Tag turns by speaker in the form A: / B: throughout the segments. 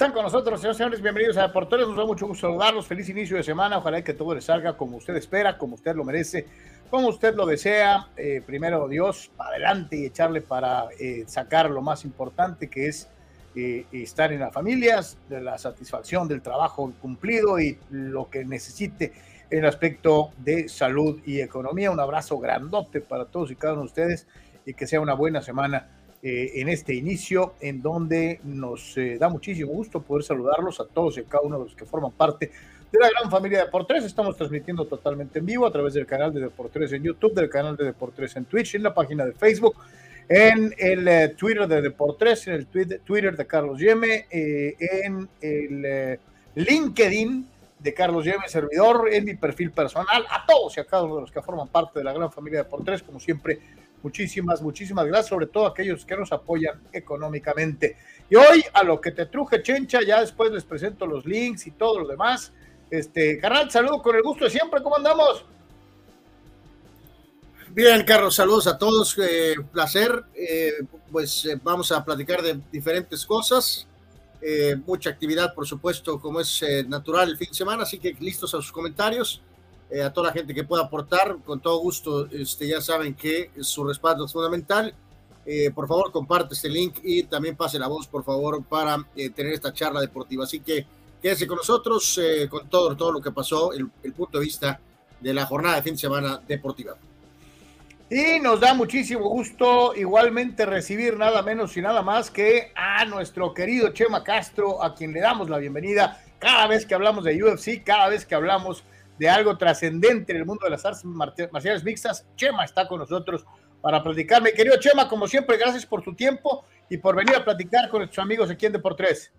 A: Están con nosotros, señores, señores, bienvenidos a Deportores, nos da mucho gusto saludarlos, feliz inicio de semana, ojalá que todo les salga como usted espera, como usted lo merece, como usted lo desea, eh, primero Dios, adelante y echarle para eh, sacar lo más importante que es eh, estar en las familias, de la satisfacción del trabajo cumplido y lo que necesite en aspecto de salud y economía. Un abrazo grandote para todos y cada uno de ustedes y que sea una buena semana eh, en este inicio, en donde nos eh, da muchísimo gusto poder saludarlos a todos y a cada uno de los que forman parte de la gran familia de Deportes. Estamos transmitiendo totalmente en vivo a través del canal de Deportes en YouTube, del canal de Deportes en Twitch, en la página de Facebook, en el eh, Twitter de Deportes, en el Twitter de Carlos Yeme, en el LinkedIn de Carlos Yeme, servidor, en mi perfil personal, a todos y a cada uno de los que forman parte de la gran familia de Deportes, como siempre Muchísimas, muchísimas gracias, sobre todo a aquellos que nos apoyan económicamente. Y hoy, a lo que te truje, Chencha, ya después les presento los links y todo lo demás. Este, carnal, saludo con el gusto de siempre, ¿cómo andamos?
B: Bien, Carlos, saludos a todos, eh, placer. Eh, pues eh, vamos a platicar de diferentes cosas. mucha actividad, por supuesto, como es natural el fin de semana, así que listos a sus comentarios. Eh, a toda la gente que pueda aportar, con todo gusto, este, ya saben que su respaldo es fundamental. Eh, por favor, comparte este link y también pase la voz, por favor, para eh, tener esta charla deportiva. Así que quédese con nosotros con todo, todo lo que pasó, el, el punto de vista de la jornada de fin de semana deportiva.
A: Y nos da muchísimo gusto igualmente recibir nada menos y nada más que a nuestro querido Chema Castro, a quien le damos la bienvenida cada vez que hablamos de UFC, cada vez que hablamos de algo trascendente en el mundo de las artes marciales mixtas. Chema está con nosotros para platicarme. Querido Chema, como siempre, gracias por tu tiempo y por venir a platicar con nuestros amigos aquí en Deportes.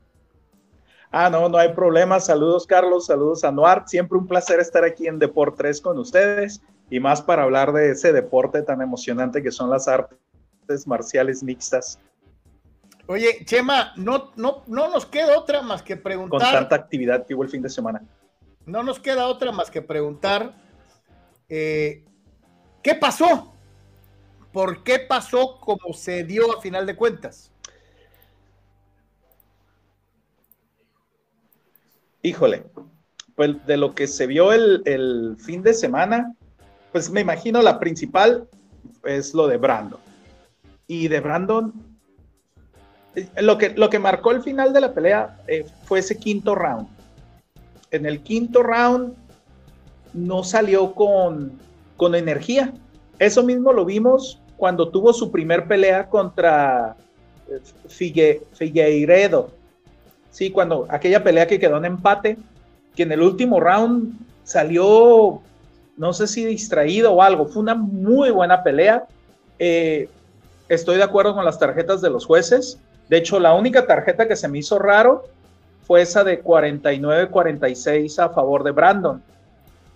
C: Ah, no, no hay problema. Saludos, Carlos. Saludos, Anuar. Siempre un placer estar aquí en Deportes con ustedes y más para hablar de ese deporte tan emocionante que son las artes marciales mixtas.
A: Oye, Chema, no, no, no nos queda otra más que preguntar.
C: Con tanta actividad que hubo el fin de semana
A: no nos queda otra más que preguntar, eh, ¿qué pasó? ¿Por qué pasó como se dio a final de cuentas?
C: Híjole, pues de lo que se vio el, fin de semana, pues me imagino la principal es lo de Brandon. Y de Brandon, eh, lo que, lo que marcó el final de la pelea eh, fue ese quinto round en el quinto round no salió con, con energía. Eso mismo lo vimos cuando tuvo su primer pelea contra eh, Figueiredo. Sí, cuando aquella pelea que quedó en empate, que en el último round salió, no sé si distraído o algo. Fue una muy buena pelea. Eh, estoy de acuerdo con las tarjetas de los jueces. De hecho, la única tarjeta que se me hizo raro fue esa de 49-46 a favor de Brandon,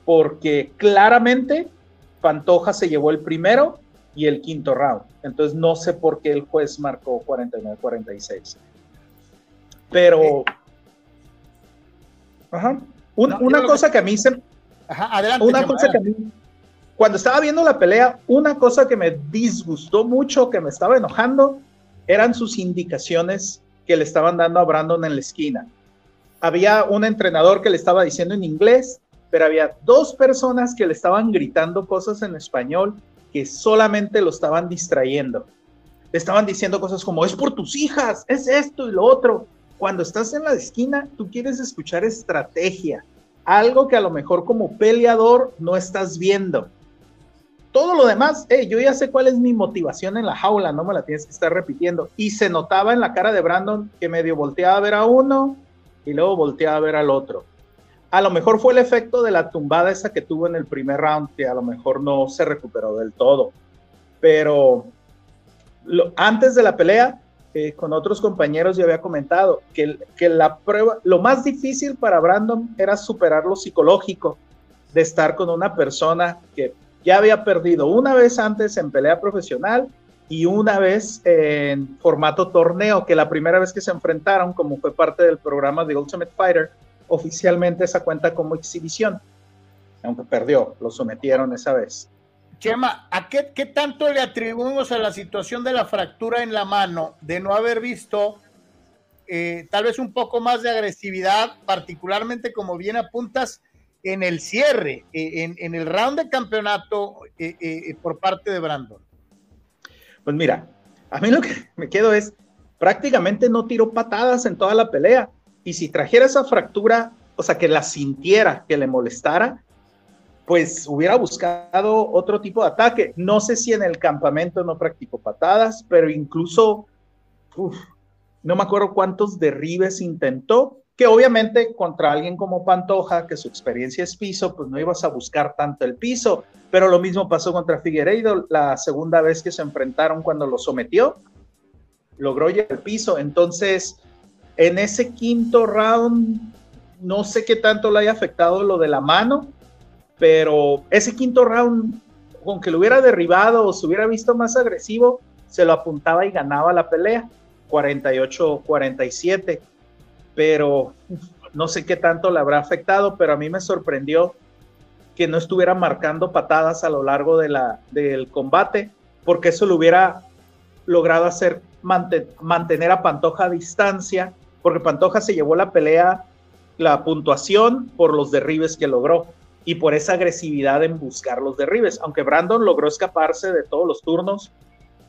C: porque claramente Pantoja se llevó el primero y el quinto round. Entonces no sé por qué el juez marcó 49-46. Pero... Ajá. una cosa que... a mí se... Ajá, adelante. Una cosa que a mí... Cuando estaba viendo la pelea, una cosa que me disgustó mucho, que me estaba enojando, eran sus indicaciones que le estaban dando a Brandon en la esquina. Había un entrenador que le estaba diciendo en inglés, pero había dos personas que le estaban gritando cosas en español que solamente lo estaban distrayendo. Le estaban diciendo cosas como, es por tus hijas, es esto y lo otro. Cuando estás en la esquina, tú quieres escuchar estrategia, algo que a lo mejor como peleador no estás viendo. Todo lo demás, yo ya sé cuál es mi motivación en la jaula, no me la tienes que estar repitiendo. Y se notaba en la cara de Brandon que medio volteaba a ver a uno y luego volteaba a ver al otro a lo mejor fue el efecto de la tumbada esa que tuvo en el primer round, que a lo mejor no se recuperó del todo. Pero antes de la pelea, eh, con otros compañeros yo había comentado que, que la prueba, lo más difícil para Brandon era superar lo psicológico de estar con una persona que ya había perdido una vez antes en pelea profesional y una vez en formato torneo, que la primera vez que se enfrentaron, como fue parte del programa de Ultimate Fighter, oficialmente esa cuenta como exhibición, aunque perdió, lo sometieron esa vez.
A: Chema, ¿a qué, tanto le atribuimos a la situación de la fractura en la mano de no haber visto eh, tal vez un poco más de agresividad, particularmente como bien apuntas en el cierre, eh, en, el round de campeonato eh, por parte de Brandon?
C: Pues mira, a mí lo que me quedo es, prácticamente no tiró patadas en toda la pelea. Y si trajera esa fractura, o sea, que la sintiera, que le molestara, pues hubiera buscado otro tipo de ataque. No sé si en el campamento no practicó patadas, pero incluso, no me acuerdo cuántos derribes intentó, que obviamente contra alguien como Pantoja, que su experiencia es piso, pues no ibas a buscar tanto el piso, pero lo mismo pasó contra Figueiredo. La segunda vez que se enfrentaron cuando lo sometió, logró llegar al piso, entonces en ese quinto round, no sé qué tanto le haya afectado lo de la mano, pero ese quinto round, aunque lo hubiera derribado o se hubiera visto más agresivo, se lo apuntaba y ganaba la pelea, 48-47. Pero no sé qué tanto le habrá afectado, pero a mí me sorprendió que no estuviera marcando patadas a lo largo de la, del combate, porque eso lo hubiera logrado hacer mantener a Pantoja a distancia porque Pantoja se llevó la pelea, la puntuación por los derribes que logró y por esa agresividad en buscar los derribes, aunque Brandon logró escaparse de todos los turnos,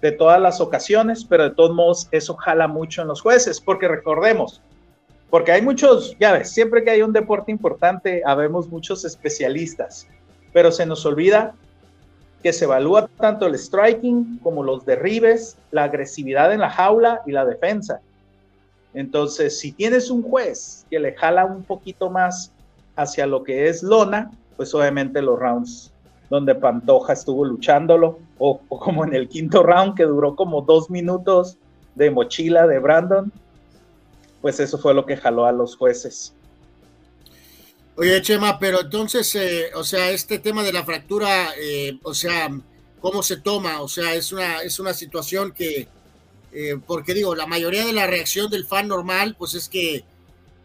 C: de todas las ocasiones, pero de todos modos eso jala mucho en los jueces, porque recordemos, porque hay muchos, ya ves, siempre que hay un deporte importante, habemos muchos especialistas, pero se nos olvida que se evalúa tanto el striking como los derribes, la agresividad en la jaula y la defensa. Entonces, si tienes un juez que le jala un poquito más hacia lo que es lona, pues obviamente los rounds donde Pantoja estuvo luchándolo, o, como en el quinto round que duró como dos minutos de mochila de Brandon, pues eso fue lo que jaló a los jueces.
B: Oye, Chema, pero entonces, eh, o sea, este tema de la fractura, eh, o sea, ¿cómo se toma? O sea, es una, es una situación que, eh, porque digo, la mayoría de la reacción del fan normal, pues es que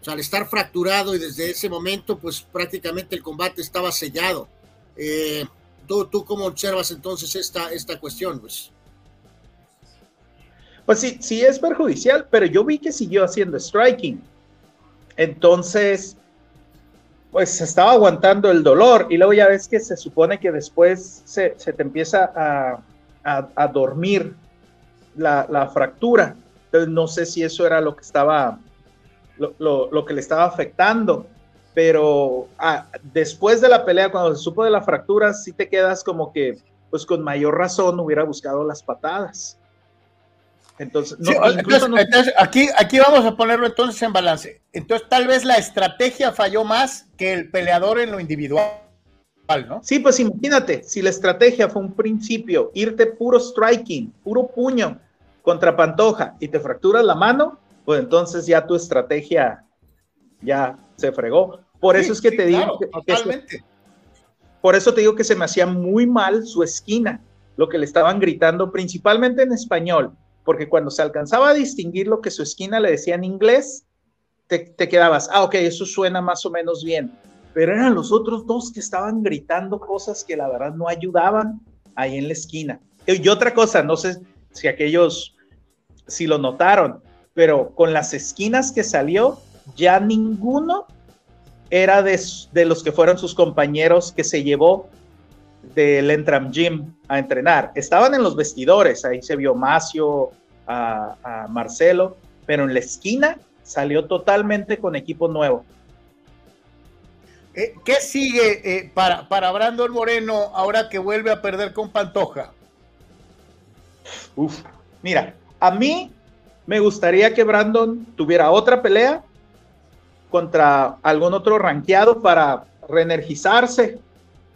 B: al estar fracturado y desde ese momento, pues prácticamente el combate estaba sellado. Eh, ¿tú, ¿tú, cómo observas entonces esta, esta cuestión? Pues?
C: Pues sí, sí es perjudicial, pero yo vi que siguió haciendo striking. Entonces, pues estaba aguantando el dolor y luego ya ves que se supone que después se, te empieza a, a dormir la, fractura. Entonces no sé si eso era lo que estaba, lo, que le estaba afectando. Pero ah, después de la pelea, cuando se supo de la fractura, sí te quedas como que, pues con mayor razón hubiera buscado las patadas.
A: Entonces, aquí, aquí vamos a ponerlo entonces en balance. Entonces, tal vez la estrategia falló más que el peleador en lo individual, ¿no?
C: Sí, pues imagínate, si la estrategia fue un principio, irte puro striking, puro puño contra Pantoja y te fracturas la mano, pues entonces ya tu estrategia ya se fregó. Por eso es que te digo que, por eso te digo que se me hacía muy mal su esquina, lo que le estaban gritando principalmente en español porque cuando se alcanzaba a distinguir lo que su esquina le decía en inglés, te, quedabas, ah, ok, eso suena más o menos bien. Pero eran los otros dos que estaban gritando cosas que la verdad no ayudaban ahí en la esquina. Y otra cosa, no sé si aquellos, si lo notaron, pero con las esquinas que salió, ya ninguno era de, de los que fueron sus compañeros que se llevó del Entram Gym a entrenar. Estaban en los vestidores, ahí se vio Macio, a, Marcelo, pero en la esquina salió totalmente con equipo nuevo.
A: Eh, ¿Qué sigue eh, para, para Brandon Moreno ahora que vuelve a perder con Pantoja?
C: Uf, mira, a mí me gustaría que Brandon tuviera otra pelea contra algún otro ranqueado para reenergizarse,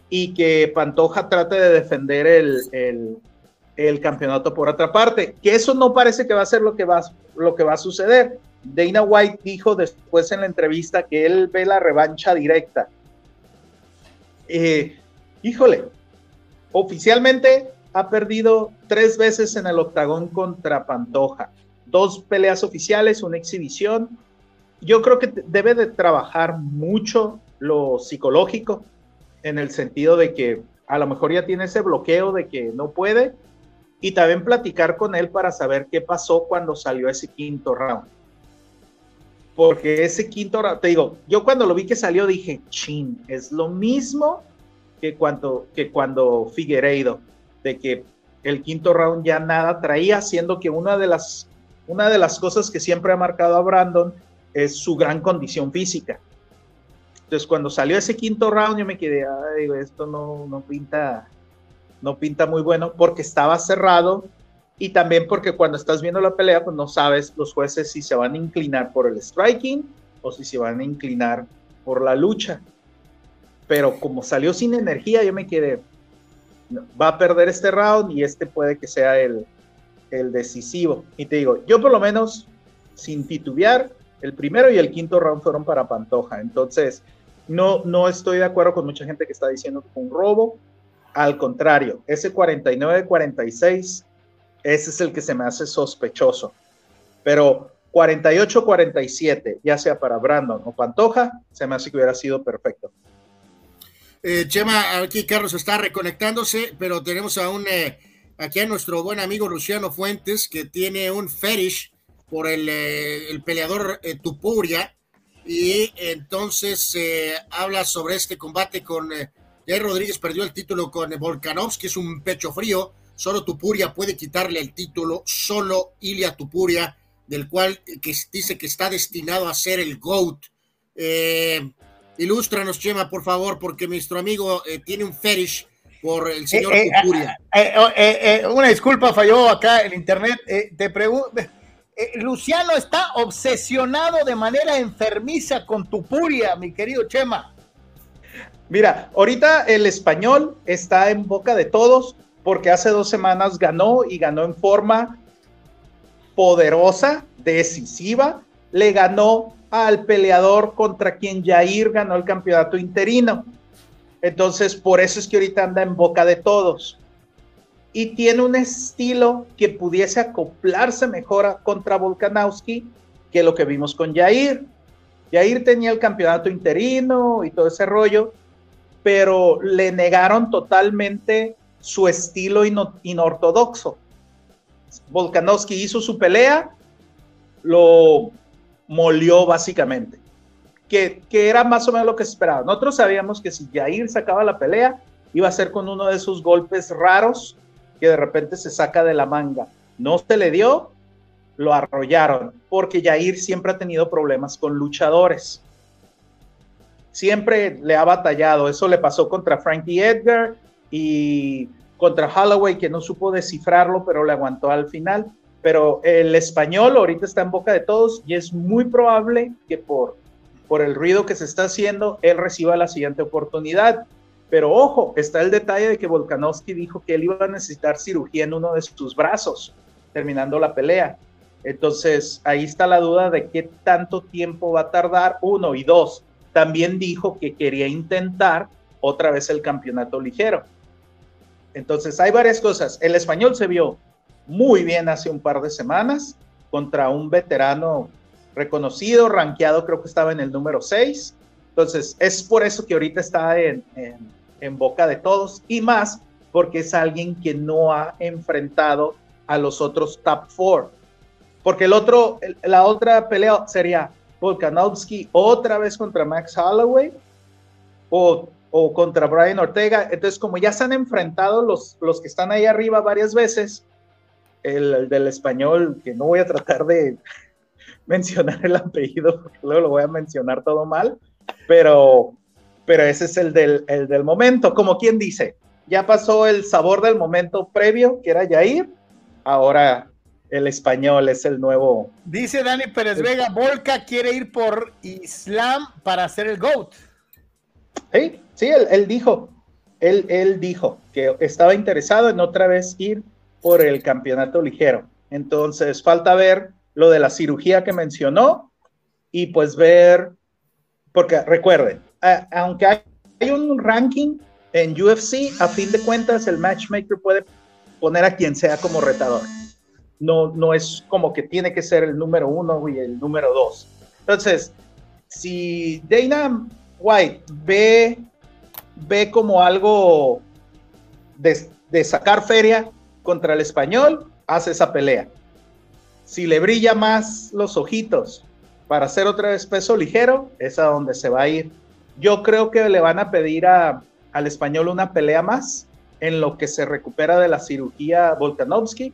C: y que Pantoja trate de defender el, el, campeonato por otra parte, que eso no parece que va a ser lo que va, lo que va a suceder. Dana White dijo después en la entrevista que él ve la revancha directa. Eh, híjole, oficialmente ha perdido tres veces en el octagón contra Pantoja. Dos peleas oficiales, una exhibición. Yo creo que debe de trabajar mucho lo psicológico, en el sentido de que a lo mejor ya tiene ese bloqueo de que no puede y también platicar con él para saber qué pasó cuando salió ese quinto round. Porque ese quinto round, te digo, yo cuando lo vi que salió dije, chin, es lo mismo que cuando, que cuando Figueiredo, de que el quinto round ya nada traía, siendo que una de las, una de las cosas que siempre ha marcado a Brandon es su gran condición física. Entonces, cuando salió ese quinto round, yo me quedé, ay, esto no, no pinta, no pinta muy bueno, porque estaba cerrado y también porque cuando estás viendo la pelea, pues no sabes los jueces si se van a inclinar por el striking o si se van a inclinar por la lucha. Pero como salió sin energía, yo me quedé, va a perder este round y este puede que sea el, el decisivo. Y te digo, yo por lo menos, sin titubear, el primero y el quinto round fueron para Pantoja. Entonces, no, no estoy de acuerdo con mucha gente que está diciendo un robo. Al contrario, ese 49-46, ese es el que se me hace sospechoso. Pero 48-47, ya sea para Brandon o Pantoja, se me hace que hubiera sido perfecto.
B: Eh, Chema, aquí Carlos está reconectándose, pero tenemos a un, eh, aquí a nuestro buen amigo Luciano Fuentes, que tiene un fetish por el, eh, el peleador Tupuria, y entonces eh, habla sobre este combate con eh, Jair Rodríguez perdió el título con Volkanovski, es un pecho frío, solo Tupuria puede quitarle el título, solo Ilia Tupuria, del cual eh, que dice que está destinado a ser el GOAT. Eh, ilústranos, Chema, por favor, porque nuestro amigo tiene un fetish por el señor Tupuria.
A: una disculpa, falló acá el internet. te pregunto eh, Luciano está obsesionado de manera enfermiza con tu puria, mi querido Chema.
C: Mira, ahorita el español está en boca de todos porque hace dos semanas ganó y ganó en forma poderosa, decisiva. Le ganó al peleador contra quien Jair ganó el campeonato interino. Entonces, por eso es que ahorita anda en boca de todos y tiene un estilo que pudiese acoplarse mejor contra Volkanovski que lo que vimos con Jair. Jair tenía el campeonato interino y todo ese rollo, pero le negaron totalmente su estilo inortodoxo. Volkanovski hizo su pelea, lo molió básicamente, que, era más o menos lo que esperaba. Nosotros sabíamos que si Jair sacaba la pelea, iba a ser con uno de esos golpes raros que de repente se saca de la manga. No se le dio, lo arrollaron, porque Jair siempre ha tenido problemas con luchadores. Siempre le ha batallado. Eso le pasó contra Frankie Edgar y contra Holloway, que no supo descifrarlo, pero le aguantó al final. pero el español ahorita está en boca de todos y es muy probable que por, por el ruido que se está haciendo, él reciba la siguiente oportunidad. Pero ojo, está el detalle de que Volkanovski dijo que él iba a necesitar cirugía en uno de sus brazos, terminando la pelea. Entonces, ahí está la duda de qué tanto tiempo va a tardar, uno y dos. También dijo que quería intentar otra vez el campeonato ligero. Entonces, hay varias cosas. El español se vio muy bien hace un par de semanas contra un veterano reconocido, rankeado, creo que estaba en el número 6. Entonces, es por eso que ahorita está en, en, boca de todos y más porque es alguien que no ha enfrentado a los otros top 4. Porque el otro, la otra pelea sería Volkanovski otra vez contra Max Holloway o, o, contra Brian Ortega. Entonces, como ya se han enfrentado los, los que están ahí arriba varias veces, el, del español, que no voy a tratar de mencionar el apellido, porque luego lo voy a mencionar todo mal, pero, pero ese es el del, el del momento, como quien dice, ya pasó el sabor del momento previo, que era Yair, ahora el español es el nuevo.
A: Dice Dani Pérez Vega, Volca quiere ir por Islam para hacer el GOAT.
C: Sí, sí, él, él dijo, él, él dijo que estaba interesado en otra vez ir por el campeonato ligero. Entonces, falta ver lo de la cirugía que mencionó y pues ver, porque recuerden, aunque hay un ranking en UFC, a fin de cuentas el matchmaker puede poner a quien sea como retador. No, no es como que tiene que ser el número uno y el número dos. Entonces, si Dana White ve, ve como algo de, de sacar feria, contra el español, hace esa pelea. Si le brilla más los ojitos para hacer otra vez peso ligero, es a donde se va a ir. Yo creo que le van a pedir a, al español una pelea más en lo que se recupera de la cirugía Volkanovski.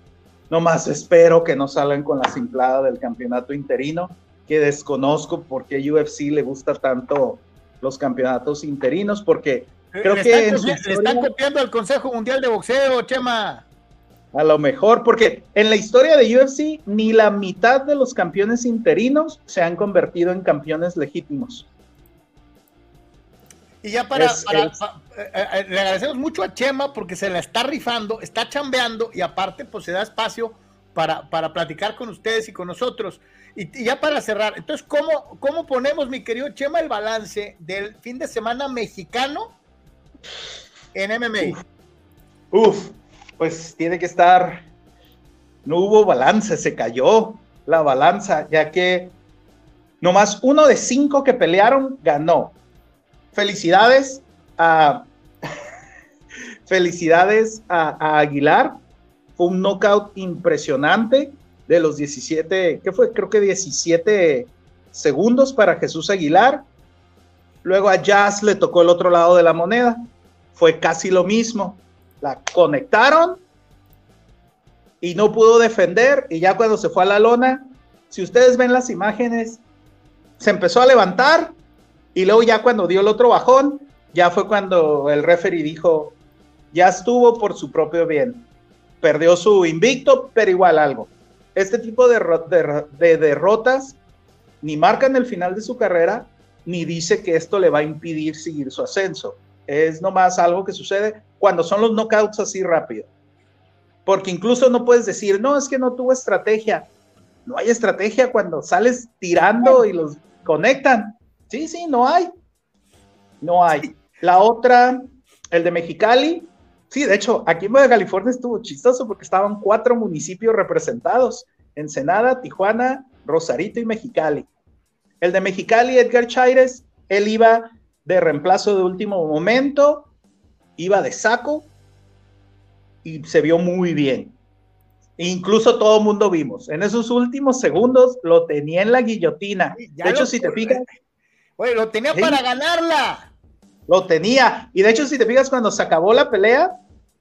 C: No más espero que no salgan con la simplada del campeonato interino, que desconozco por qué UFC le gusta tanto los campeonatos interinos, porque creo que...
A: Están, están copiando al Consejo Mundial de Boxeo, Chema.
C: A lo mejor, porque en la historia de UFC ni la mitad de los campeones interinos se han convertido en campeones legítimos.
A: Y ya para, eh, eh, le agradecemos mucho a Chema porque se la está rifando, está chambeando y aparte pues se da espacio para, para platicar con ustedes y con nosotros. Y, ya para cerrar, entonces, ¿cómo, ¿cómo ponemos, mi querido Chema, el balance del fin de semana mexicano en MMA?
C: Uf, pues tiene que estar, no hubo balance, se cayó la balanza, ya que nomás uno de cinco que pelearon ganó. Felicidades a, felicidades a, Aguilar, fue un knockout impresionante de los 17, ¿qué fue? Creo que 17 segundos para Jesús Aguilar. Luego a Jazz le tocó el otro lado de la moneda. Fue casi lo mismo la conectaron y no pudo defender y ya cuando se fue a la lona, si ustedes ven las imágenes, se empezó a levantar y luego ya cuando dio el otro bajón, ya fue cuando el referee dijo, ya estuvo por su propio bien. Perdió su invicto, pero igual algo. Este tipo de, de derrotas ni marcan el final de su carrera, ni dice que esto le va a impedir seguir su ascenso. Es nomás algo que sucede cuando son los knockouts así rápido. Porque incluso no puedes decir, no, es que no tuvo estrategia. No hay estrategia cuando sales tirando y los conectan. Sí, sí, no hay. No hay. La otra, el de Mexicali. Sí, de hecho, aquí en Baja California estuvo chistoso porque estaban cuatro municipios representados. Ensenada, Tijuana, Rosarito y Mexicali. El de Mexicali, Edgar Chaires, él iba de reemplazo de último momento, iba de saco y se vio muy bien. Incluso todo el mundo vimos. En esos últimos segundos lo tenía en la guillotina. de hecho, si te fijas.
A: Oye, lo tenía para ganarla.
C: Lo tenía. Y de hecho, si te fijas, cuando se acabó la pelea,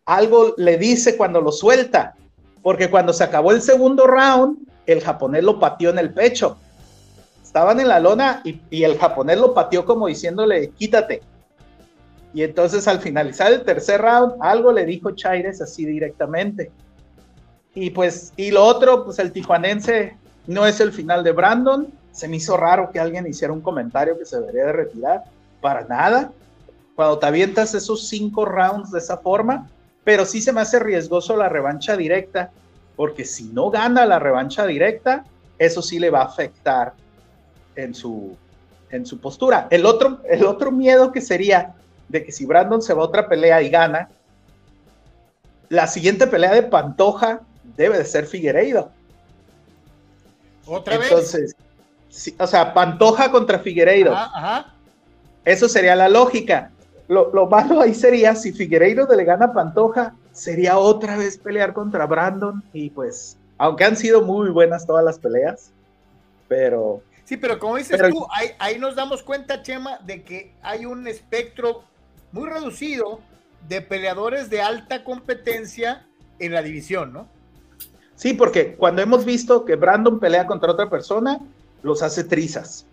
C: algo le dice cuando lo suelta. Porque cuando se acabó el segundo round, el japonés lo pateó en el pecho estaban en la lona y, el japonés lo pateó como diciéndole, quítate. Y entonces al finalizar el tercer round, algo le dijo Chaires así directamente. Y pues, y lo otro, pues el tijuanense no es el final de Brandon. Se me hizo raro que alguien hiciera un comentario que se debería de retirar. Para nada. Cuando te avientas esos cinco rounds de esa forma, pero sí se me hace riesgoso la revancha directa, porque si no gana la revancha directa, eso sí le va a afectar en su, en su postura. El otro, el otro miedo que sería de que si Brandon se va a otra pelea y gana, la siguiente pelea de Pantoja debe de ser Figueiredo.
A: ¿Otra
C: Entonces, o sea, Pantoja contra Figueiredo. Eso sería la lógica. Lo, lo, malo ahí sería si Figueiredo le gana a Pantoja, sería otra vez pelear contra Brandon y pues, aunque han sido muy buenas todas las peleas, pero...
A: Sí, pero como dices tú, ahí, ahí nos damos cuenta, Chema, de que hay un espectro muy reducido de peleadores de alta competencia en la división, ¿no?
C: Sí, porque cuando hemos visto que Brandon pelea contra otra persona, los hace trizas.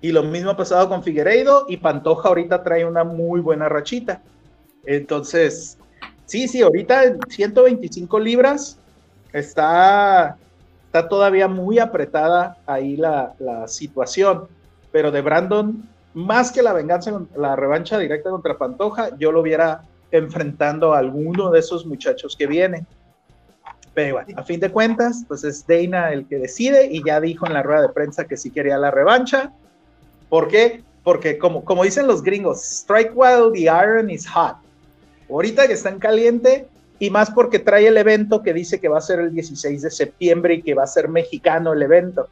C: Y lo mismo ha pasado con Figueiredo y Pantoja ahorita trae una muy buena rachita. Entonces, sí, sí, ahorita en 125 libras está, está todavía muy apretada ahí la, la situación. Pero de Brandon, más que la venganza, la revancha directa contra Pantoja, yo lo viera enfrentando a alguno de esos muchachos que vienen. Pero bueno, a fin de cuentas, pues es Dana el que decide y ya dijo en la rueda de prensa que sí quería la revancha. ¿Por qué? Porque como, como dicen los gringos, strike while the iron is hot. Ahorita que está en caliente y más porque trae el evento que dice que va a ser el 16 de septiembre y que va a ser mexicano el evento.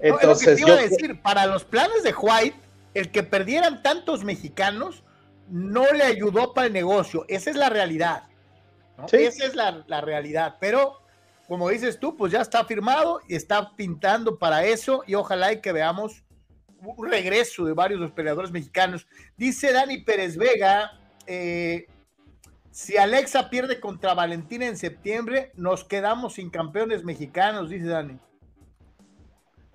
A: Entonces, yo... decir, para los planes de White, el que perdieran tantos mexicanos no le ayudó para el negocio. Esa es la realidad. Esa es la, realidad. Pero, como dices tú, pues ya está firmado y está pintando para eso y ojalá que veamos un regreso de varios de los peleadores mexicanos. Dice Dani Pérez Vega, eh, si Alexa pierde contra Valentina en septiembre, nos quedamos sin campeones mexicanos, dice Dani.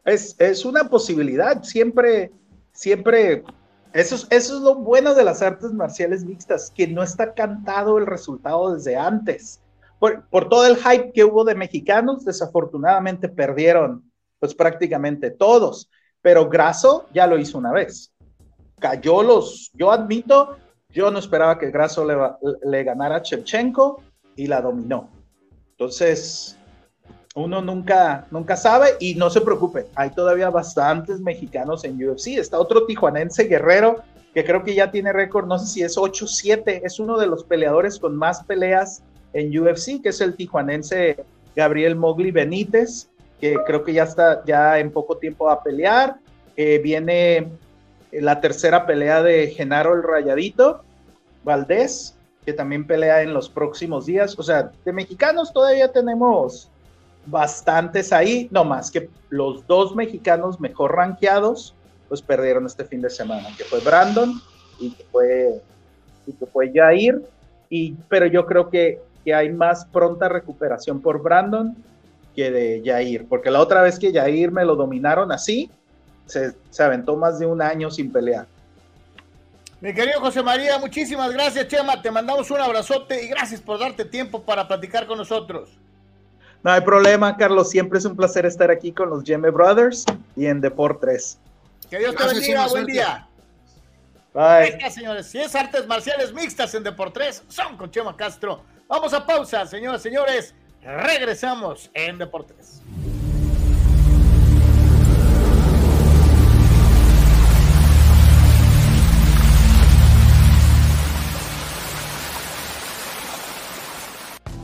C: Es, es una posibilidad, siempre, siempre eso es, lo bueno de las artes marciales mixtas, que no está cantado el resultado desde antes. Por, todo el hype que hubo de mexicanos, desafortunadamente perdieron pues prácticamente todos, pero Grasso ya lo hizo una vez. Cayó los, yo admito, yo no esperaba que Grasso le, le ganara a Chevchenko y la dominó. Entonces, uno nunca, nunca sabe y no se preocupe, hay todavía bastantes mexicanos en UFC. Está otro tijuanense guerrero que creo que ya tiene récord, no sé si es 8-7, es uno de los peleadores con más peleas en UFC, que es el tijuanense Gabriel Mogli Benítez, que creo que ya está ya en poco tiempo a pelear. Viene la tercera pelea de Genaro el Rayadito Valdés, que también pelea en los próximos días. O sea, de mexicanos todavía tenemos bastantes ahí, no más que los dos mexicanos mejor rankeados, pues perdieron este fin de semana, que fue Brandon y que fue, y que fue Jair, y, pero yo creo que, que hay más pronta recuperación por Brandon que de Jair, porque la otra vez que Jair me lo dominaron así, se, se aventó más de un año sin pelear.
A: Mi querido José María, muchísimas gracias, Chema. Te mandamos un abrazote y gracias por darte tiempo para platicar con nosotros.
C: No hay problema, Carlos. Siempre es un placer estar aquí con los Geme Brothers y en Deportes.
A: Que Dios te bendiga. Buen día.
C: Bye.
A: señores. Si es artes marciales mixtas en Deportes, son con Chema Castro. Vamos a pausa, señoras y señores. Regresamos en Deportes.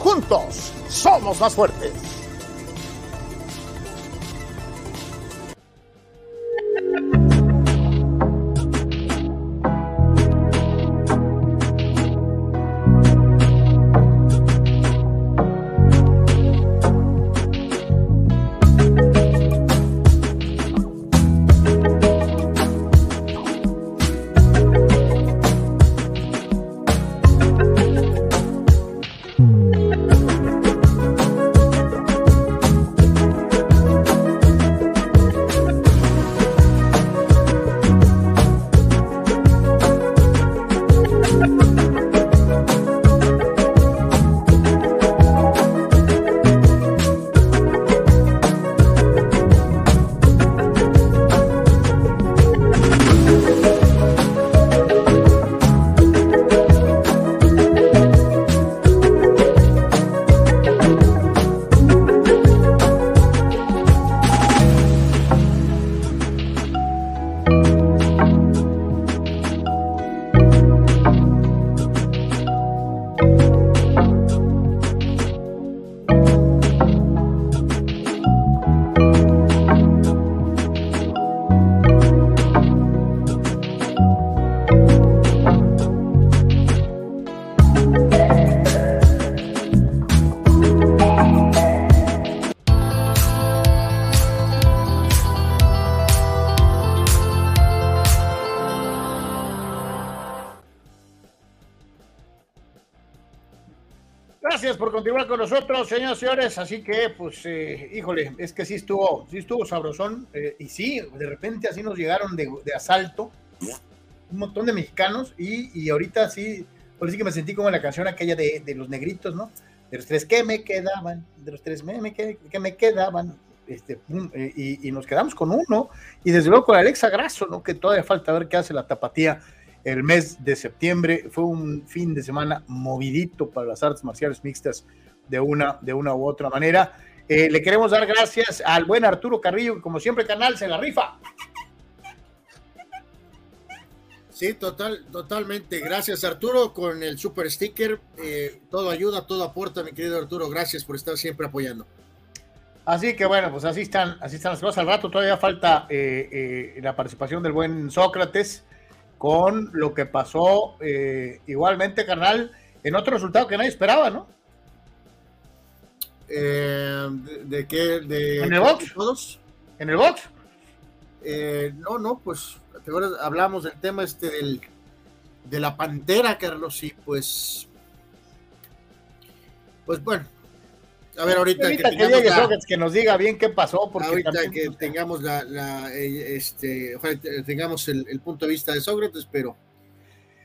A: Juntos somos más fuertes. Por continuar con nosotros, señores y señores. Así que, pues, eh, híjole, es que sí estuvo, sí estuvo sabrosón. Eh, y sí, de repente así nos llegaron de, asalto un montón de mexicanos. Y, y, ahorita sí, por sí que me sentí como en la canción aquella de, de los negritos, ¿no? De los tres que me quedaban, de los tres me, que, me quedaban. Este, eh, y, y, nos quedamos con uno. Y desde luego con Alexa Grasso, ¿no? Que todavía falta ver qué hace la tapatía el mes de septiembre. Fue un fin de semana movidito para las artes marciales mixtas de una, de una u otra manera. Eh, le queremos dar gracias al buen Arturo Carrillo, que como siempre canal se la rifa.
B: Sí, total, totalmente. Gracias Arturo con el super sticker. Eh, todo ayuda, todo aporta, mi querido Arturo. Gracias por estar siempre apoyando.
A: Así que bueno, pues así están, así están las cosas. Al rato todavía falta eh, la participación del buen Sócrates con lo que pasó eh, igualmente, carnal, en otro resultado que nadie esperaba, ¿no?
B: Eh, de, qué? De,
A: ¿En el box? Todos? ¿En el box?
B: Eh, no, no, pues hablamos del tema este del, de la pantera, Carlos, y pues, pues bueno, a ver, ahorita,
A: que, tengamos que nos diga bien qué pasó.
B: Porque ahorita que tengamos la, eh, este, tengamos el, punto de vista de Sócrates, pero.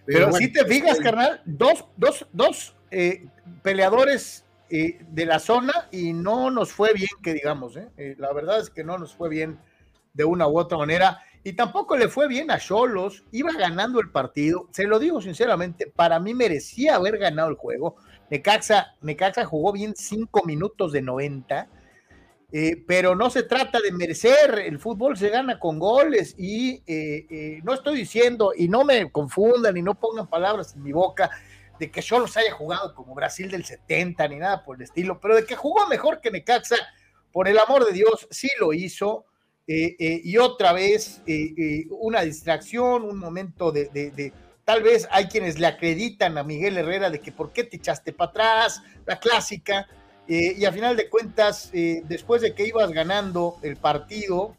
A: Pero, si te fijas, carnal, dos, dos, dos eh, peleadores eh, de la zona y no nos fue bien, que digamos, la verdad es que no nos fue bien de una u otra manera. Y tampoco le fue bien a Cholos, iba ganando el partido, se lo digo sinceramente, para mí merecía haber ganado el juego Necaxa, Necaxa jugó bien cinco minutos de 90, eh, pero no se trata de merecer, el fútbol se gana con goles y eh, eh, no estoy diciendo, y no me confundan y no pongan palabras en mi boca, de que solo se haya jugado como Brasil del 70 ni nada por el estilo, pero de que jugó mejor que Necaxa, por el amor de Dios, sí lo hizo. y otra vez una distracción, un momento de Tal vez hay quienes le acreditan a Miguel Herrera de que por qué te echaste para atrás, la clásica, eh, y a final de cuentas, eh, después de que ibas ganando el partido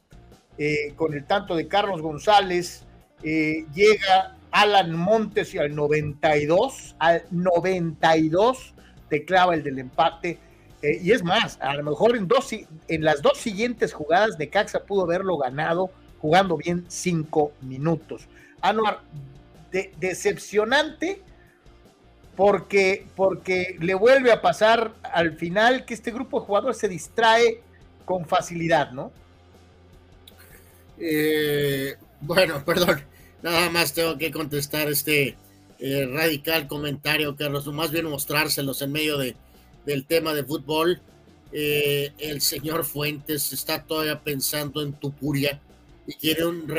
A: eh, con el tanto de Carlos González, llega Alan Montes y al 92, al 92 te clava el del empate. y es más, a lo mejor en, dos, en las dos siguientes jugadas de Caxa pudo haberlo ganado jugando bien cinco minutos. Anuar, decepcionante porque, porque le vuelve a pasar al final que este grupo de jugadores se distrae con facilidad, ¿no?
B: Eh, bueno, perdón, nada más tengo que contestar este eh, radical comentario, Carlos, más bien mostrárselos en medio de, del tema de fútbol. Eh, el señor Fuentes está todavía pensando en Tupuria y quiere un,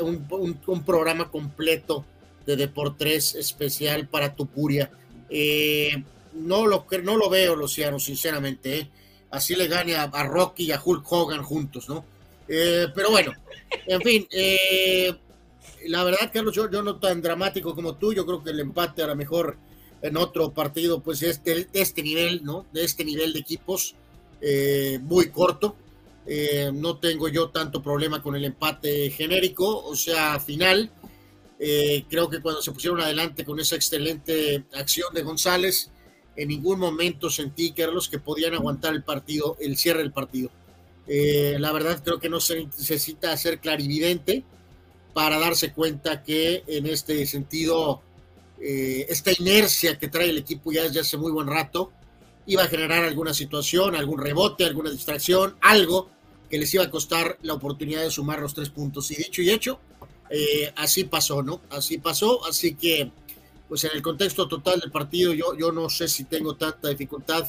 B: un, un programa completo de Deportes especial para Tupuria. Eh, no, lo, no lo veo, Luciano, sinceramente. ¿eh? Así le gane a, Rocky y a Hulk Hogan juntos, ¿no? Eh, pero bueno, en fin, la verdad, Carlos, yo, yo, no tan dramático como tú, yo creo que el empate a lo mejor en otro partido, pues de este nivel, ¿no? De este nivel de equipos, muy corto. no tengo yo tanto problema con el empate genérico, o sea, final. Eh, creo que cuando se pusieron adelante con esa excelente acción de González, en ningún momento sentí, Carlos, que podían aguantar el partido, el cierre del partido. Eh, la verdad creo que no se necesita ser clarividente para darse cuenta que en este sentido, eh, esta inercia que trae el equipo ya desde hace muy buen rato, iba a generar alguna situación, algún rebote, alguna distracción, algo que les iba a costar la oportunidad de sumar los tres puntos. Y dicho y hecho, eh, así pasó, ¿no? Así pasó, así que, pues en el contexto total del partido, yo, yo no sé si tengo tanta dificultad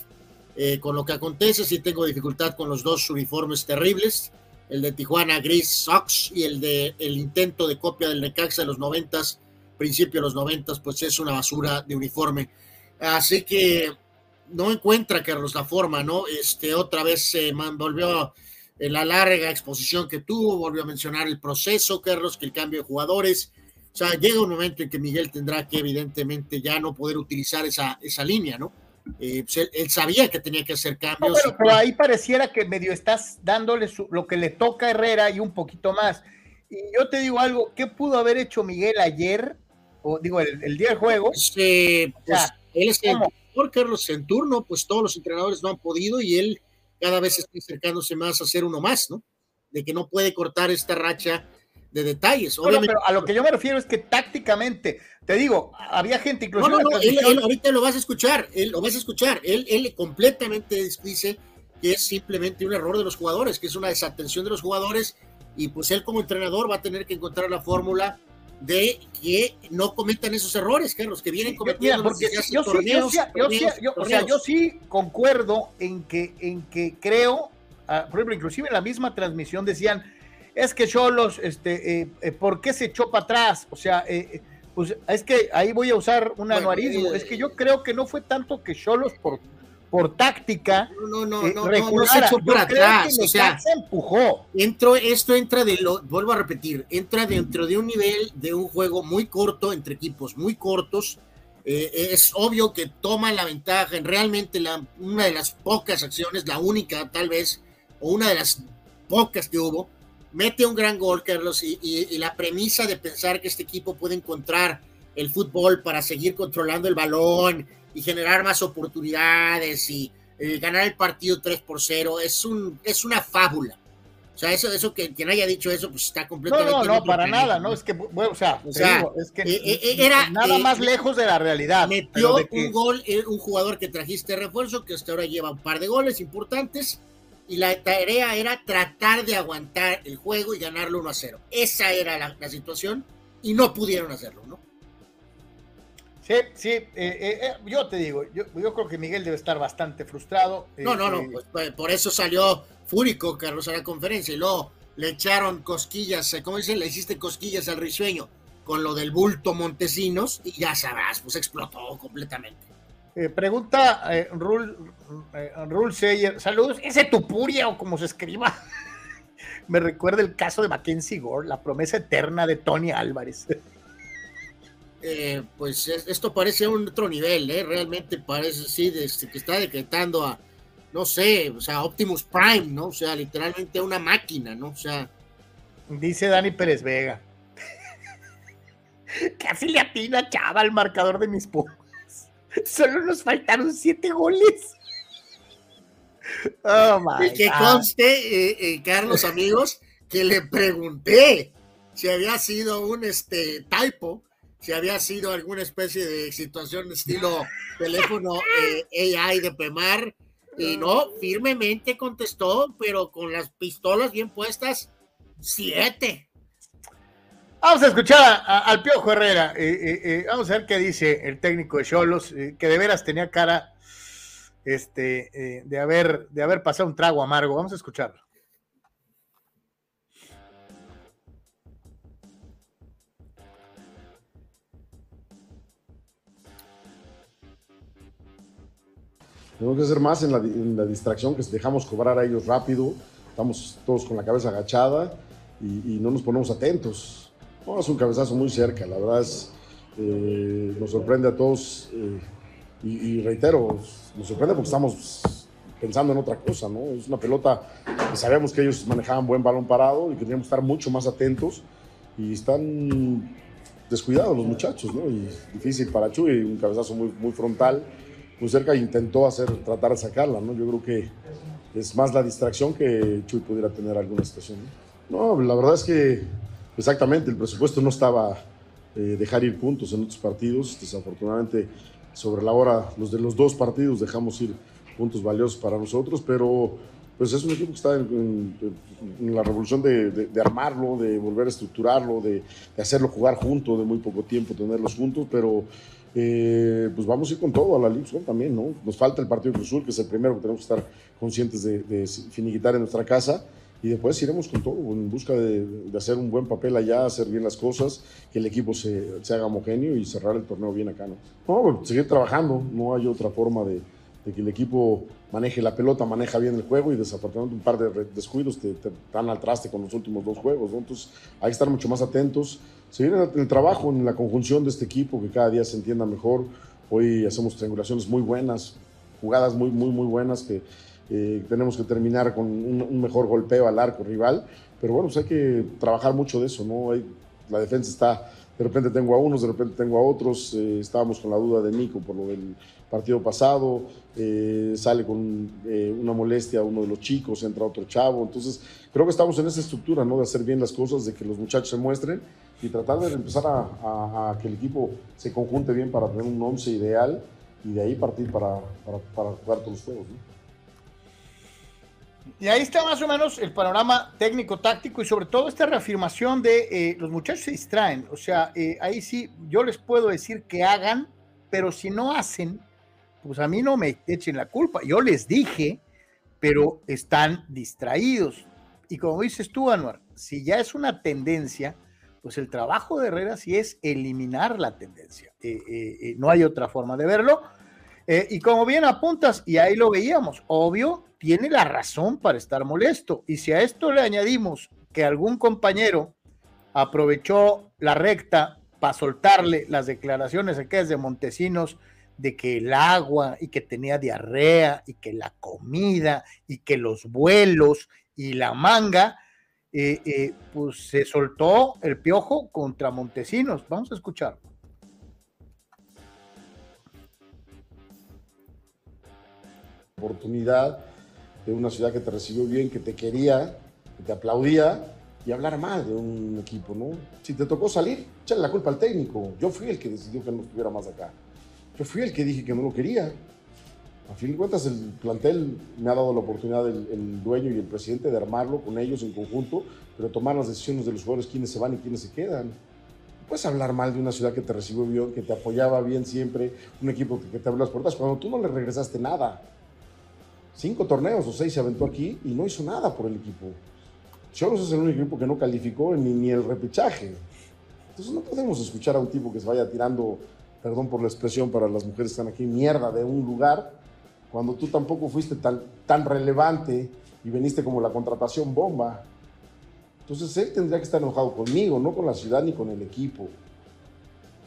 B: eh, con lo que acontece, si tengo dificultad con los dos uniformes terribles, el de Tijuana Gris Sox y el de el intento de copia del Necaxa de los noventas, principio de los noventas, pues es una basura de uniforme. Así que no encuentra Carlos la forma, ¿no? Este otra vez se volvió en la larga exposición que tuvo, volvió a mencionar el proceso, Carlos, que el cambio de jugadores. O sea, llega un momento en que Miguel tendrá que evidentemente ya no poder utilizar esa, esa línea, ¿no? Eh, pues, él, sabía que tenía que hacer cambios.
A: pero, ahí pareciera que medio estás dándole lo que le toca a Herrera y un poquito más. Y yo te digo algo, ¿qué pudo haber hecho Miguel ayer? O digo, el, día del juego.
B: Sí, pues, él es mejor, Carlos, en turno, pues todos los entrenadores no han podido y él cada vez está acercándose más a ser uno más, ¿no? De que no puede cortar esta racha de detalles.
A: pero a lo que yo me refiero es que tácticamente, te digo, había gente incluso.
B: No, no, no, él, ahorita lo vas a escuchar, él lo vas a escuchar. Él, él completamente dice que es simplemente un error de los jugadores, que es una desatención de los jugadores, y pues él como entrenador va a tener que encontrar la fórmula de que no cometan esos errores, Carlos, que vienen cometiendo.
A: porque yo, sí, o sea, yo sí concuerdo en que, en que creo, ah, por ejemplo, inclusive en la misma transmisión decían, es que Cholos, este, eh, eh, ¿por qué se echó para atrás? O sea, eh, pues es que ahí voy a usar un anuarismo, es que yo creo que no fue tanto que Cholos por por táctica.
B: No, no, no, no, no, se echó para atrás. O sea,
A: se empujó.
B: Entro, esto entra de lo, vuelvo a repetir, entra dentro de un nivel de un juego muy corto, entre equipos muy cortos. Eh, es obvio que toma la ventaja en realmente la, una de las pocas acciones, la única tal vez, o una de las pocas que hubo, mete un gran gol, Carlos, y, y la premisa de pensar que este equipo puede encontrar el fútbol para seguir controlando el balón y generar más oportunidades y eh, ganar el partido 3 por 0 es, un, es una fábula. O sea, eso, eso que quien haya dicho eso, pues está completamente.
A: No, no, no, para nada, ¿no? Es que, bueno, o sea, es que eh, eh, era nada más lejos de la realidad.
B: Metió un gol, un jugador que trajiste refuerzo, que hasta ahora lleva un par de goles importantes, y la tarea era tratar de aguantar el juego y ganarlo 1 a 0. Esa era la, la situación, y no pudieron hacerlo, ¿no?
A: Sí, sí, eh, eh, eh, yo te digo, yo, creo que Miguel debe estar bastante frustrado.
B: No, no, no, pues, pues, por eso salió fúrico Carlos a la conferencia y luego le echaron cosquillas, ¿cómo dicen? Le hiciste cosquillas al risueño con lo del bulto Montesinos y ya sabrás, pues explotó completamente.
A: pregunta Rul, Rul Sayer, saludos, ese Tupuria o como se escriba. Me recuerda el caso de Mackenzie Gore, la promesa eterna de Tony Álvarez.
B: Eh, pues esto parece un otro nivel, ¿eh? realmente parece sí, que está decretando a, no sé, o sea, Optimus Prime, ¿no? O sea, literalmente una máquina, ¿no? O sea.
A: Dice Dani Pérez Vega. Casi le atina Chava al marcador de mis Pumas. Solo nos faltaron siete goles.
B: Oh y que conste, eh, Carlos, amigos, que le pregunté si había sido un este typo si había sido alguna especie de situación estilo teléfono eh, AI de Pemar. Y no, firmemente contestó, pero con las pistolas bien puestas, siete.
A: Vamos a escuchar al Piojo Herrera. Eh, eh, vamos a ver qué dice el técnico de Cholos, que de veras tenía cara este, de, haber, de haber pasado un trago amargo. Vamos a escucharlo.
D: Tenemos que hacer más en la, distracción, que dejamos cobrar a ellos rápido, estamos todos con la cabeza agachada y, no nos ponemos atentos. es un cabezazo muy cerca, la verdad es, eh, nos sorprende a todos eh, y, reitero, nos sorprende porque estamos pensando en otra cosa, ¿no? Es una pelota que sabemos que ellos manejaban buen balón parado y que teníamos que estar mucho más atentos y están descuidados los muchachos, ¿no? Y difícil para Chuy, un cabezazo muy, muy frontal muy cerca intentó hacer, tratar de sacarla, ¿no? Yo creo que es más la distracción que Chuy pudiera tener alguna situación. No, la verdad es que exactamente, el presupuesto no estaba eh, dejar ir puntos en otros partidos. Desafortunadamente, sobre la hora, los de los dos partidos dejamos ir puntos valiosos para nosotros, pero pues es un equipo que está en, la revolución de, armarlo, de volver a estructurarlo, de, de, hacerlo jugar junto, de muy poco tiempo tenerlos juntos, pero eh, pues vamos a ir con todo a la Liga también, ¿no? Nos falta el partido Cruz que es el primero que tenemos que estar conscientes de, finiquitar en nuestra casa y después iremos con todo, en busca de, hacer un buen papel allá, hacer bien las cosas, que el equipo se, se, haga homogéneo y cerrar el torneo bien acá, ¿no? No, pues, seguir trabajando, no hay otra forma de, que el equipo maneje la pelota, maneja bien el juego y desafortunadamente un par de descuidos te, te dan al traste con los últimos dos juegos, ¿no? Entonces hay que estar mucho más atentos seguir en el trabajo, en la conjunción de este equipo, que cada día se entienda mejor. Hoy hacemos triangulaciones muy buenas, jugadas muy, muy, muy buenas que eh, tenemos que terminar con un, mejor golpeo al arco rival. Pero bueno, pues hay que trabajar mucho de eso, ¿no? la defensa está de repente tengo a unos, de repente tengo a otros. Eh, estábamos con la duda de Nico por lo del partido pasado. Eh, sale con eh, una molestia uno de los chicos, entra otro chavo. Entonces, creo que estamos en esa estructura, ¿no? De hacer bien las cosas, de que los muchachos se muestren y tratar de empezar a, que el equipo se conjunte bien para tener un once ideal y de ahí partir para, para, jugar todos los juegos,
A: y ahí está más o menos el panorama técnico-táctico y sobre todo esta reafirmación de eh, los muchachos se distraen. O sea, eh, ahí sí, yo les puedo decir que hagan, pero si no hacen, pues a mí no me echen la culpa. Yo les dije, pero están distraídos. Y como dices tú, Anuar, si ya es una tendencia, pues el trabajo de Herrera sí es eliminar la tendencia. Eh, no hay otra forma de verlo. y como bien apuntas, y ahí lo veíamos, obvio, tiene la razón para estar molesto. Y si a esto le añadimos que algún compañero aprovechó la recta para soltarle las declaraciones aquellas de Montesinos de que el agua y que tenía diarrea y que la comida y que los vuelos y la manga, eh, eh, pues se soltó el piojo contra Montesinos. Vamos a escuchar.
D: Oportunidad de una ciudad que te recibió bien, que te quería, que te aplaudía y hablar mal de un equipo, ¿no? Si te tocó salir, échale la culpa al técnico. Yo fui el que decidió que no estuviera más acá. Yo fui el que dije que no lo quería. A fin de cuentas, el plantel me ha dado la oportunidad, el, dueño y el presidente, de armarlo con ellos en conjunto, pero tomar las decisiones de los jugadores, quiénes se van y quiénes se quedan. puedes hablar mal de una ciudad que te recibió bien, que te apoyaba bien siempre, un equipo que te abrió las puertas, cuando tú no le regresaste nada cinco torneos o seis se aventó aquí y no hizo nada por el equipo. Cholos es el único equipo que no calificó ni, ni el repechaje. Entonces no podemos escuchar a un tipo que se vaya tirando, perdón por la expresión para las mujeres que están aquí, mierda de un lugar, cuando tú tampoco fuiste tan, tan relevante y veniste como la contratación bomba. Entonces él tendría que estar enojado conmigo, no con la ciudad ni con el equipo.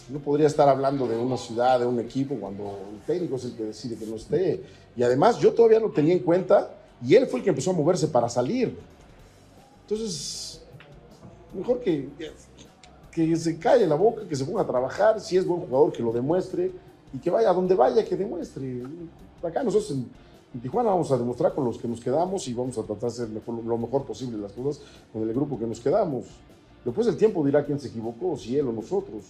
D: No podría estar hablando de una ciudad, de un equipo, cuando el técnico es el que decide que no esté. Y además yo todavía lo tenía en cuenta y él fue el que empezó a moverse para salir. Entonces, mejor que, que se calle la boca, que se ponga a trabajar, si es buen jugador, que lo demuestre y que vaya a donde vaya, que demuestre. Acá nosotros en, Tijuana vamos a demostrar con los que nos quedamos y vamos a tratar de hacer lo mejor posible las cosas con el grupo que nos quedamos. Después el tiempo dirá quién se equivocó, si él o nosotros.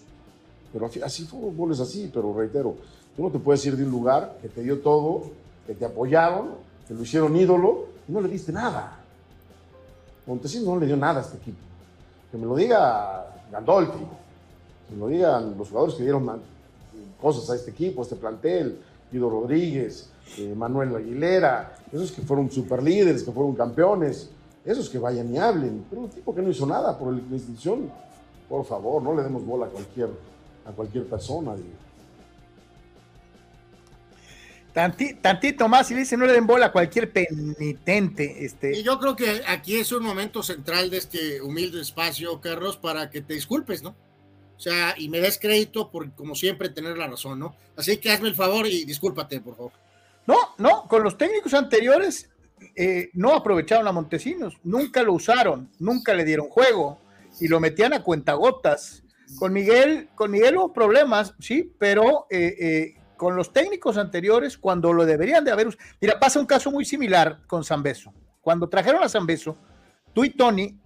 D: Pero así fútbol es así, pero reitero, tú no te puedes ir de un lugar que te dio todo, que te apoyaron, que lo hicieron ídolo y no le diste nada. Montesinos no le dio nada a este equipo. Que me lo diga Gandolfi, que me lo digan los jugadores que dieron cosas a este equipo, a este plantel, Guido Rodríguez, eh, Manuel Aguilera, esos que fueron superlíderes, que fueron campeones, esos que vayan y hablen. Pero un tipo que no hizo nada por la institución, por favor, no le demos bola a cualquier a cualquier persona.
A: tantito más y dice no le den bola a cualquier penitente. Este.
B: Y yo creo que aquí es un momento central de este humilde espacio, Carlos, para que te disculpes, ¿no? O sea, y me des crédito por, como siempre, tener la razón, ¿no? Así que hazme el favor y discúlpate, por favor.
A: No, no, con los técnicos anteriores eh, no aprovecharon a Montesinos, nunca lo usaron, nunca le dieron juego y lo metían a cuentagotas. Con Miguel, con Miguel hubo problemas, sí, pero eh, eh, con los técnicos anteriores, cuando lo deberían de haber. Mira, pasa un caso muy similar con Zambeso. Cuando trajeron a Zambeso, tú y Tony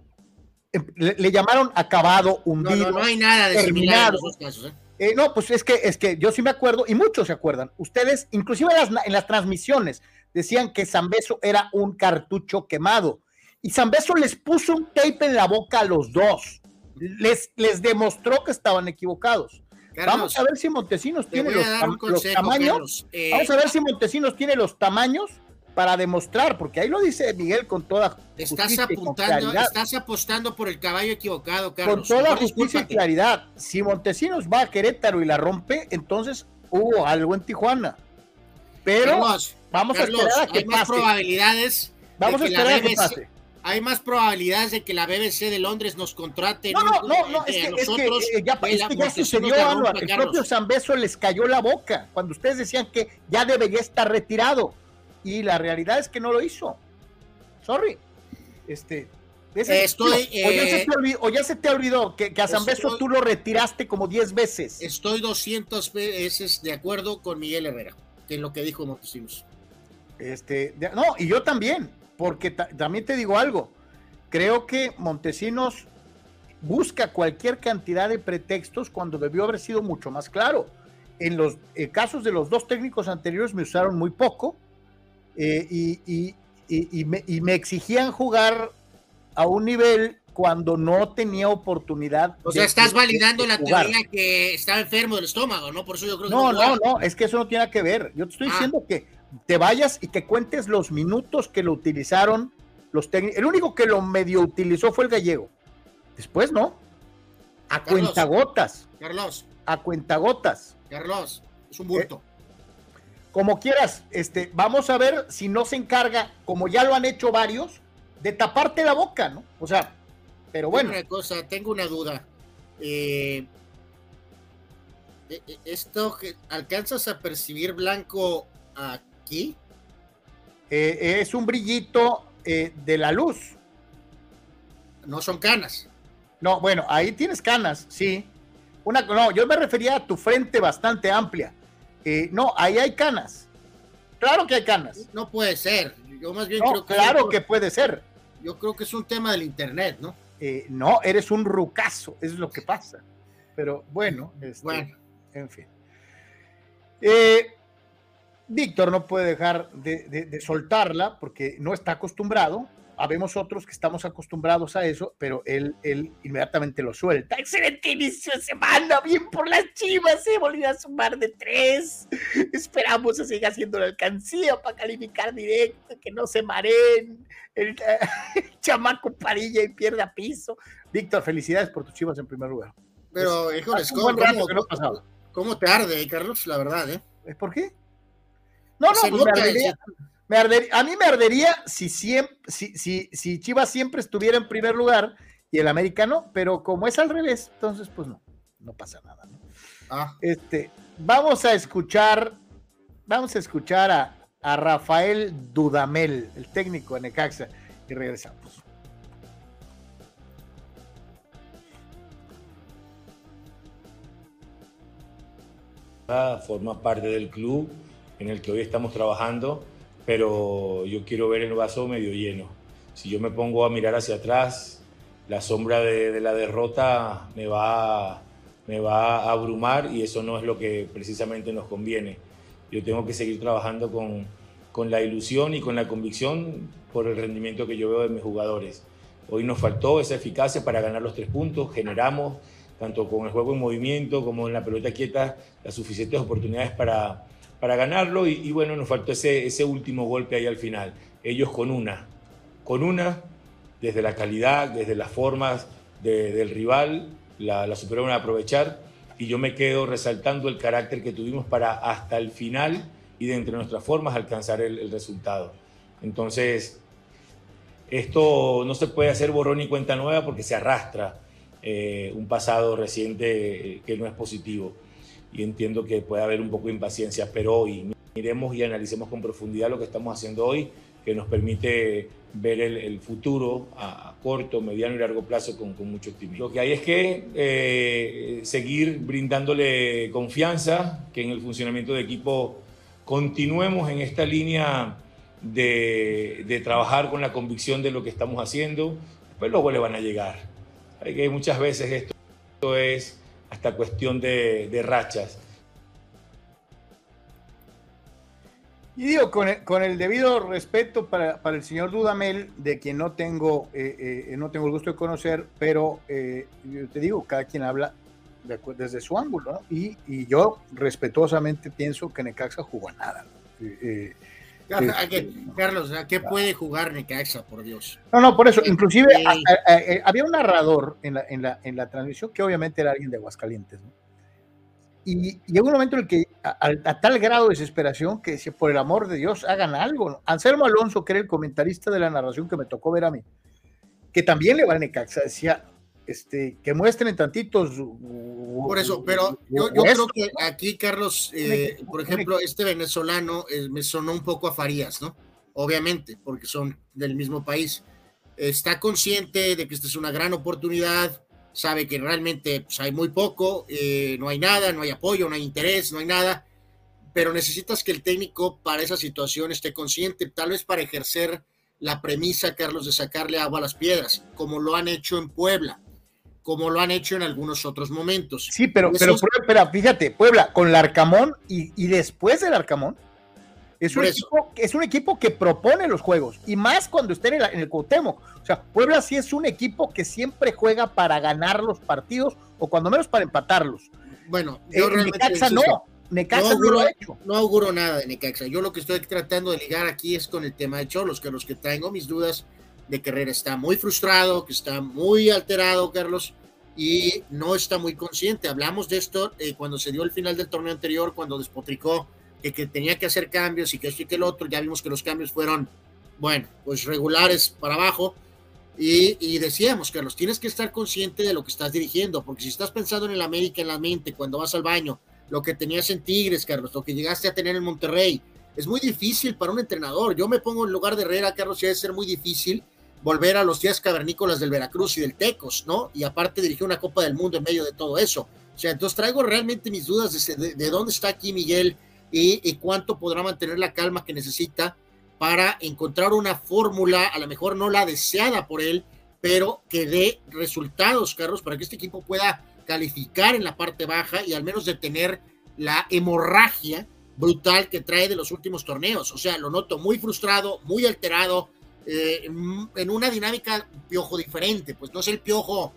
A: em, le, llamaron acabado, hundido.
B: No, no, hay nada de terminado. Casos,
A: ¿eh? no, pues es que, es que yo sí me acuerdo, y muchos se acuerdan. Ustedes, inclusive en las, en las transmisiones, decían que Zambeso era un cartucho quemado. Y Zambeso les puso un tape en la boca a los dos les, les demostró que estaban equivocados. vamos a ver si Montesinos tiene los, tamaños. Eh, vamos a ver si Montesinos tiene los tamaños para demostrar, porque ahí lo dice Miguel con toda
B: estás apuntando, estás apostando por el caballo equivocado, Carlos.
A: Con toda justicia y claridad. Si Montesinos va a Querétaro y la rompe, entonces hubo algo en Tijuana. Pero vamos a esperar a que
B: hay más probabilidades. Vamos a esperar a que pase hay más probabilidades de que la BBC de Londres nos contrate.
A: No, no, no, no es, que, nosotros, es que, ya, es que ya sucedió, El propio Zambeso les cayó la boca cuando ustedes decían que ya debería estar retirado. Y la realidad es que no lo hizo. Sorry. Este,
B: estoy,
A: o, ya se te olvidó, o, ya se te olvidó, que, a San Beso tú lo retiraste como 10 veces.
B: Estoy 200 veces de acuerdo con Miguel Herrera, que es lo que dijo Montesinos.
A: Este, no, y yo también, porque también te digo algo. Creo que Montesinos busca cualquier cantidad de pretextos cuando debió haber sido mucho más claro. En los eh, casos de los dos técnicos anteriores me usaron muy poco eh, y, me, exigían jugar a un nivel cuando no tenía oportunidad.
B: O sea, estás validando la teoría que estaba enfermo del estómago, ¿no? Por eso yo creo
A: que. No, no, no, es que eso no tiene que ver. Yo te estoy ah. diciendo que te vayas y que cuentes los minutos que lo utilizaron los técnicos. El único que lo medio utilizó fue el gallego. Después no. A cuentagotas.
B: Carlos.
A: A cuentagotas.
B: Carlos, es un bulto.
A: Eh, como quieras, este, vamos a ver si no se encarga, como ya lo han hecho varios, de taparte la boca, ¿no? O sea, pero bueno.
B: Una cosa, tengo una duda. Eh, eh, esto que alcanzas a percibir blanco aquí.
A: es un brillito de la luz.
B: No son canas.
A: No, bueno, ahí tienes canas, sí. Una, no, yo me refería a tu frente bastante amplia. Eh, no, ahí hay canas. Claro que hay canas.
B: No puede ser. Yo más bien
A: creo que. Claro que puede ser.
B: Yo creo que es un tema del internet, ¿no?
A: Eh, no, eres un rucazo, es lo que pasa. Pero bueno, este, bueno. en fin. Eh, Víctor no puede dejar de soltarla porque no está acostumbrado habemos otros que estamos acostumbrados a eso, pero él, él inmediatamente lo suelta. Excelente inicio de semana, bien por las chivas, se volvió a sumar de tres. Esperamos que siga haciendo la alcancía para calificar directo, que no se mareen el, chamaco parilla y pierda piso. Víctor, felicidades por tus chivas en primer lugar.
B: Pero, híjole, ¿cómo, cómo, ¿cómo, te arde, Carlos? La verdad, ¿eh?
A: ¿Es por qué? No, no, pues a mí me ardería si, siempre, si, si, si Chivas siempre estuviera en primer lugar y el americano, pero como es al revés, entonces pues no, no pasa nada. Ah. Este, vamos a escuchar, vamos a escuchar a, a Rafael Dudamel, el técnico de Necaxa, y regresamos.
E: Forma parte del club en el que hoy estamos trabajando pero yo quiero ver el vaso medio lleno. Si yo me pongo a mirar hacia atrás, la sombra de, la derrota me va, me va a abrumar y eso no es lo que precisamente nos conviene. Yo tengo que seguir trabajando con, con la ilusión y con la convicción por el rendimiento que yo veo de mis jugadores. Hoy nos faltó esa eficacia para ganar los tres puntos, generamos tanto con el juego en movimiento como en la pelota quieta las suficientes oportunidades para, para ganarlo y, bueno, nos faltó ese, ese último golpe ahí al final. Ellos con una, con una, desde la calidad, desde las formas del rival, la, la superaron a aprovechar y yo me quedo resaltando el carácter que tuvimos para hasta el final y de entre nuestras formas alcanzar el, resultado. Entonces, esto no se puede hacer borrón y cuenta nueva porque se arrastra eh, un pasado reciente que no es positivo y entiendo que puede haber un poco de impaciencia, pero hoy miremos y analicemos con profundidad lo que estamos haciendo hoy, que nos permite ver el, futuro a, corto, mediano y largo plazo con, con, mucho optimismo. Lo que hay es que eh, seguir brindándole confianza, que en el funcionamiento de equipo continuemos en esta línea de, de trabajar con la convicción de lo que estamos haciendo, pues luego le van a llegar. Hay que muchas veces esto es hasta cuestión de, rachas.
A: Y digo, con el, con el debido respeto para, para, el señor Dudamel, de quien no tengo, eh, eh, no tengo el gusto de conocer, pero eh, te digo, cada quien habla desde su ángulo, Y, y, yo respetuosamente pienso que Necaxa jugó a nada.
B: Carlos, ¿a qué puede jugar Necaxa, por Dios?
A: No, no, por eso, inclusive eh, había un narrador en la, en, la, en la transmisión que obviamente era alguien de Aguascalientes, ¿no? Y llegó un momento en el que, a, tal grado de desesperación, que decía, por el amor de Dios, hagan algo. Anselmo Alonso, que era el comentarista de la narración que me tocó ver a mí, que también le va a Necaxa, decía, este, que muestren tantitos.
B: Por eso, pero yo, creo que aquí, Carlos, eh, por ejemplo, este venezolano eh, me sonó un poco a Farías, ¿no? Obviamente, porque son del mismo país. está consciente de que esta es una gran oportunidad, sabe que realmente pues, hay muy poco, eh, no hay nada, no hay apoyo, no hay interés, no hay nada, pero necesitas que el técnico para esa situación esté consciente, tal vez para ejercer la premisa, Carlos, de sacarle agua a las piedras, como lo han hecho en Puebla, como lo han hecho en algunos otros momentos.
A: Sí, pero, pero, pero, fíjate, Puebla con el Arcamón y, y después del Arcamón, es un, equipo, es un, equipo, que propone los juegos y más cuando esté en el, en O sea, Puebla sí es un equipo que siempre juega para ganar los partidos o cuando menos para empatarlos.
B: Bueno, yo
A: eh, Necaxa no. Necaxa no,
B: ha hecho. no auguro nada de Necaxa. Yo lo que estoy tratando de ligar aquí es con el tema de Cholos, que los que tengo mis dudas de que Herrera está muy frustrado, que está muy alterado, Carlos, y no está muy consciente. Hablamos de esto eh, cuando se dio el final del torneo anterior, cuando despotricó que, tenía que hacer cambios y que esto y que el otro, ya vimos que los cambios fueron, bueno, pues regulares para abajo. Y, y, decíamos, Carlos, tienes que estar consciente de lo que estás dirigiendo, porque si estás pensando en el América en la mente cuando vas al baño, lo que tenías en Tigres, Carlos, lo que llegaste a tener en Monterrey, es muy difícil para un entrenador. Yo me pongo en lugar de Herrera, Carlos, y debe ser muy difícil volver a los días cavernícolas del Veracruz y del Tecos, ¿no? Y aparte dirigir una Copa del Mundo en medio de todo eso. O sea, entonces traigo realmente mis dudas de, de dónde está aquí Miguel y, cuánto podrá mantener la calma que necesita para encontrar una fórmula, a lo mejor no la deseada por él, pero que dé resultados, Carlos, para que este equipo pueda calificar en la parte baja y al menos detener la hemorragia brutal que trae de los últimos torneos. O sea, lo noto muy frustrado, muy alterado, eh, en una dinámica piojo diferente, pues no es el piojo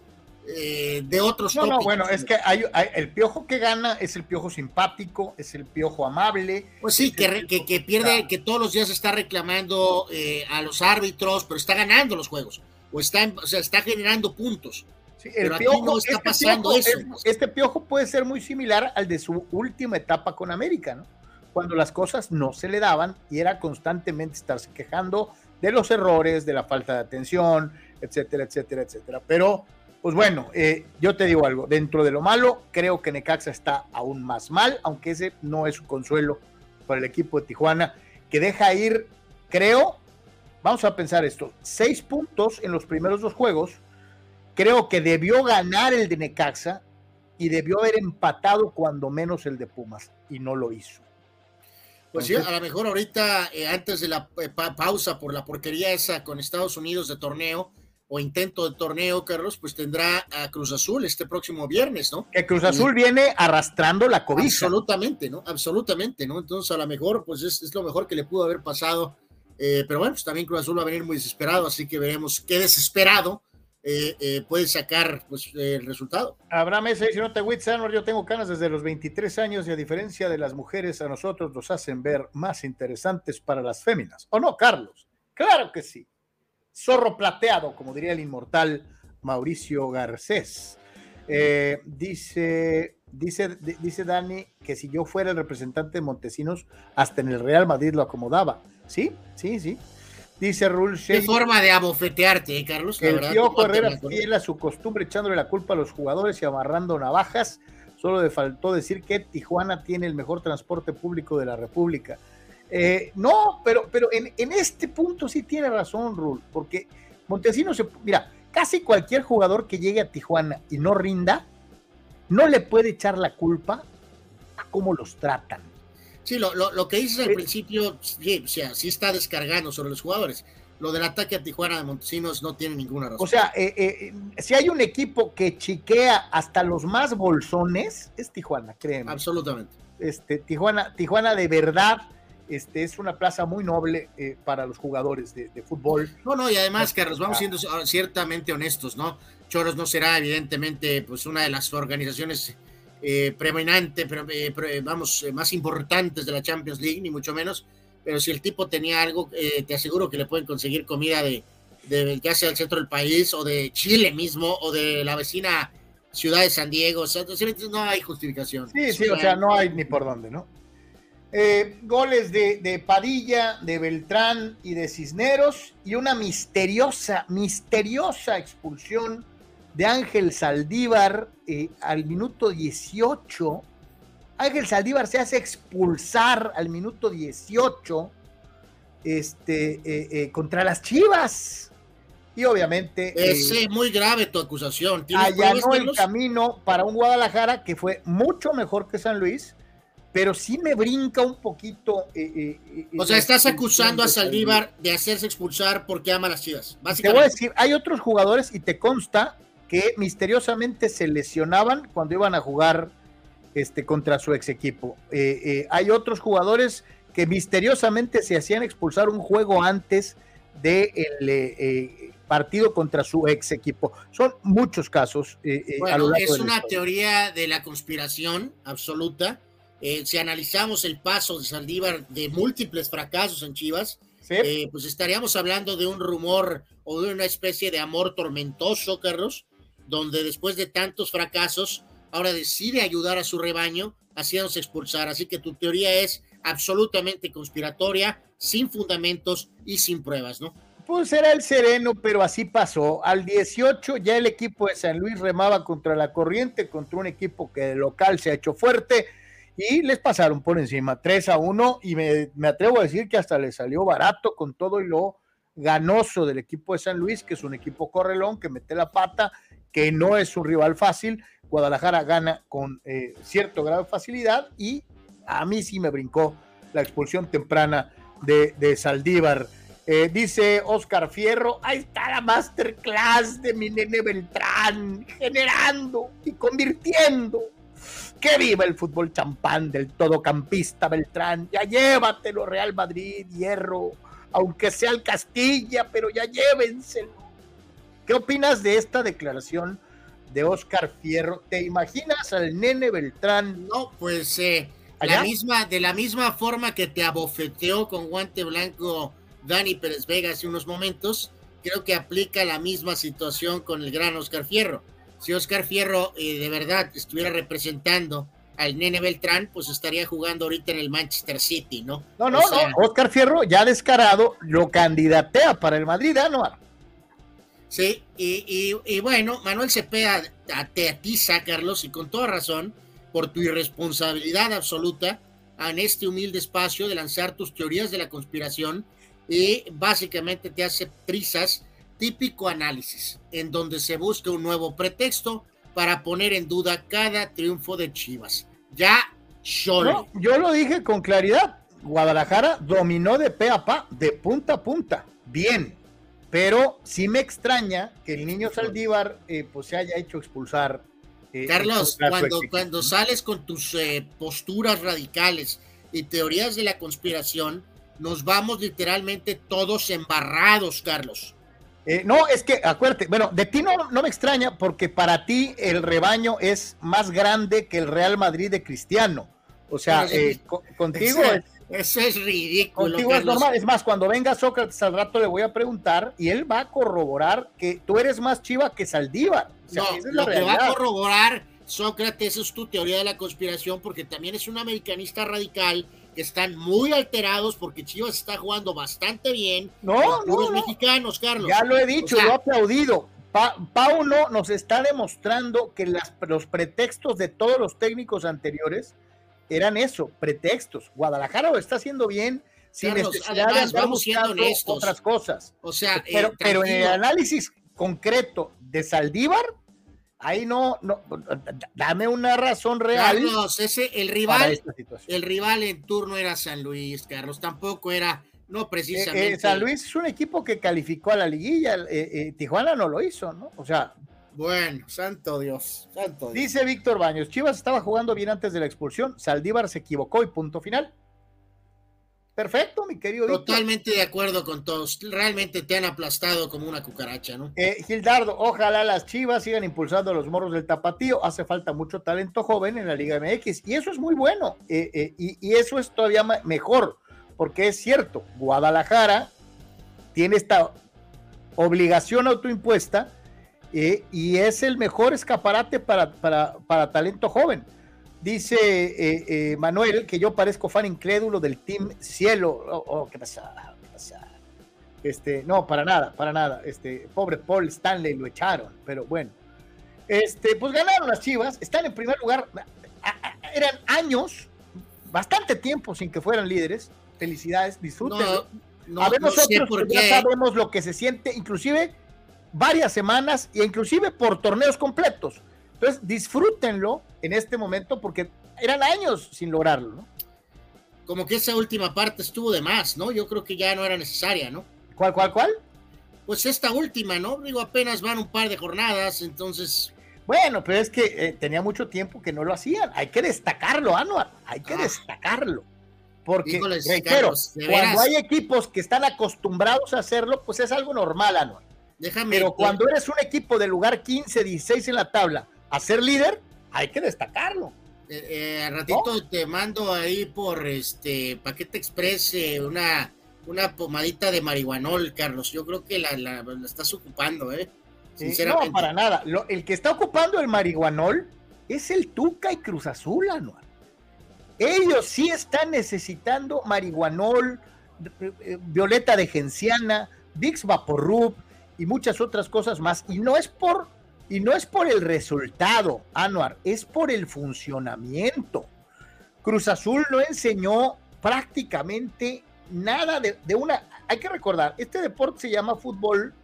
B: eh, de otros.
A: No, no, bueno, es que hay, el piojo que gana es el piojo simpático, es el piojo amable.
B: Pues sí, que, que, pierde, que todos los días está reclamando eh, a los árbitros, pero está ganando los juegos, o está, o sea, está generando puntos.
A: el piojo, está este pasando eso. este piojo puede ser muy similar al de su última etapa con América, ¿no? Cuando las cosas no se le daban y era constantemente estarse quejando de los errores, de la falta de atención, etcétera, etcétera, etcétera. Pero pues bueno, eh, yo te digo algo, dentro de lo malo, creo que Necaxa está aún más mal, aunque ese no es un consuelo para el equipo de Tijuana, que deja ir, creo, vamos a pensar esto, seis puntos en los primeros dos juegos, creo que debió ganar el de Necaxa y debió haber empatado cuando menos el de Pumas, y no lo hizo.
B: Pues sí, a lo mejor ahorita, eh, antes de la eh, pausa por la porquería esa con Estados Unidos de torneo, o intento de torneo, Carlos, pues tendrá a Cruz Azul este próximo viernes, ¿no?
A: Que Cruz Azul viene arrastrando la cobija.
B: Absolutamente, ¿no? Absolutamente, ¿no? Entonces, a lo mejor, pues es, lo mejor que le pudo haber pasado. Eh, pero bueno, pues también Cruz Azul va a venir muy desesperado, así que veremos qué desesperado eh, eh, puede sacar pues, el resultado.
A: Abraham S. si no te yo tengo canas desde los 23 años y a diferencia de las mujeres, a nosotros nos hacen ver más interesantes para las féminas. ¿O no, Carlos? Claro que sí zorro plateado, como diría el inmortal Mauricio Garcés. Eh, dice, dice, dice Dani que si yo fuera el representante de Montesinos, hasta en el Real Madrid lo acomodaba. Sí, sí, sí. Dice Rul
B: Qué forma de abofetearte, ¿eh, Carlos.
A: el Piojo Herrera fiel a su costumbre echándole la culpa a los jugadores y amarrando navajas. Solo le faltó decir que Tijuana tiene el mejor transporte público de la República. Eh, no, pero, pero en, este punto sí tiene razón, Rul, porque Montesinos, se, mira, casi cualquier jugador que llegue a Tijuana y no rinda, no le puede echar la culpa a cómo los tratan.
B: Sí, lo, que dices al eh, principio, sí, o sea, sí está descargando sobre los jugadores. Lo del ataque a Tijuana de Montesinos no tiene ninguna razón.
A: O sea, eh, si hay un equipo que chiquea hasta los más bolsones, es Tijuana, créeme.
B: Absolutamente.
A: Este, Tijuana, Tijuana de verdad este, es una plaza muy noble eh, para los jugadores de, fútbol.
B: No, no, y además, Carlos, vamos siendo ciertamente honestos, ¿no? Choros no será evidentemente pues una de las organizaciones eh, preeminentes, pero, eh, vamos, eh, más importantes de la Champions League, ni mucho menos, pero si el tipo tenía algo, te aseguro que le pueden conseguir comida de, de ya sea del centro del país o de Chile mismo o de la vecina ciudad de San Diego, o sea, no hay justificación.
A: Sí, sí, o sea, no hay ni por dónde, ¿no? Eh, goles de, Padilla, de Beltrán y de Cisneros y una misteriosa, misteriosa expulsión de Ángel Saldívar eh, al minuto 18. Ángel Saldívar se hace expulsar al minuto 18 este, eh, contra las Chivas. y obviamente
B: es eh, muy grave tu acusación.
A: Allanó el camino para un Guadalajara que fue mucho mejor que San Luis, pero sí me brinca un poquito.
B: Eh, eh, o sea, estás acusando a Saldívar de hacerse expulsar porque ama a las chivas.
A: Te voy a decir, hay otros jugadores y te consta que misteriosamente se lesionaban cuando iban a jugar este, contra su ex equipo. hay otros jugadores que misteriosamente se hacían expulsar un juego antes del de partido contra su ex equipo. Son muchos casos.
B: Eh, eh, bueno, es una teoría de la conspiración absoluta. Eh, si analizamos el paso de Saldívar de múltiples fracasos en Chivas, pues estaríamos hablando de un rumor o de una especie de amor tormentoso, Carlos, donde después de tantos fracasos, ahora decide ayudar a su rebaño haciéndose expulsar. Así que tu teoría es absolutamente conspiratoria, sin fundamentos y sin pruebas, ¿no?
A: Pues era el sereno, pero así pasó. Al 18 ya el equipo de San Luis remaba contra la corriente, contra un equipo que de local se ha hecho fuerte y les pasaron por encima 3 a 1 y me, atrevo a decir que hasta le salió barato con todo y lo ganoso del equipo de San Luis, que es un equipo correlón, que mete la pata, que no es un rival fácil. Guadalajara gana con eh, cierto grado de facilidad y a mí sí me brincó la expulsión temprana de, de Saldívar. Eh, dice Oscar Fierro, ahí está la masterclass de mi nene Beltrán, generando y convirtiendo. Que viva el fútbol champán del todocampista Beltrán. Ya llévatelo, Real Madrid, hierro, aunque sea el Castilla, pero ya llévenselo. ¿Qué opinas de esta declaración de Oscar Fierro? ¿Te imaginas al nene Beltrán?
B: No, pues eh, la misma, de la misma forma que te abofeteó con guante blanco Dani Pérez Vega hace unos momentos, creo que aplica la misma situación con el gran Oscar Fierro. Si Oscar Fierro eh, de verdad estuviera representando al Nene Beltrán, pues estaría jugando ahorita en el Manchester City, ¿no?
A: No, no, no. Oscar Fierro ya descarado lo candidatea para el Madrid, ¿no?
B: Sí, y, bueno, Manuel Cepeda te atiza, Carlos, y con toda razón, por tu irresponsabilidad absoluta en este humilde espacio de lanzar tus teorías de la conspiración y básicamente te hace prisas, típico análisis, en donde se busca un nuevo pretexto para poner en duda cada triunfo de Chivas. Ya,
A: yo lo dije con claridad. Guadalajara dominó de pe a pa, de punta a punta. Bien, pero sí me extraña que el niño Saldívar eh, pues se haya hecho expulsar.
B: Eh, Carlos, cuando, cuando sales con tus eh, posturas radicales y teorías de la conspiración, nos vamos literalmente todos embarrados, Carlos.
A: Eh, no, es que, acuérdate, bueno, de ti no, no, me extraña porque para ti el rebaño es más grande que el Real Madrid de Cristiano. O sea, eh, contigo
B: es, Eso es ridículo.
A: Contigo es normal. Es más, cuando venga Sócrates al rato le voy a preguntar y él va a corroborar que tú eres más chiva que Saldívar.
B: no, lo que va a corroborar Sócrates es tu teoría de la conspiración porque también es un americanista radical están muy alterados porque Chivas está jugando bastante bien.
A: No, no,
B: los mexicanos, Carlos.
A: Ya lo he dicho, lo he aplaudido. Pauno nos está demostrando que los pretextos de todos los técnicos anteriores eran eso, pretextos. Guadalajara lo está haciendo bien sin necesidad de vamos siendo honestos. otras cosas.
B: O sea,
A: pero, eh, pero en el análisis concreto de Saldívar, ahí no, no, dame una razón real.
B: Carlos, ese, el rival, el rival en turno era San Luis, Carlos, tampoco era, no eh, precisamente.
A: Eh, San Luis es un equipo que calificó a la liguilla, eh, Tijuana no lo hizo, ¿no? O sea.
B: Bueno, santo Dios, santo Dios.
A: Dice Víctor Baños, Chivas estaba jugando bien antes de la expulsión, Saldívar se equivocó y punto final. Perfecto, mi querido.
B: Totalmente de acuerdo con todos. Realmente te han aplastado como una cucaracha, ¿no?
A: Eh, Gildardo, ojalá las chivas sigan impulsando a los morros del tapatío. Hace falta mucho talento joven en la Liga MX y eso es muy bueno. Eh, eh, y, eso es todavía mejor, porque es cierto, Guadalajara tiene esta obligación autoimpuesta y es el mejor escaparate para, para, para talento joven Dice eh, eh, Manuel que yo parezco fan incrédulo del Team Cielo. Oh, oh, ¿Qué pasa? ¿Qué pasa? Este, no, para nada, para nada. Este, pobre Paul Stanley lo echaron, pero bueno. Este, pues ganaron las Chivas, están en primer lugar. Eran años, bastante tiempo sin que fueran líderes. Felicidades, disfruten. No, no, a ver, nosotros ya sabemos lo que se siente, inclusive varias semanas e inclusive por torneos completos. Entonces, disfrútenlo en este momento porque eran años sin lograrlo, ¿no?
B: Como que esa última parte estuvo de más, ¿no? Yo creo que ya no era necesaria, ¿no?
A: ¿Cuál, cuál, cuál?
B: Pues esta última, ¿no? Digo, apenas van un par de jornadas, entonces...
A: Bueno, pero es que eh, tenía mucho tiempo que no lo hacían. Hay que destacarlo, Anuar. Hay que ah. destacarlo. Porque, reitero, cuando hay equipos que están acostumbrados a hacerlo, pues es algo normal, Anuar. Déjame, pero cuando eres un equipo de lugar 15, 16 en la tabla, a ser líder, hay que destacarlo.
B: Eh, eh ratito te mando ahí por este paquete express eh, una, una pomadita de marihuanol, Carlos. Yo creo que la, la, estás ocupando, ¿eh?
A: Sinceramente. no, para nada. el que está ocupando el marihuanol es el Tuca y Cruz Azul, Anual. Ellos sí están necesitando marihuanol, eh, violeta de genciana, Dix Vaporub y muchas otras cosas más. Y no es por y no es por el resultado, Anuar, es por el funcionamiento. Cruz Azul no enseñó prácticamente nada de, una... Hay que recordar, este deporte se llama fútbol,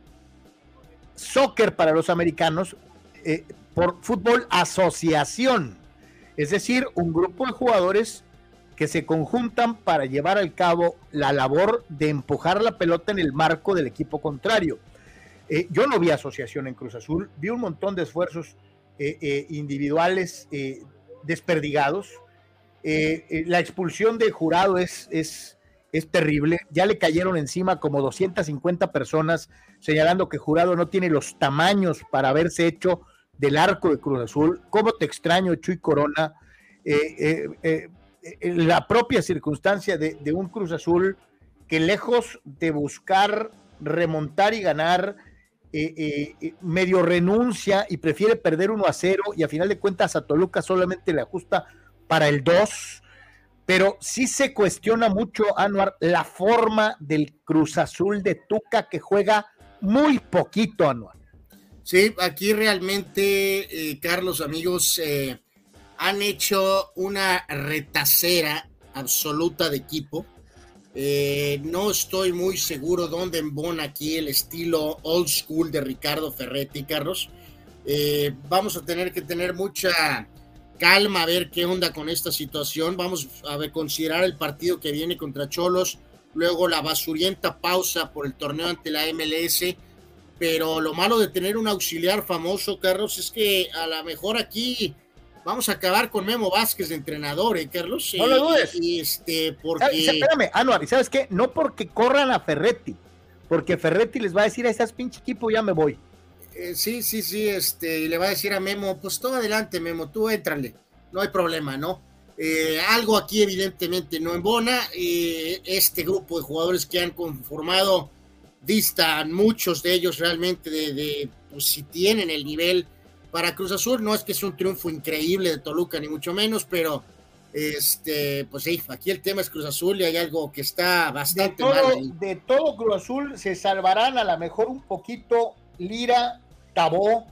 A: soccer para los americanos, eh, por fútbol asociación. Es decir, un grupo de jugadores que se conjuntan para llevar al cabo la labor de empujar la pelota en el marco del equipo contrario. Eh, yo no vi asociación en Cruz Azul, vi un montón de esfuerzos eh, eh, individuales desperdigados. la expulsión de jurado es, es, es terrible. Ya le cayeron encima como 250 personas señalando que jurado no tiene los tamaños para haberse hecho del arco de Cruz Azul. ¿Cómo te extraño, Chuy Corona? la propia circunstancia de, de, un Cruz Azul que lejos de buscar remontar y ganar, eh, eh, eh, medio renuncia y prefiere perder 1 a 0 y a final de cuentas a Toluca solamente le ajusta para el 2, pero sí se cuestiona mucho, Anuar, la forma del Cruz Azul de Tuca que juega muy poquito, Anuar.
B: Sí, aquí realmente, Carlos, amigos, han hecho una retacera absoluta de equipo eh, no estoy muy seguro dónde embona aquí el estilo old school de Ricardo Ferretti, Carlos. Eh, vamos a tener que tener mucha calma a ver qué onda con esta situación. Vamos a ver, considerar el partido que viene contra Cholos, luego la basurienta pausa por el torneo ante la MLS. Pero lo malo de tener un auxiliar famoso, Carlos, es que a lo mejor aquí vamos a acabar con Memo Vázquez de entrenador, ¿eh, Carlos?
A: No lo dudes.
B: Este, porque...
A: Espérame, Anuar, ¿y sabes qué? No porque corran a Ferretti, porque Ferretti les va a decir a esas pinche equipo, ya me voy.
B: Eh, sí, sí, sí, este, y le va a decir a Memo, pues todo adelante, Memo, tú éntrale, no hay problema, ¿no? Eh, algo aquí evidentemente no embona, eh, este grupo de jugadores que han conformado distan muchos de ellos realmente de, de pues si tienen el nivel para Cruz Azul. No es que es un triunfo increíble de Toluca, ni mucho menos, pero este, pues sí, aquí el tema es Cruz Azul y hay algo que está bastante
A: de
B: todo,
A: mal. De todo Cruz Azul se salvarán a lo mejor un poquito Lira, Tabó.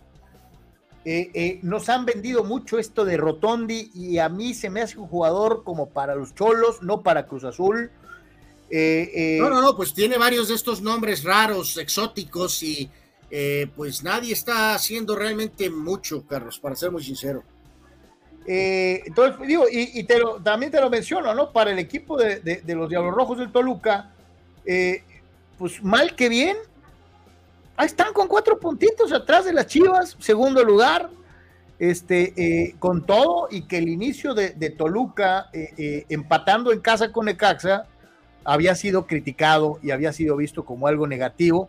A: Eh, eh, nos han vendido mucho esto de Rotondi y a mí se me hace un jugador como para los Cholos, no para Cruz Azul.
B: Eh, no, no, no, pues tiene varios de estos nombres raros, exóticos y eh, pues nadie está haciendo realmente mucho, Carlos, para ser muy sincero.
A: Eh, entonces, digo, y, también te lo menciono, ¿no? Para el equipo de, los Diablos Rojos del Toluca, eh, pues mal que bien, están con cuatro puntitos atrás de las Chivas, segundo lugar, este, con todo, y que el inicio de, Toluca, empatando en casa con Necaxa, había sido criticado y había sido visto como algo negativo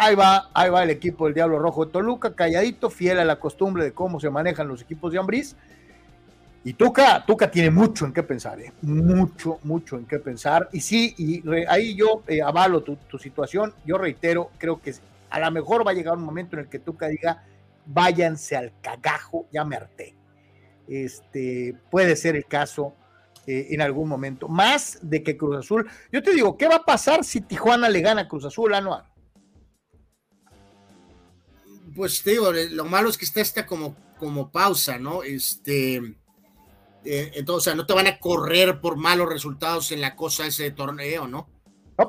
A: Ahí va, ahí va el equipo del Diablo Rojo de Toluca, calladito, fiel a la costumbre de cómo se manejan los equipos de Ambriz. Y Tuca, Tuca tiene mucho en qué pensar, ¿eh? mucho, mucho en qué pensar. Y sí, y ahí yo eh, avalo tu, situación. Yo reitero, creo que a lo mejor va a llegar un momento en el que Tuca diga, váyanse al cagajo, ya me harté. Este, puede ser el caso eh, en algún momento. Más de que Cruz Azul. Yo te digo, ¿qué va a pasar si Tijuana le gana a Cruz Azul, Anuar?
B: Pues te digo, lo malo es que está esta como, como pausa, ¿no? Este, eh, entonces, o sea, no te van a correr por malos resultados en la cosa ese torneo, ¿no?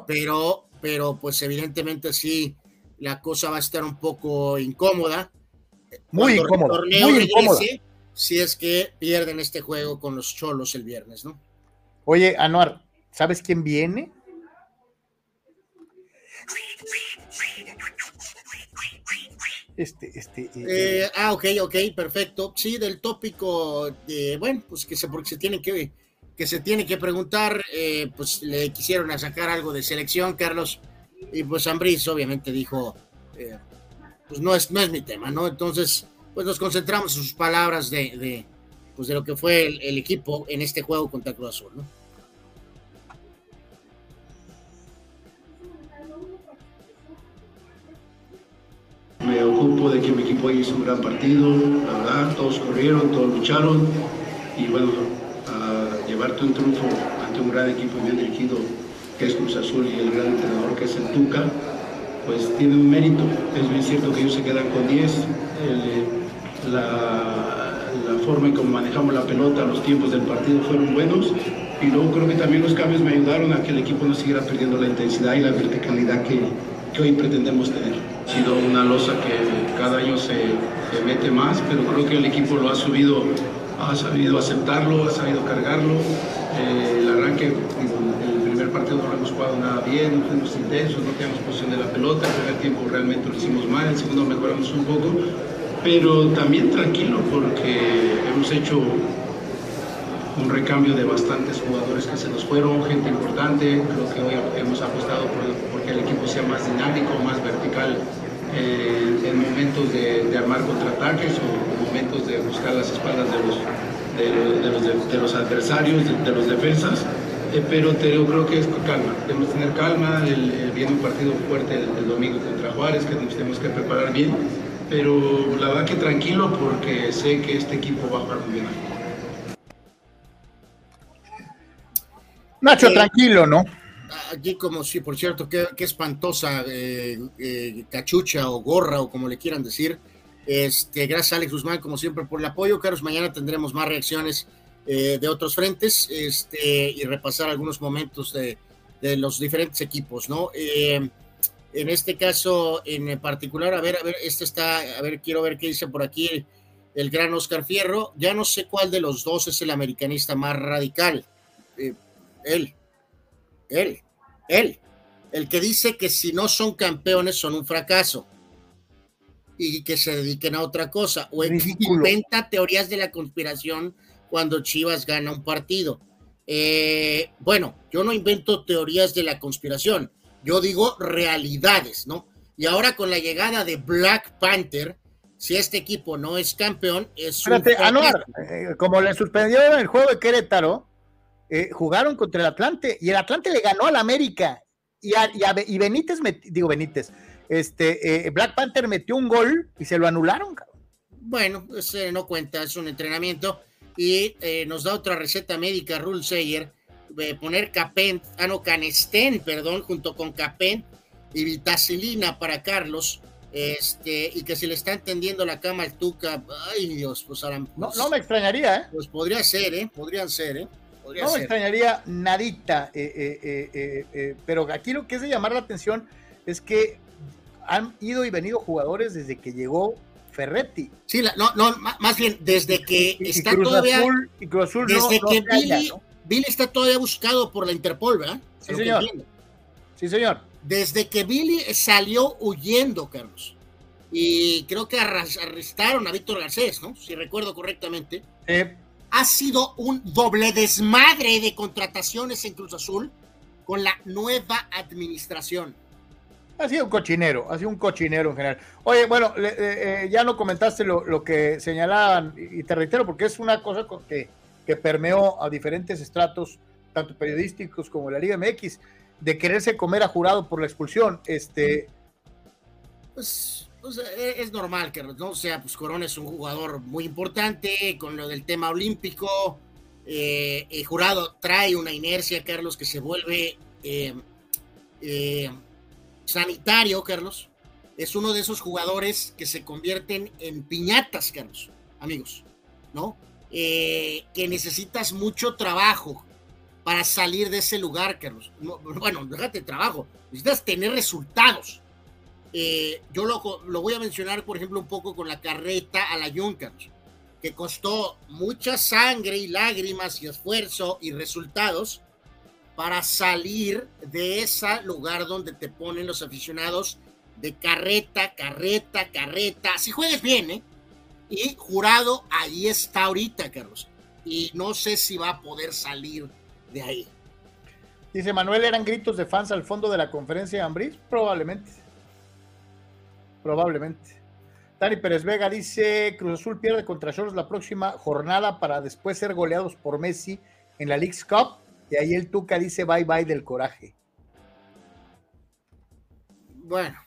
B: Pero, pero pues evidentemente sí, la cosa va a estar un poco incómoda.
A: Muy incómoda. Muy incómoda.
B: Si es que pierden este juego con los Cholos el viernes, ¿no?
A: Oye, Anuar, ¿sabes quién viene? Este, este.
B: Eh, eh, ah, ok, ok, perfecto. Sí, del tópico de, bueno, pues que se, porque se tiene que, que se tiene que preguntar, eh, pues le quisieron sacar algo de selección, Carlos, y pues Ambris obviamente dijo, pues no es, no es mi tema, ¿no? Entonces, pues nos concentramos en sus palabras de, pues de lo que fue el, el, equipo en este juego contra Cruz Azul, ¿no?
F: Me ocupo de que mi equipo hizo un gran partido, la verdad, todos corrieron, todos lucharon y bueno, a llevarte un triunfo ante un gran equipo bien dirigido que es Cruz Azul y el gran entrenador que es el Tuca, pues tiene un mérito. Es bien cierto que ellos se quedan con 10. la, forma en cómo manejamos la pelota, los tiempos del partido fueron buenos y luego creo que también los cambios me ayudaron a que el equipo no siguiera perdiendo la intensidad y la verticalidad que hoy pretendemos tener. Ha sido una losa que cada año se, mete más, pero creo que el equipo lo ha subido, ha sabido aceptarlo, ha sabido cargarlo. Eh, el arranque, en el primer partido no lo hemos jugado nada bien, no fuimos intensos, no teníamos posición de la pelota, el primer tiempo realmente lo hicimos mal, el segundo mejoramos un poco, pero también tranquilo porque hemos hecho un recambio de bastantes jugadores que se nos fueron, gente importante, creo que hoy hemos apostado por, que el equipo sea más dinámico, más vertical eh, en momentos de, armar contraataques o momentos de buscar las espaldas de los, de, los, de, los adversarios, de, los defensas. Eh, pero te, yo creo que es con calma, debemos tener calma, el, viene un partido fuerte el, el, domingo contra Juárez que nos tenemos que preparar bien, pero la verdad que tranquilo porque sé que este equipo va a jugar muy bien.
A: Nacho, eh, tranquilo, ¿no?
B: Aquí como sí, por cierto, qué, espantosa eh, eh, cachucha o gorra o como le quieran decir. Este, gracias Alex Guzmán, como siempre, por el apoyo. Carlos, mañana tendremos más reacciones de otros frentes este, y repasar algunos momentos de, de los diferentes equipos, ¿no? en este caso en particular, a ver, a ver, este está, a ver, quiero ver qué dice por aquí el, el gran Oscar Fierro. Ya no sé cuál de los dos es el americanista más radical él, él, él, el que dice que si no son campeones son un fracaso y que se dediquen a otra cosa, o inventa teorías de la conspiración cuando Chivas gana un partido. Eh, bueno, yo no invento teorías de la conspiración, yo digo realidades, ¿no? Y ahora con la llegada de Black Panther, si este equipo no es campeón, es
A: Espérate, Anuar, eh, como le suspendieron el juego de Querétaro, eh, jugaron contra el Atlante y el Atlante le ganó al América y, y, Benítez, digo Benítez, este, eh, Black Panther metió un gol y se lo anularon.
B: Bueno, pues, eh, no cuenta, es un entrenamiento y nos da otra receta médica, Rule Sayer, poner Capent, ah no, Canestén, perdón, junto con Capent y vitacilina para Carlos. Este, y que se le está entendiendo la cama al Tuca, ay Dios, pues, ahora,
A: no, no me extrañaría, ¿eh?
B: Pues podría ser, ¿eh? Podrían ser, ¿eh?
A: No me extrañaría nadita, eh, eh, eh, pero aquí lo que es de llamar la atención es que han ido y venido jugadores desde que llegó Ferretti.
B: Sí, no, no, más bien desde que está todavía. desde que Billy, está todavía buscado por la Interpol, ¿verdad?
A: Sí, señor. Sí, señor.
B: Desde que Billy salió huyendo, Carlos. Y creo que arrestaron a Víctor Garcés, ¿no? Si recuerdo correctamente ha sido un doble desmadre de contrataciones en Cruz Azul con la nueva administración.
A: Ha sido un cochinero, ha sido un cochinero en general. Oye, bueno, eh, eh, ya no comentaste lo, que señalaban, y te reitero, porque es una cosa que, que permeó a diferentes estratos, tanto periodísticos como la Liga MX, de quererse comer a jurado por la expulsión. Este.
B: Pues e, es normal que, ¿no? O sea, pues Corona es un jugador muy importante con lo del tema olímpico. Eh, el jurado trae una inercia, Carlos, que se vuelve eh, eh, sanitario, Carlos. Es uno de esos jugadores que se convierten en piñatas, Carlos, amigos, ¿no? que necesitas mucho trabajo para salir de ese lugar, Carlos. bueno, déjate trabajo, necesitas tener resultados eh, yo lo, lo, voy a mencionar, por ejemplo, un poco con la carreta a la Junkers, que costó mucha sangre y lágrimas y esfuerzo y resultados para salir de ese lugar donde te ponen los aficionados de carreta, carreta, carreta. Si juegues bien, ¿eh? Y jurado, ahí está ahorita, Carlos. Y no sé si va a poder salir de ahí.
A: Dice Manuel, ¿eran gritos de fans al fondo de la conferencia de Ambris? Probablemente. Probablemente. Dani Pérez Vega dice, Cruz Azul pierde contra Choros la próxima jornada para después ser goleados por Messi en la League's Cup. Y ahí el Tuca dice bye bye del coraje.
B: Bueno.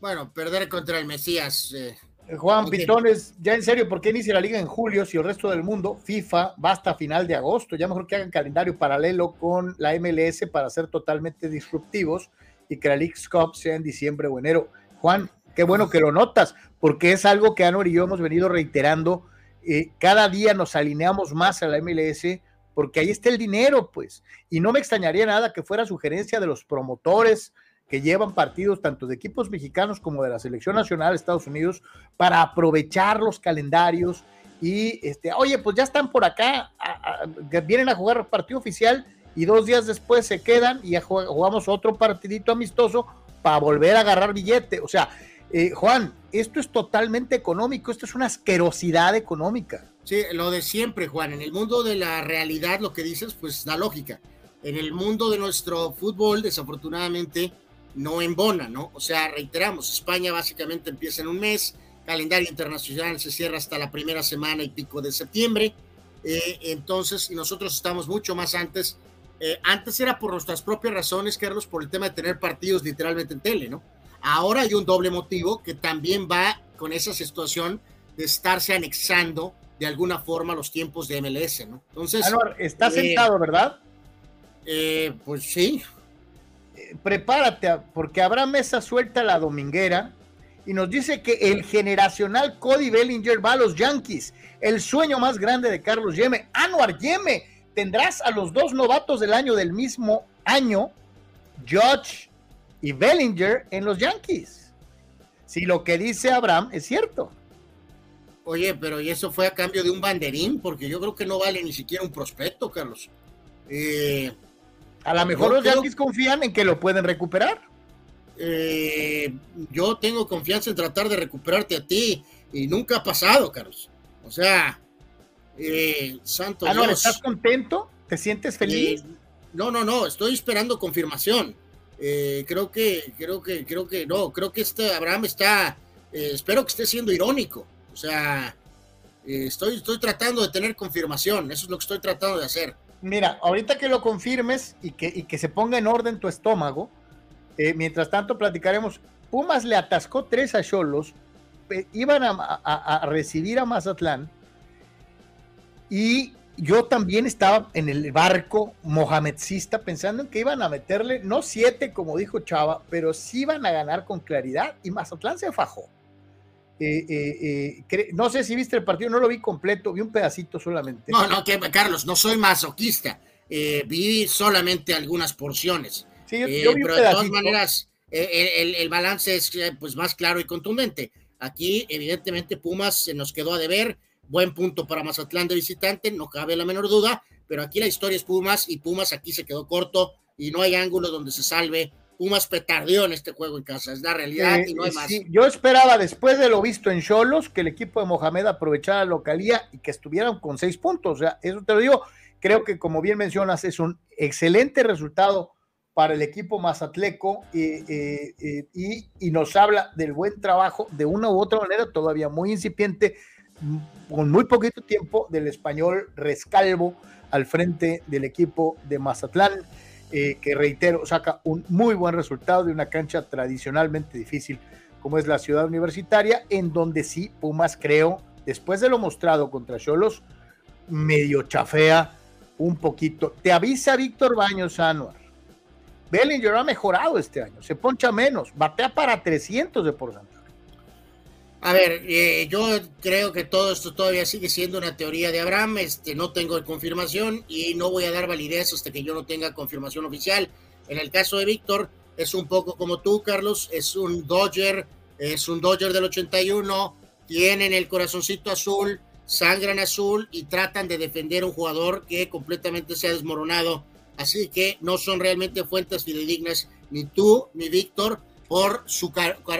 B: Bueno, perder contra el Mesías.
A: Eh, Juan Pitones, ya en serio, ¿por qué inicia la liga en julio si el resto del mundo, FIFA, va hasta final de agosto? Ya mejor que hagan calendario paralelo con la MLS para ser totalmente disruptivos y que la League's Cup sea en diciembre o enero. Juan, qué bueno que lo notas, porque es algo que Anor y yo hemos venido reiterando. Eh, cada día nos alineamos más a la MLS porque ahí está el dinero, pues. Y no me extrañaría nada que fuera sugerencia de los promotores, que llevan partidos tanto de equipos mexicanos como de la selección nacional de Estados Unidos para aprovechar los calendarios y este, oye, pues ya están por acá, vienen a jugar partido oficial y dos días después se quedan y jugamos otro partidito amistoso para volver a agarrar billete. O sea, eh, Juan, esto es totalmente económico, esto es una asquerosidad económica.
B: Sí, lo de siempre, Juan. En el mundo de la realidad, lo que dices, pues da lógica. En el mundo de nuestro fútbol, desafortunadamente, no embona, ¿no? O sea, reiteramos, España básicamente empieza en un mes, calendario internacional se cierra hasta la primera semana y pico de septiembre, eh, entonces, y nosotros estamos mucho más antes. Eh, antes era por nuestras propias razones, Carlos, por el tema de tener partidos literalmente en tele, ¿no? Ahora hay un doble motivo que también va con esa situación de estarse anexando de alguna forma los tiempos de MLS, ¿no?
A: Entonces. está eh, sentado, ¿verdad?
B: pues sí,
A: prepárate, porque habrá mesa suelta la dominguera y nos dice que el generacional Cody Bellinger va a los Yankees, el sueño más grande de Carlos Yeme. Anuar Yeme, tendrás a los dos novatos del año del mismo año, Judge y Bellinger, en los Yankees. Si lo que dice Abraham es cierto.
B: Oye, pero ¿y eso fue a cambio de un banderín? Porque yo creo que no vale ni siquiera un prospecto, Carlos. Eh,
A: a lo mejor los Yankees confían en que lo pueden recuperar.
B: Eh, yo tengo confianza en tratar de recuperarte a ti y nunca ha pasado, Carlos. O sea, eh, santo
A: ah, Dios. ¿Estás contento? ¿Te sientes feliz?
B: Eh, no, no, no, estoy esperando confirmación. creo que, creo que, creo que, no, creo que este Abraham está, espero que esté siendo irónico. O sea, estoy, estoy tratando de tener confirmación, eso es lo que estoy tratando de hacer.
A: Mira, ahorita que lo confirmes y que, que se ponga en orden tu estómago, eh, mientras tanto platicaremos. Pumas le atascó tres a Cholos, iban a, recibir a Mazatlán y yo también estaba en el barco mohamedcista pensando en que iban a meterle, no siete como dijo Chava, pero sí iban a ganar con claridad y Mazatlán se fajó. Eh, eh, eh, no sé si viste el partido, no lo vi completo, vi un pedacito solamente.
B: No, no, que, Carlos, no soy masoquista, vi solamente algunas porciones. Sí, yo, vi pero de todas maneras, el, balance es pues más claro y contundente. Aquí, evidentemente, Pumas se nos quedó a deber, buen punto para Mazatlán de visitante, no cabe la menor duda, pero aquí la historia es Pumas y Pumas aquí se quedó corto y no hay ángulo donde se salve Pumas petardeó en este juego en casa, es la realidad y no hay más.
A: yo esperaba después de lo visto en Cholos que el equipo de Mohamed aprovechara la localía y que estuvieran con seis puntos, o sea, eso te lo digo, creo que como bien mencionas es un excelente resultado para el equipo mazatleco eh, eh, y, y, nos habla del buen trabajo de una u otra manera, todavía muy incipiente, con muy poquito tiempo del español Rescalvo al frente del equipo de Mazatlán. Eh, que reitero, saca un muy buen resultado de una cancha tradicionalmente difícil como es la ciudad universitaria, en donde sí Pumas creo, después de lo mostrado contra Cholos, medio chafea un poquito. Te avisa Víctor Baños Anuar. Bellinger ha mejorado este año, se poncha menos, batea para 300 de porcentaje.
B: A ver, eh, yo creo que todo esto todavía sigue siendo una teoría de Abraham, este, no tengo confirmación y no voy a dar validez hasta que yo no tenga confirmación oficial. En el caso de Víctor, es un poco como tú, Carlos, es un Dodger, es un Dodger del 81, tienen el corazoncito azul, sangran azul y tratan de defender a un jugador que completamente se ha desmoronado. Así que no son realmente fuentes fidedignas, ni tú ni Víctor, por su,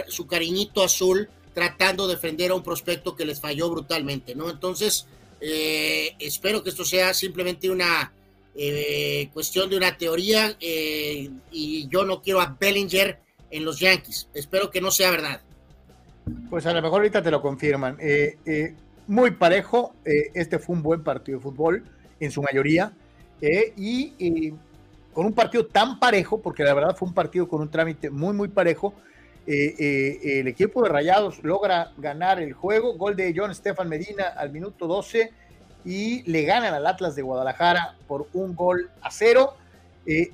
B: su cariñito azul tratando de defender a un prospecto que les falló brutalmente, ¿no? Entonces, eh, espero que esto sea simplemente una eh, cuestión de una teoría eh, y yo no quiero a Bellinger en los Yankees. Espero que no sea verdad.
A: Pues a lo mejor ahorita te lo confirman. muy parejo, este fue un buen partido de fútbol en su mayoría y con un partido tan parejo, porque la verdad fue un partido con un trámite muy, muy parejo. El equipo de Rayados logra ganar el juego. Gol de John Stefan Medina al minuto 12 y le ganan al Atlas de Guadalajara por un gol a cero. Eh,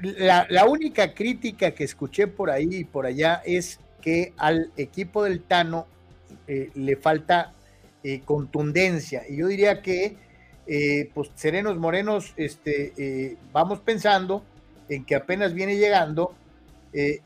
A: la, única crítica que escuché por ahí y por allá es que al equipo del Tano eh, le falta eh, contundencia. Y yo diría que, pues, Serenos Morenos, este, vamos pensando en que apenas viene llegando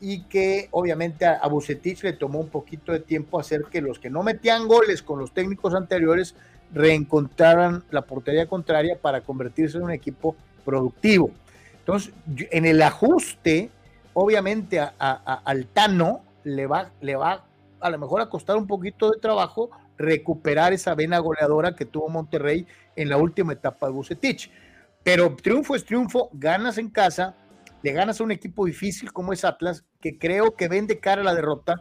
A: y que obviamente a, a le tomó un poquito de tiempo hacer que los que no metían goles con los técnicos anteriores reencontraran la portería contraria para convertirse en un equipo productivo. Entonces, en el ajuste, obviamente a, al Tano le va, le va a lo mejor a costar un poquito de trabajo recuperar esa vena goleadora que tuvo Monterrey en la última etapa de Bucetich. Pero triunfo es triunfo, ganas en casa, le ganas a un equipo difícil como es Atlas, que creo que vende cara a la derrota,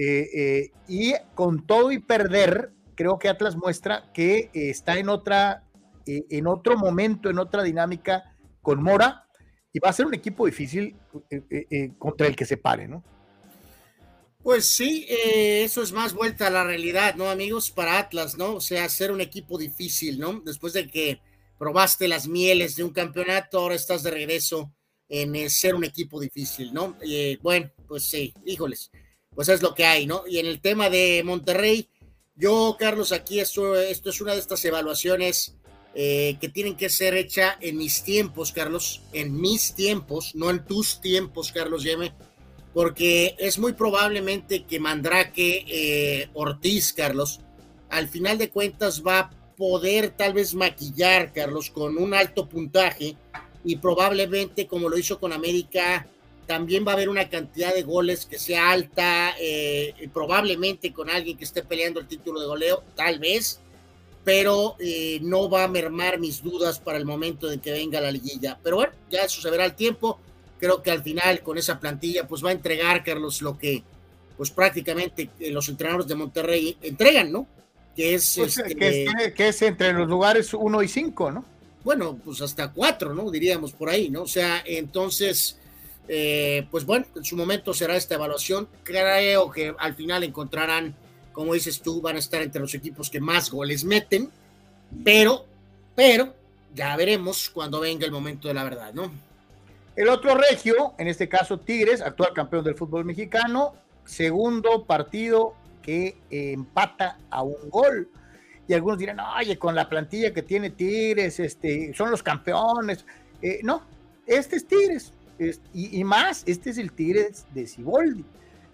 A: eh, eh, y con todo y perder, creo que Atlas muestra que eh, está en otra, en otro momento, en otra dinámica con Mora y va a ser un equipo difícil contra el que se pare, ¿no?
B: Pues sí, eso es más vuelta a la realidad, ¿no, amigos? Para Atlas, ¿no? O sea, ser un equipo difícil, ¿no? Después de que probaste las mieles de un campeonato, ahora estás de regreso en ser un equipo difícil, ¿no? bueno, pues sí, híjoles, pues es lo que hay, ¿no? Y en el tema de Monterrey, yo, Carlos, aquí esto, esto es una de estas evaluaciones eh, que tienen que ser hecha en mis tiempos, Carlos, en mis tiempos, no en tus tiempos, Carlos Yeme, porque es muy probablemente que Mandrake eh, Ortiz, Carlos, al final de cuentas va a poder tal vez maquillar, Carlos, con un alto puntaje y probablemente, como lo hizo con América, también va a haber una cantidad de goles que sea alta, eh, probablemente con alguien que esté peleando el título de goleo, tal vez, pero eh, no va a mermar mis dudas para el momento en que venga la liguilla. Pero bueno, ya eso se verá al tiempo. Creo que al final con esa plantilla pues va a entregar, Carlos, lo que pues prácticamente eh, los entrenadores de Monterrey entregan, ¿no?
A: Que es, pues, este, que, es, entre los lugares 1 y 5, ¿no?
B: Bueno, pues hasta 4, ¿no? Diríamos por ahí, ¿no? O sea, entonces eh, pues bueno, en su momento será esta evaluación. Creo que al final encontrarán, como dices tú, van a estar entre los equipos que más goles meten, pero, pero, ya veremos cuando venga el momento de la verdad, ¿no?
A: El otro regio, en este caso Tigres, actual campeón del fútbol mexicano, segundo partido que empata a un gol. Y algunos dirán, oye, con la plantilla que tiene Tigres, este, son los campeones. Eh, no, este es Tigres, y, más, este es el Tigres de Ciboldi.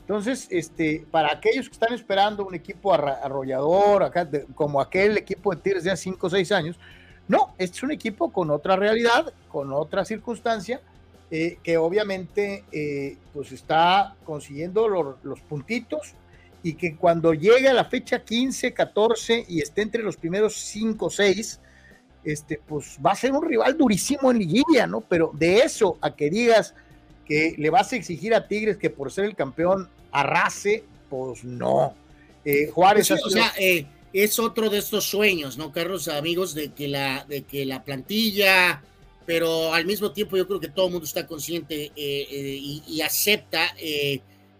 A: Entonces, este, para aquellos que están esperando un equipo arrollador, acá, como aquel equipo de Tigres de hace 5 o 6 años, no, este es un equipo con otra realidad, con otra circunstancia, eh, que obviamente eh, pues está consiguiendo los puntitos y que cuando llegue a la fecha 15, 14 y esté entre los primeros 5 o 6, este, pues va a ser un rival durísimo en liguilla, ¿no? Pero de eso a que digas que le vas a exigir a Tigres que por ser el campeón arrase, pues no.
B: Eh, Juárez. Pues o sea, eh, es otro de estos sueños, ¿no, Carlos? Amigos, de que la, de que la plantilla, pero al mismo tiempo yo creo que todo el mundo está consciente eh, y, y, acepta,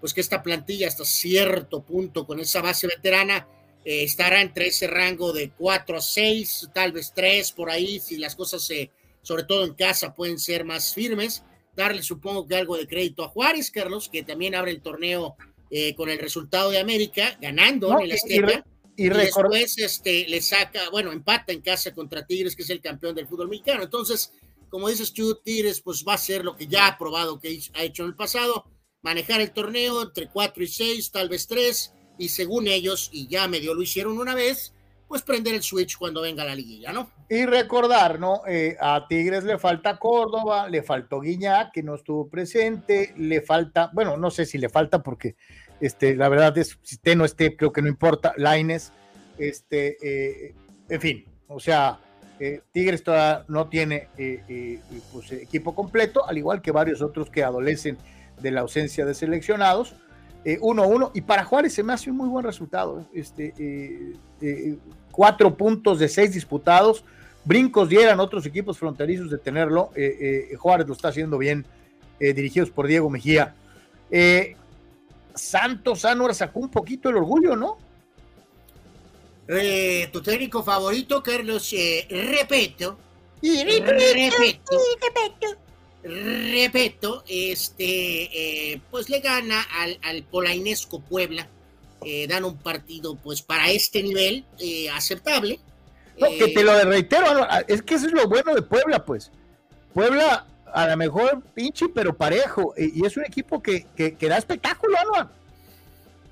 B: pues que esta plantilla hasta cierto punto con esa base veterana eh, estará entre ese rango de 4 a 6, tal vez 3 por ahí, si las cosas, se, sobre todo en casa, pueden ser más firmes. Darle, supongo que algo de crédito a Juárez, Carlos, que también abre el torneo eh, con el resultado de América, ganando en el Azteca. Y, después este, le saca, bueno, empata en casa contra Tigres, que es el campeón del fútbol mexicano. Entonces, como dices tú, Tigres, pues va a ser lo que ya ha probado que ha hecho en el pasado, manejar el torneo entre 4 y 6, tal vez 3, y según ellos, y ya medio lo hicieron una vez, pues prender el switch cuando venga la liguilla, ¿no?
A: Y recordar, ¿no? Eh, a Tigres le falta Córdoba, le faltó Guiñac, que no estuvo presente, le falta, bueno, no sé si le falta porque, este, la verdad es, si esté no esté, creo que no importa, Laines, este, eh, en fin, o sea, eh, Tigres todavía no tiene pues, equipo completo, al igual que varios otros que adolecen de la ausencia de seleccionados. 1-1 y para Juárez se me hace un muy buen resultado. Este, cuatro puntos de seis disputados. Brincos dieran otros equipos fronterizos de tenerlo. Eh, eh, Juárez lo está haciendo bien, eh, dirigidos por Diego Mejía. Santos Anuar sacó un poquito el orgullo, ¿no?
B: tu técnico favorito, Carlos, repito.
G: Y repito,
B: repito, este, pues le gana al, al Polainesco Puebla eh, dan un partido pues para este nivel eh, aceptable.
A: No, que te lo reitero, es que eso es lo bueno de Puebla, pues. Puebla a lo mejor pinche, pero parejo, y es un equipo que, que, da espectáculo, ¿no?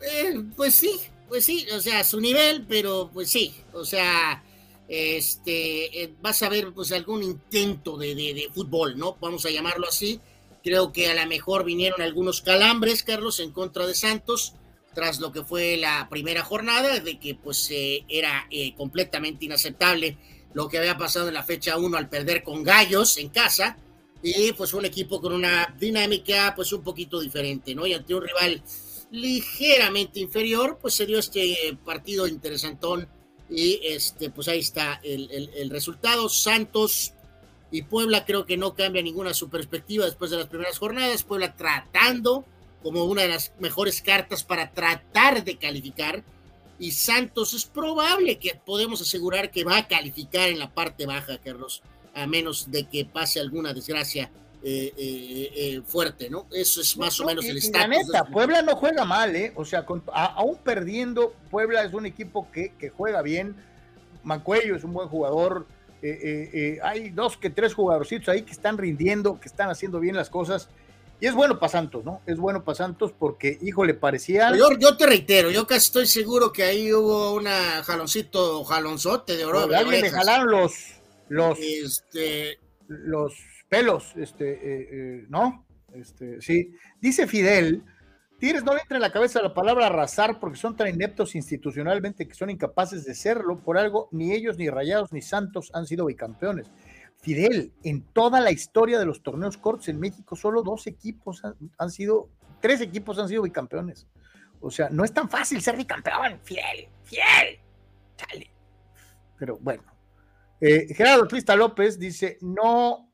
B: Eh, pues sí, pues sí, o sea, su nivel, pero pues sí, o sea, este, vas a ver pues algún intento de, fútbol, ¿no? Vamos a llamarlo así. Creo que a lo mejor vinieron algunos calambres, Carlos, en contra de Santos tras lo que fue la primera jornada, de que pues eh, era eh, completamente inaceptable lo que había pasado en la fecha 1 al perder con Gallos en casa, y pues un equipo con una dinámica pues un poquito diferente, ¿no? Y ante un rival ligeramente inferior, pues se dio este partido interesantón y este pues ahí está el, el resultado. Santos y Puebla creo que no cambia ninguna su perspectiva después de las primeras jornadas, Puebla tratando como una de las mejores cartas para tratar de calificar. Y Santos es probable que podemos asegurar que va a calificar en la parte baja, Carlos, a menos de que pase alguna desgracia eh, eh, eh, fuerte, ¿no? Eso es más o menos el estatus.
A: La neta, Puebla no juega mal, ¿eh? O sea, aún perdiendo, Puebla es un equipo que, que juega bien. Mancuello es un buen jugador. hay dos que tres jugadorcitos ahí que están rindiendo, que están haciendo bien las cosas. Y es bueno para Santos, ¿no? Es bueno para Santos porque, hijo, le parecía.
B: Yo, yo, te reitero, yo casi estoy seguro que ahí hubo una jaloncito, jalonzote de oro.
A: alguien le jalaron los, los, este... los pelos, este, eh, eh, ¿no? Este, sí. Dice Fidel, Tigres no le entra en la cabeza la palabra arrasar porque son tan ineptos institucionalmente que son incapaces de serlo. Por algo, ni ellos, ni Rayados, ni Santos han sido bicampeones. Fidel, en toda la historia de los torneos cortos en México, solo dos equipos han, sido, tres equipos han sido bicampeones. O sea, no es tan fácil ser bicampeón, Fidel, Fidel. Chale. Pero bueno. Eh, Gerardo Trista López dice, no,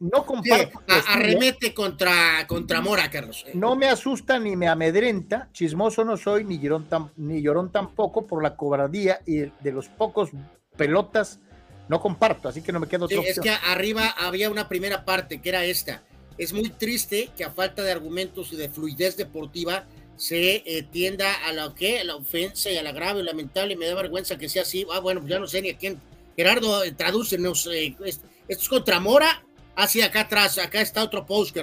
A: no comparto.
B: arremete contra, contra Mora, Carlos.
A: No me asusta ni me amedrenta, chismoso no soy, ni llorón, ni llorón tampoco por la cobradía y de los pocos pelotas no comparto, así que no me quedo
B: otra Es que arriba había una primera parte que era esta. Es muy triste que a falta de argumentos y de fluidez deportiva se eh, tienda a la que la ofensa y a la grave lamentable. Me da vergüenza que sea así. Ah, bueno, pues ya no sé ni a quién. Gerardo, eh, tradúcenos. Eh, esto es contra Mora. Ah, acá atrás, acá está otro post,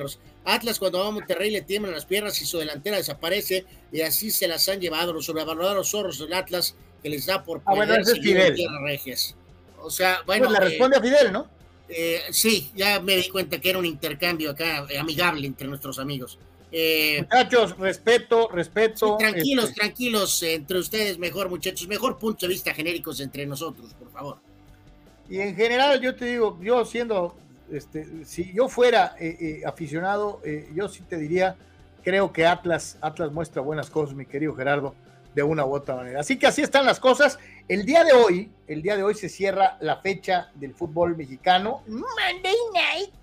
B: Atlas cuando va a Monterrey le tiemblan las piernas y su delantera desaparece y así se las han llevado los sobrevalorados zorros del Atlas que les da por
A: ah, bueno, ese es Fidel.
B: Regias. O sea, bueno.
A: Pues le responde a Fidel, ¿no?
B: Eh, sí, ya me di cuenta que era un intercambio acá eh, amigable entre nuestros amigos.
A: Eh, muchachos, respeto, respeto.
B: tranquilos, este tranquilos, entre ustedes mejor, muchachos, mejor punto de vista genéricos entre nosotros, por favor.
A: Y en general, yo te digo, yo siendo, este, si yo fuera aficionado, yo sí te diría, creo que Atlas, Atlas muestra buenas cosas, mi querido Gerardo de una u otra manera. Así que así están las cosas. El día de hoy, el día de hoy se cierra la fecha del fútbol mexicano. Monday night.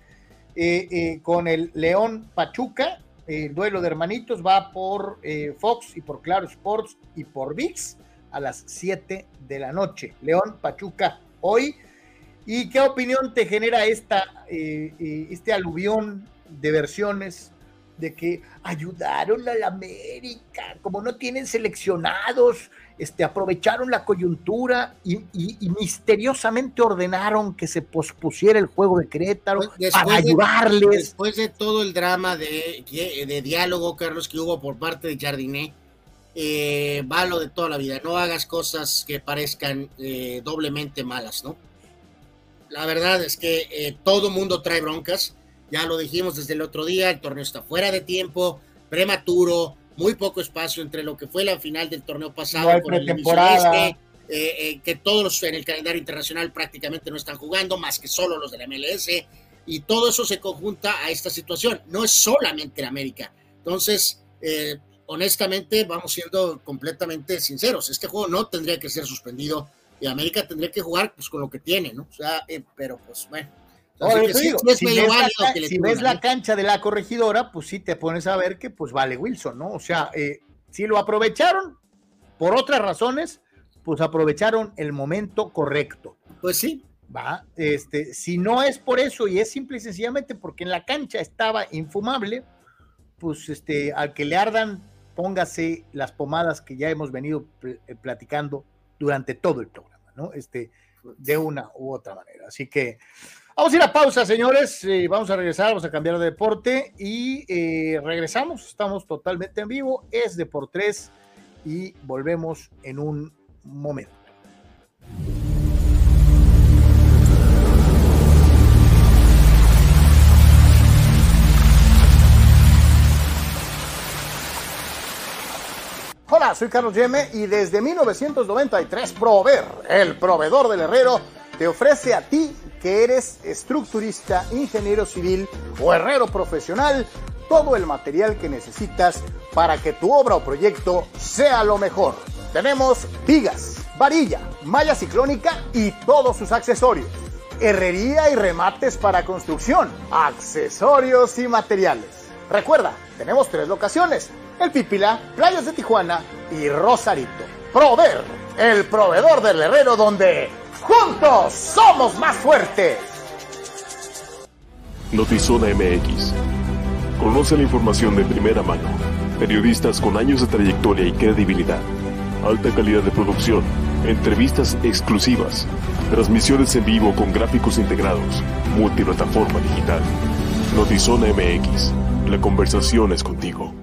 A: Eh, eh, con el León Pachuca. El duelo de hermanitos va por eh, Fox y por Claro Sports y por VIX a las 7 de la noche. León Pachuca hoy. ¿Y qué opinión te genera esta, este aluvión de versiones de que ayudaron a la América, como no tienen seleccionados este, aprovecharon la coyuntura y, misteriosamente ordenaron que se pospusiera el juego de Querétaro para ayudarles.
B: después de todo el drama de, de, diálogo, Carlos, que hubo por parte de Jardiné, eh, va lo de toda la vida. No hagas cosas que parezcan eh, doblemente malas, ¿no? La verdad es que eh, todo mundo trae broncas. Ya lo dijimos desde el otro día, el torneo está fuera de tiempo, prematuro, muy poco espacio entre lo que fue la final del torneo pasado
A: con el este,
B: eh, eh, que todos en el calendario internacional prácticamente no están jugando, más que solo los de la MLS, y todo eso se conjunta a esta situación. No es solamente en América. Entonces, eh, honestamente, vamos siendo completamente sinceros. Este juego no tendría que ser suspendido y América tendría que jugar pues con lo que tiene, ¿no? O sea, pero pues bueno
A: si ves, la, cancha de la corregidora, pues sí te pones a ver que pues vale Wilson, ¿no? O sea, eh, si lo aprovecharon por otras razones, pues aprovecharon el momento correcto.
B: Pues sí.
A: Va, este, si no es por eso y es simple y sencillamente porque en la cancha estaba infumable, pues este, al que le ardan, póngase las pomadas que ya hemos venido eh, platicando durante todo el programa, ¿no? Este, de una u otra manera. Así que, Vamos a ir a pausa, señores. Eh, vamos a regresar, vamos a cambiar de deporte y eh, regresamos. Estamos totalmente en vivo. Es de por tres y volvemos en un momento. Hola, soy Carlos Yeme y desde 1993 Prover, el proveedor del herrero, te ofrece a ti que eres estructurista, ingeniero civil o herrero profesional, todo el material que necesitas para que tu obra o proyecto sea lo mejor. Tenemos vigas, varilla, malla ciclónica y todos sus accesorios. Herrería y remates para construcción, accesorios y materiales. Recuerda, tenemos tres locaciones, el Pípila, Playas de Tijuana y Rosarito. Prover, el proveedor del herrero donde Juntos somos más fuertes.
H: Notizona MX. Conoce la información de primera mano. Periodistas con años de trayectoria y credibilidad. Alta calidad de producción. Entrevistas exclusivas. Transmisiones en vivo con gráficos integrados. Multiplataforma digital. Notizona MX. La conversación es contigo.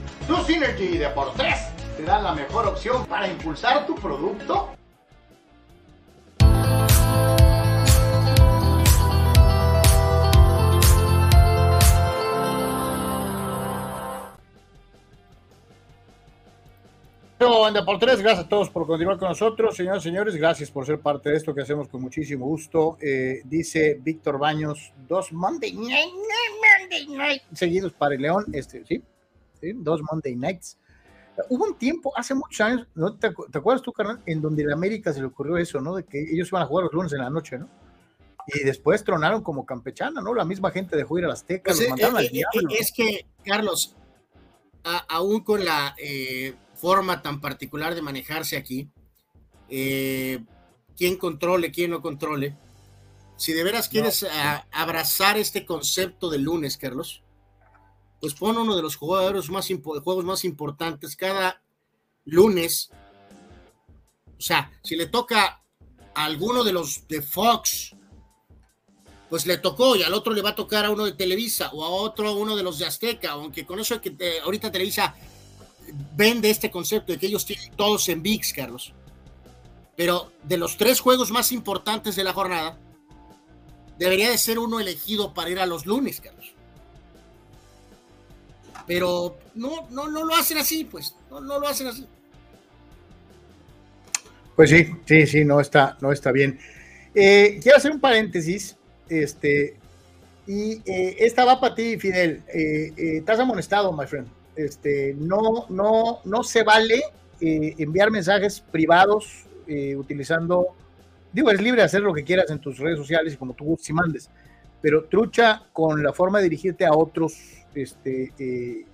A: Tu Synergy de por 3 te da la mejor opción para impulsar tu producto. En Deportes, gracias a todos por continuar con nosotros. Señoras y señores, gracias por ser parte de esto que hacemos con muchísimo gusto. Eh, dice Víctor Baños, dos Monday night, Monday night seguidos para el León. Este, sí, dos Monday Nights. Hubo un tiempo, hace muchos años, ¿no? ¿Te, acuerdas tú, carnal? En donde en América se le ocurrió eso, ¿no? De que ellos iban a jugar los lunes en la noche, ¿no? Y después tronaron como campechana, ¿no? La misma gente dejó ir a las tecas, pues,
B: los eh, eh, eh, Es que, Carlos, aún con la forma tan particular de manejarse aquí, quién controle, quién no controle, si de veras quieres abrazar este concepto de lunes, Carlos, pues pone uno de los jugadores más juegos más importantes cada lunes. O sea, si le toca a alguno de los de Fox, pues le tocó y al otro le va a tocar a uno de Televisa o a otro uno de los de Azteca, aunque con eso que ahorita Televisa vende este concepto de que ellos tienen todos en VIX, Carlos. Pero de los tres juegos más importantes de la jornada, debería de ser uno elegido para ir a los lunes, Carlos pero no, no, no lo hacen así, pues, no, no lo hacen así.
A: Pues sí, sí, sí, no está, no está bien. Eh, quiero hacer un paréntesis. Este, Y eh, esta va para ti, Fidel. Eh, eh, estás amonestado, my friend. Este, no, no, no se vale enviar mensajes privados utilizando. Digo, eres libre de hacer lo que quieras en tus redes sociales y como tú si mandes, pero trucha con la forma de dirigirte a otros. Este,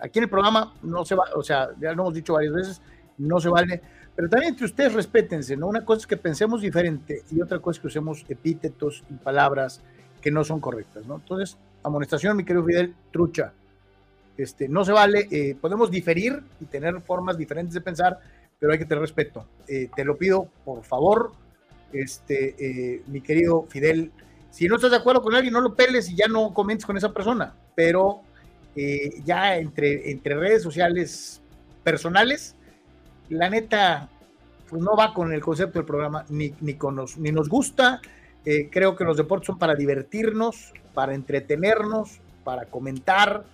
A: aquí en el programa no se va, o sea, ya lo hemos dicho varias veces, no se vale. Pero también entre ustedes respétense, ¿no? Una cosa es que pensemos diferente y otra cosa es que usemos epítetos y palabras que no son correctas, ¿no? Entonces, amonestación, mi querido Fidel, trucha. Este, no se vale, eh, podemos diferir y tener formas diferentes de pensar, pero hay que tener respeto. Eh, te lo pido, por favor, este, eh, mi querido Fidel, si no estás de acuerdo con alguien, no lo peles y ya no comentes con esa persona, pero ya entre, entre redes sociales personales, la neta, pues no va con el concepto del programa, ni, ni, con ni nos gusta, eh, creo que los deportes son para divertirnos, para entretenernos, para comentar,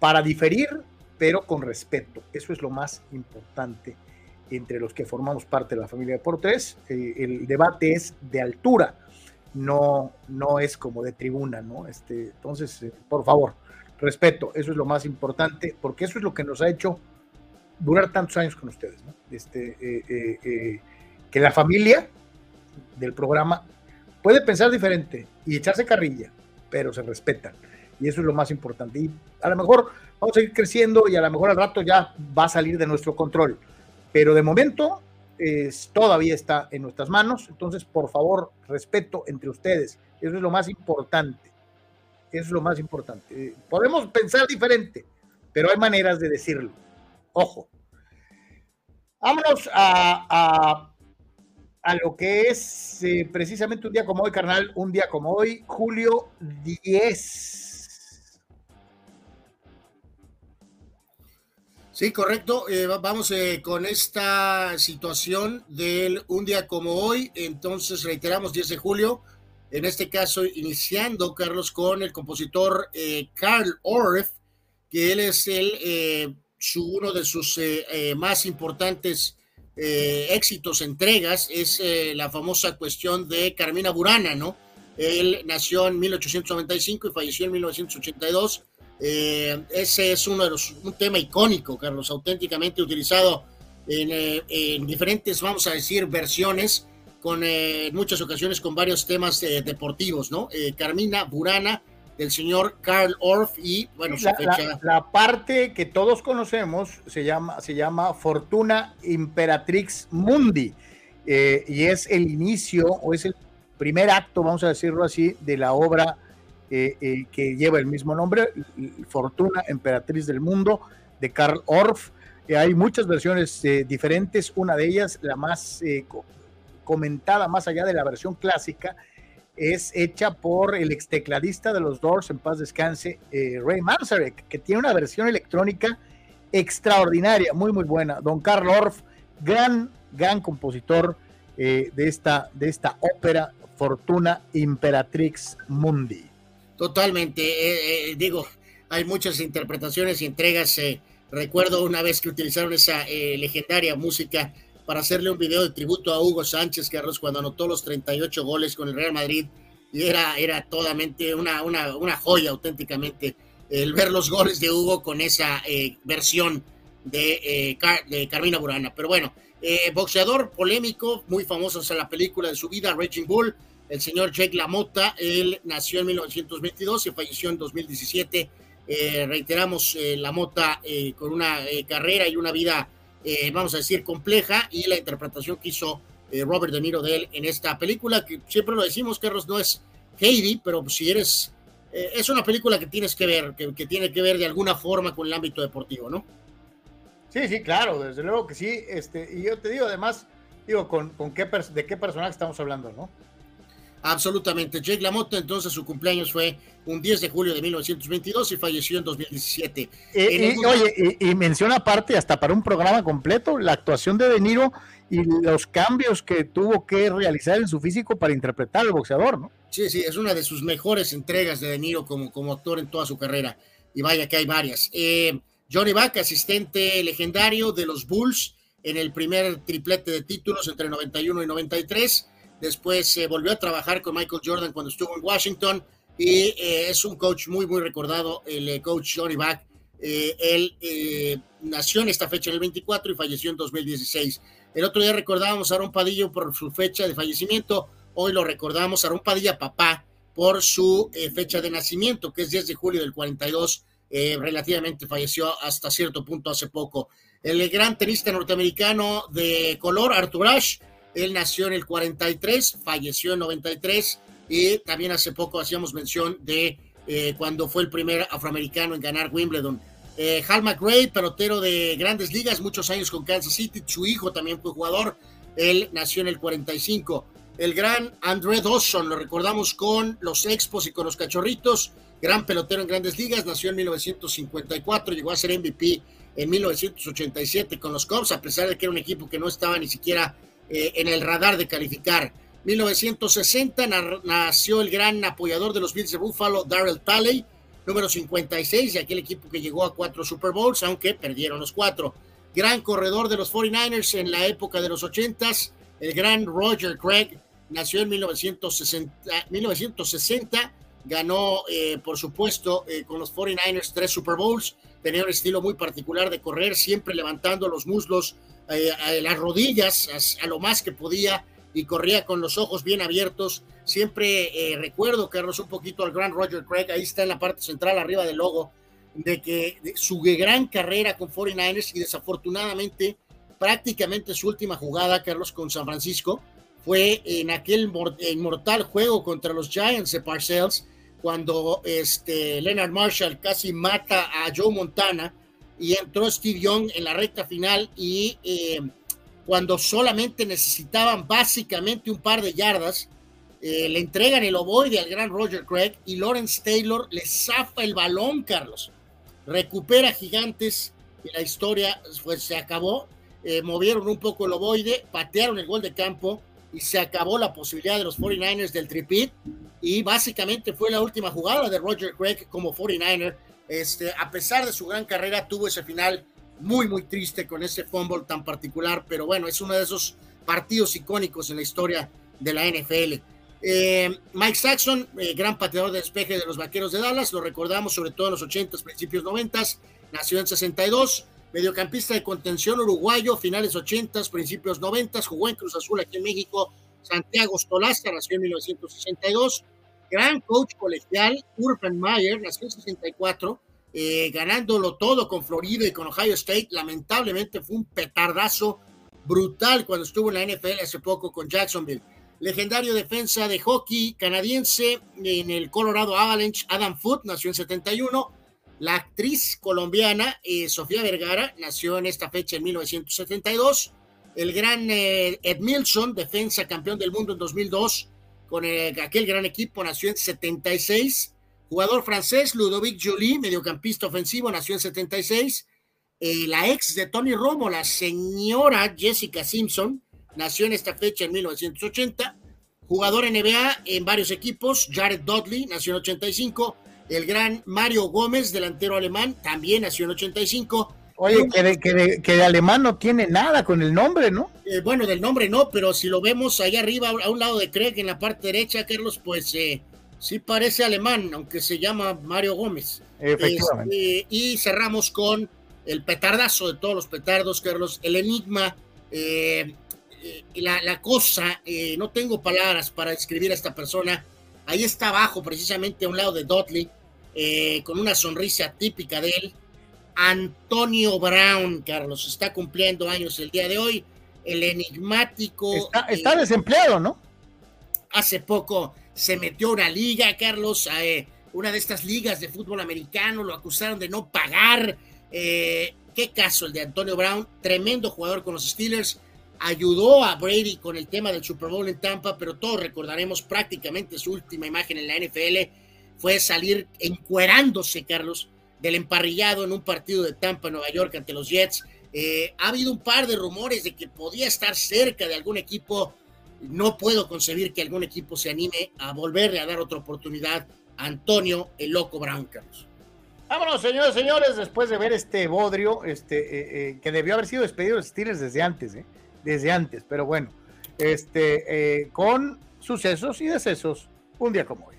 A: para diferir, pero con respeto. Eso es lo más importante entre los que formamos parte de la familia Deportes. Eh, el debate es de altura, no, no es como de tribuna, ¿no? Este, entonces, eh, por favor, respeto, eso es lo más importante, porque eso es lo que nos ha hecho durar tantos años con ustedes, ¿no? Este, que la familia del programa puede pensar diferente y echarse carrilla, pero se respetan. Y eso es lo más importante. Y a lo mejor vamos a ir creciendo y a lo mejor al rato ya va a salir de nuestro control. Pero de momento es, todavía está en nuestras manos. Entonces, por favor, respeto entre ustedes. Eso es lo más importante. Eso es lo más importante. Eh, podemos pensar diferente, pero hay maneras de decirlo. Ojo. Vámonos a a lo que es eh, precisamente un día como hoy, carnal, un día como hoy, julio 10.
B: Sí, correcto. Eh, vamos eh, con esta situación del un día como hoy. Entonces, reiteramos, 10 de julio. En este caso, iniciando, Carlos, con el compositor Carl Orff, que él es el, su, uno de sus más importantes eh, éxitos, entregas, es eh, la famosa cuestión de Carmina Burana, ¿no? Él nació en 1895 y falleció en 1982. Eh, ese es uno de los, un tema icónico, Carlos, auténticamente utilizado en, diferentes, vamos a decir, versiones, con en muchas ocasiones con varios temas deportivos, ¿no? Carmina Burana del señor Karl Orff y bueno,
A: su la, fecha... la, parte que todos conocemos se llama, se llama Fortuna Imperatrix Mundi eh, y es el inicio o es el primer acto, vamos a decirlo así, de la obra eh, eh, que lleva el mismo nombre, Fortuna Emperatriz del Mundo, de Karl Orff. hay muchas versiones diferentes, una de ellas, la más comentada más allá de la versión clásica, es hecha por el ex tecladista de los Doors, en paz descanse, eh, Ray Manzarek, que tiene una versión electrónica extraordinaria, muy, muy buena. Don Carl Orff, gran, gran compositor eh, de, esta, de esta ópera Fortuna Imperatrix Mundi.
B: Totalmente, eh, digo, hay muchas interpretaciones y entregas. recuerdo una vez que utilizaron esa legendaria música para hacerle un video de tributo a Hugo Sánchez Carlos cuando anotó los 38 goles con el Real Madrid y era, era totalmente una, una, una joya auténticamente el ver los goles de Hugo con esa eh, versión de, eh, Carmina Burana. Pero bueno, eh, boxeador polémico, muy famoso en la película de su vida, Raging Bull, el señor Jake LaMotta, él nació en 1922 y falleció en 2017. reiteramos, LaMotta con una carrera y una vida eh, vamos a decir, compleja y la interpretación que hizo eh, Robert De Niro de él en esta película, que siempre lo decimos, Carlos, no es Heidi, pero si eres, eh, es una película que tienes que ver, que, tiene que ver de alguna forma con el ámbito deportivo, ¿no?
A: Sí, sí, claro, desde luego que sí, este, y yo te digo además, digo, con, con qué, de qué personaje estamos hablando, ¿no?
B: Absolutamente. Jake LaMotta, entonces su cumpleaños fue un 10 de julio de 1922 y falleció en 2017.
A: Eh, oye, y, menciona aparte, hasta para un programa completo, la actuación de De Niro y los cambios que tuvo que realizar en su físico para interpretar al boxeador, ¿no?
B: Sí, sí, es una de sus mejores entregas de De Niro como, como actor en toda su carrera. Y vaya que hay varias. Eh, Johnny Back, asistente legendario de los Bulls en el primer triplete de títulos entre 91 y 93 Después se volvió a trabajar con Michael Jordan cuando estuvo en Washington y es un coach muy, muy recordado, el coach Johnny Back. él nació en esta fecha en el 24 y falleció en 2016. El otro día recordábamos a Aaron Padillo por su fecha de fallecimiento, hoy lo recordamos a Aaron Padilla papá por su fecha de nacimiento, que es 10 de julio del 42, relativamente falleció hasta cierto punto hace poco el gran tenista norteamericano de color, Arthur Ashe. Él nació en el 43, falleció en 93 y también hace poco hacíamos mención de eh, cuando fue el primer afroamericano en ganar Wimbledon. Eh, Hal McRae, pelotero de grandes ligas, muchos años con Kansas City, su hijo también fue jugador, él nació en el 45. El gran André Dawson, lo recordamos con los Expos y con los Cachorritos, gran pelotero en grandes ligas, nació en 1954, llegó a ser MVP en 1987 con los Cubs, a pesar de que era un equipo que no estaba ni siquiera eh, en el radar de calificar. 1960 nació el gran apoyador de los Bills de Buffalo, Darrell Talley, número 56 de aquel equipo que llegó a cuatro Super Bowls, aunque perdieron los cuatro. Gran corredor de los 49ers en la época de los 80s, el gran Roger Craig, nació en 1960, 1960 ganó, eh, por supuesto, eh, con los 49ers tres Super Bowls tenía un estilo muy particular de correr, siempre levantando los muslos, eh, a las rodillas a, lo más que podía y corría con los ojos bien abiertos. Siempre eh, recuerdo, Carlos, un poquito al gran Roger Craig, ahí está en la parte central, arriba del logo, de que su gran carrera con 49ers y desafortunadamente prácticamente su última jugada, Carlos, con San Francisco, fue en aquel inmortal juego contra los Giants de Parcells, cuando este, Leonard Marshall casi mata a Joe Montana y entró Steve Young en la recta final y eh, cuando solamente necesitaban básicamente un par de yardas, eh, le entregan el ovoide al gran Roger Craig y Lawrence Taylor le zafa el balón, Carlos. Recupera gigantes y la historia pues, se acabó. Eh, movieron un poco el ovoide, patearon el gol de campo y se acabó la posibilidad de los 49ers del tripit y básicamente fue la última jugada de Roger Craig como 49er. Este, a pesar de su gran carrera, tuvo ese final muy, muy triste con ese fumble tan particular, pero bueno, es uno de esos partidos icónicos en la historia de la NFL. Eh, Mike Saxon, eh, gran pateador de despeje de los Vaqueros de Dallas, lo recordamos sobre todo en los 80s, principios 90s, nació en 62, mediocampista de contención uruguayo, finales 80s, principios 90s, jugó en Cruz Azul aquí en México Santiago Stolaza, nació en 1962. Gran coach colegial, Urban Meyer, nació en 64, eh, ganándolo todo con Florida y con Ohio State. Lamentablemente fue un petardazo brutal cuando estuvo en la NFL hace poco con Jacksonville. Legendario defensa de hockey canadiense en el Colorado Avalanche, Adam Foote, nació en 71. La actriz colombiana eh, Sofía Vergara nació en esta fecha en 1972 el gran eh, Ed Milson, defensa campeón del mundo en 2002, con eh, aquel gran equipo, nació en 76. Jugador francés, Ludovic Joly, mediocampista ofensivo, nació en 76. Eh, la ex de Tony Romo, la señora Jessica Simpson, nació en esta fecha en 1980. Jugador NBA en varios equipos, Jared Dudley, nació en 85. El gran Mario Gómez, delantero alemán, también nació en 85
A: Oye, que de, alemán no tiene nada con el nombre, ¿no?
B: Eh, bueno, del nombre no, pero si lo vemos ahí arriba, a un lado de Craig, en la parte derecha, Carlos, pues eh, sí parece alemán, aunque se llama Mario Gómez.
A: Efectivamente.
B: Este, y cerramos con el petardazo de todos los petardos, Carlos, el enigma, eh, la, la, cosa, no tengo palabras para describir a esta persona. Ahí está abajo, precisamente a un lado de Dudley, con una sonrisa típica de él Antonio Brown, Carlos, está cumpliendo años el día de hoy. El enigmático.
A: Está, desempleado, ¿no?
B: Hace poco se metió a una liga, Carlos, eh, una de estas ligas de fútbol americano, lo acusaron de no pagar. Eh, qué caso el de Antonio Brown, tremendo jugador con los Steelers, ayudó a Brady con el tema del Super Bowl en Tampa, pero todos recordaremos prácticamente su última imagen en la NFL fue salir encuerándose, Carlos, del emparrillado en un partido de Tampa, Nueva York, ante los Jets. Eh, ha habido un par de rumores de que podía estar cerca de algún equipo. No puedo concebir que algún equipo se anime a volverle a dar otra oportunidad a Antonio el Loco Brown,
A: Vámonos, señores, señores, después de ver este bodrio, este, eh, eh, que debió haber sido despedido de Steelers desde antes, desde antes, pero bueno, este, con sucesos y decesos, un día como.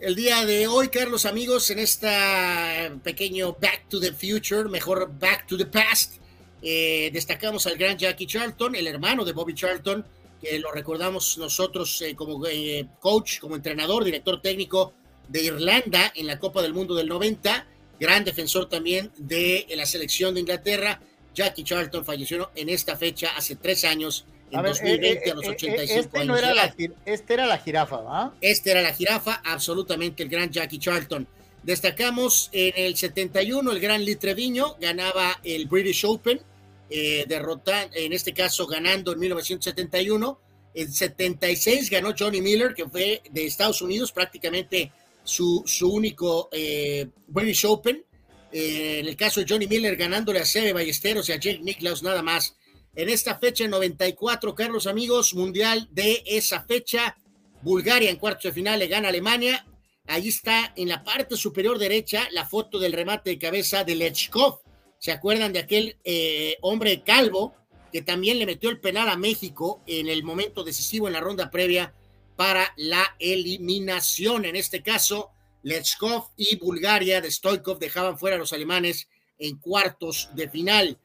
B: El día de hoy, Carlos, amigos, en esta pequeño Back to the Future, mejor Back to the Past, eh, destacamos al gran Jackie Charlton, el hermano de Bobby Charlton, que lo recordamos nosotros eh, como eh, coach, como entrenador, director técnico de Irlanda en la Copa del Mundo del 90, gran defensor también de la selección de Inglaterra. Jackie Charlton falleció en esta fecha hace tres años, en 2020, a los 85
A: este
B: años.
A: No era la, este era la jirafa, ¿va?
B: Este era la jirafa, absolutamente el gran Jackie Charlton. Destacamos en el 71, el gran Lee Treviño ganaba el British Open, eh, derrota, en este caso ganando en 1971. En 76 ganó Johnny Miller, que fue de Estados Unidos, prácticamente su, su único eh, British Open. Eh, en el caso de Johnny Miller ganándole a Seve Ballesteros y a Jake Nicklaus nada más. En esta fecha, en 94, Carlos amigos, mundial de esa fecha, Bulgaria en cuartos de final le gana a Alemania. Ahí está en la parte superior derecha la foto del remate de cabeza de Lechkov. ¿Se acuerdan de aquel eh, hombre calvo que también le metió el penal a México en el momento decisivo en la ronda previa para la eliminación? En este caso, Lechkov y Bulgaria de Stoikov dejaban fuera a los alemanes en cuartos de final.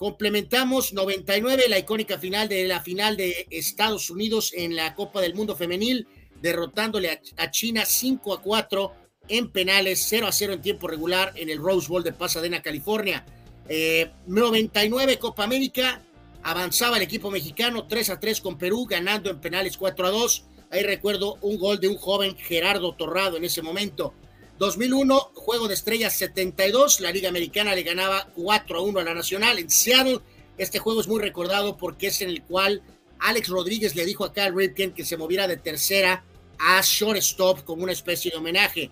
B: Complementamos 99, la icónica final de la final de Estados Unidos en la Copa del Mundo Femenil, derrotándole a, China 5 a 4 en penales, 0 a 0 en tiempo regular en el Rose Bowl de Pasadena, California. Eh, 99 Copa América, avanzaba el equipo mexicano 3 a 3 con Perú, ganando en penales 4 a 2. Ahí recuerdo un gol de un joven Gerardo Torrado en ese momento. 2001, Juego de Estrellas 72, la Liga Americana le ganaba 4 a 1 a la Nacional en Seattle. Este juego es muy recordado porque es en el cual Alex Rodríguez le dijo a Cal Ripken que se moviera de tercera a shortstop como una especie de homenaje.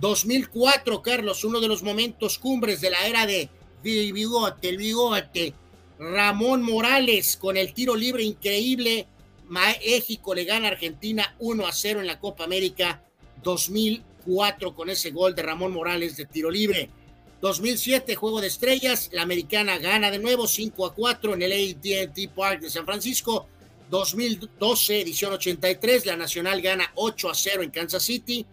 B: 2004, Carlos, uno de los momentos cumbres de la era de el bigote, el bigote. Ramón Morales con el tiro libre increíble. México le gana a Argentina 1 a 0 en la Copa América 2004 con ese gol de Ramón Morales de tiro libre. 2007, Juego de Estrellas, la americana gana de nuevo 5 a 4 en el AT&T Park de San Francisco. 2012, edición 83, la Nacional gana 8 a 0 en Kansas City.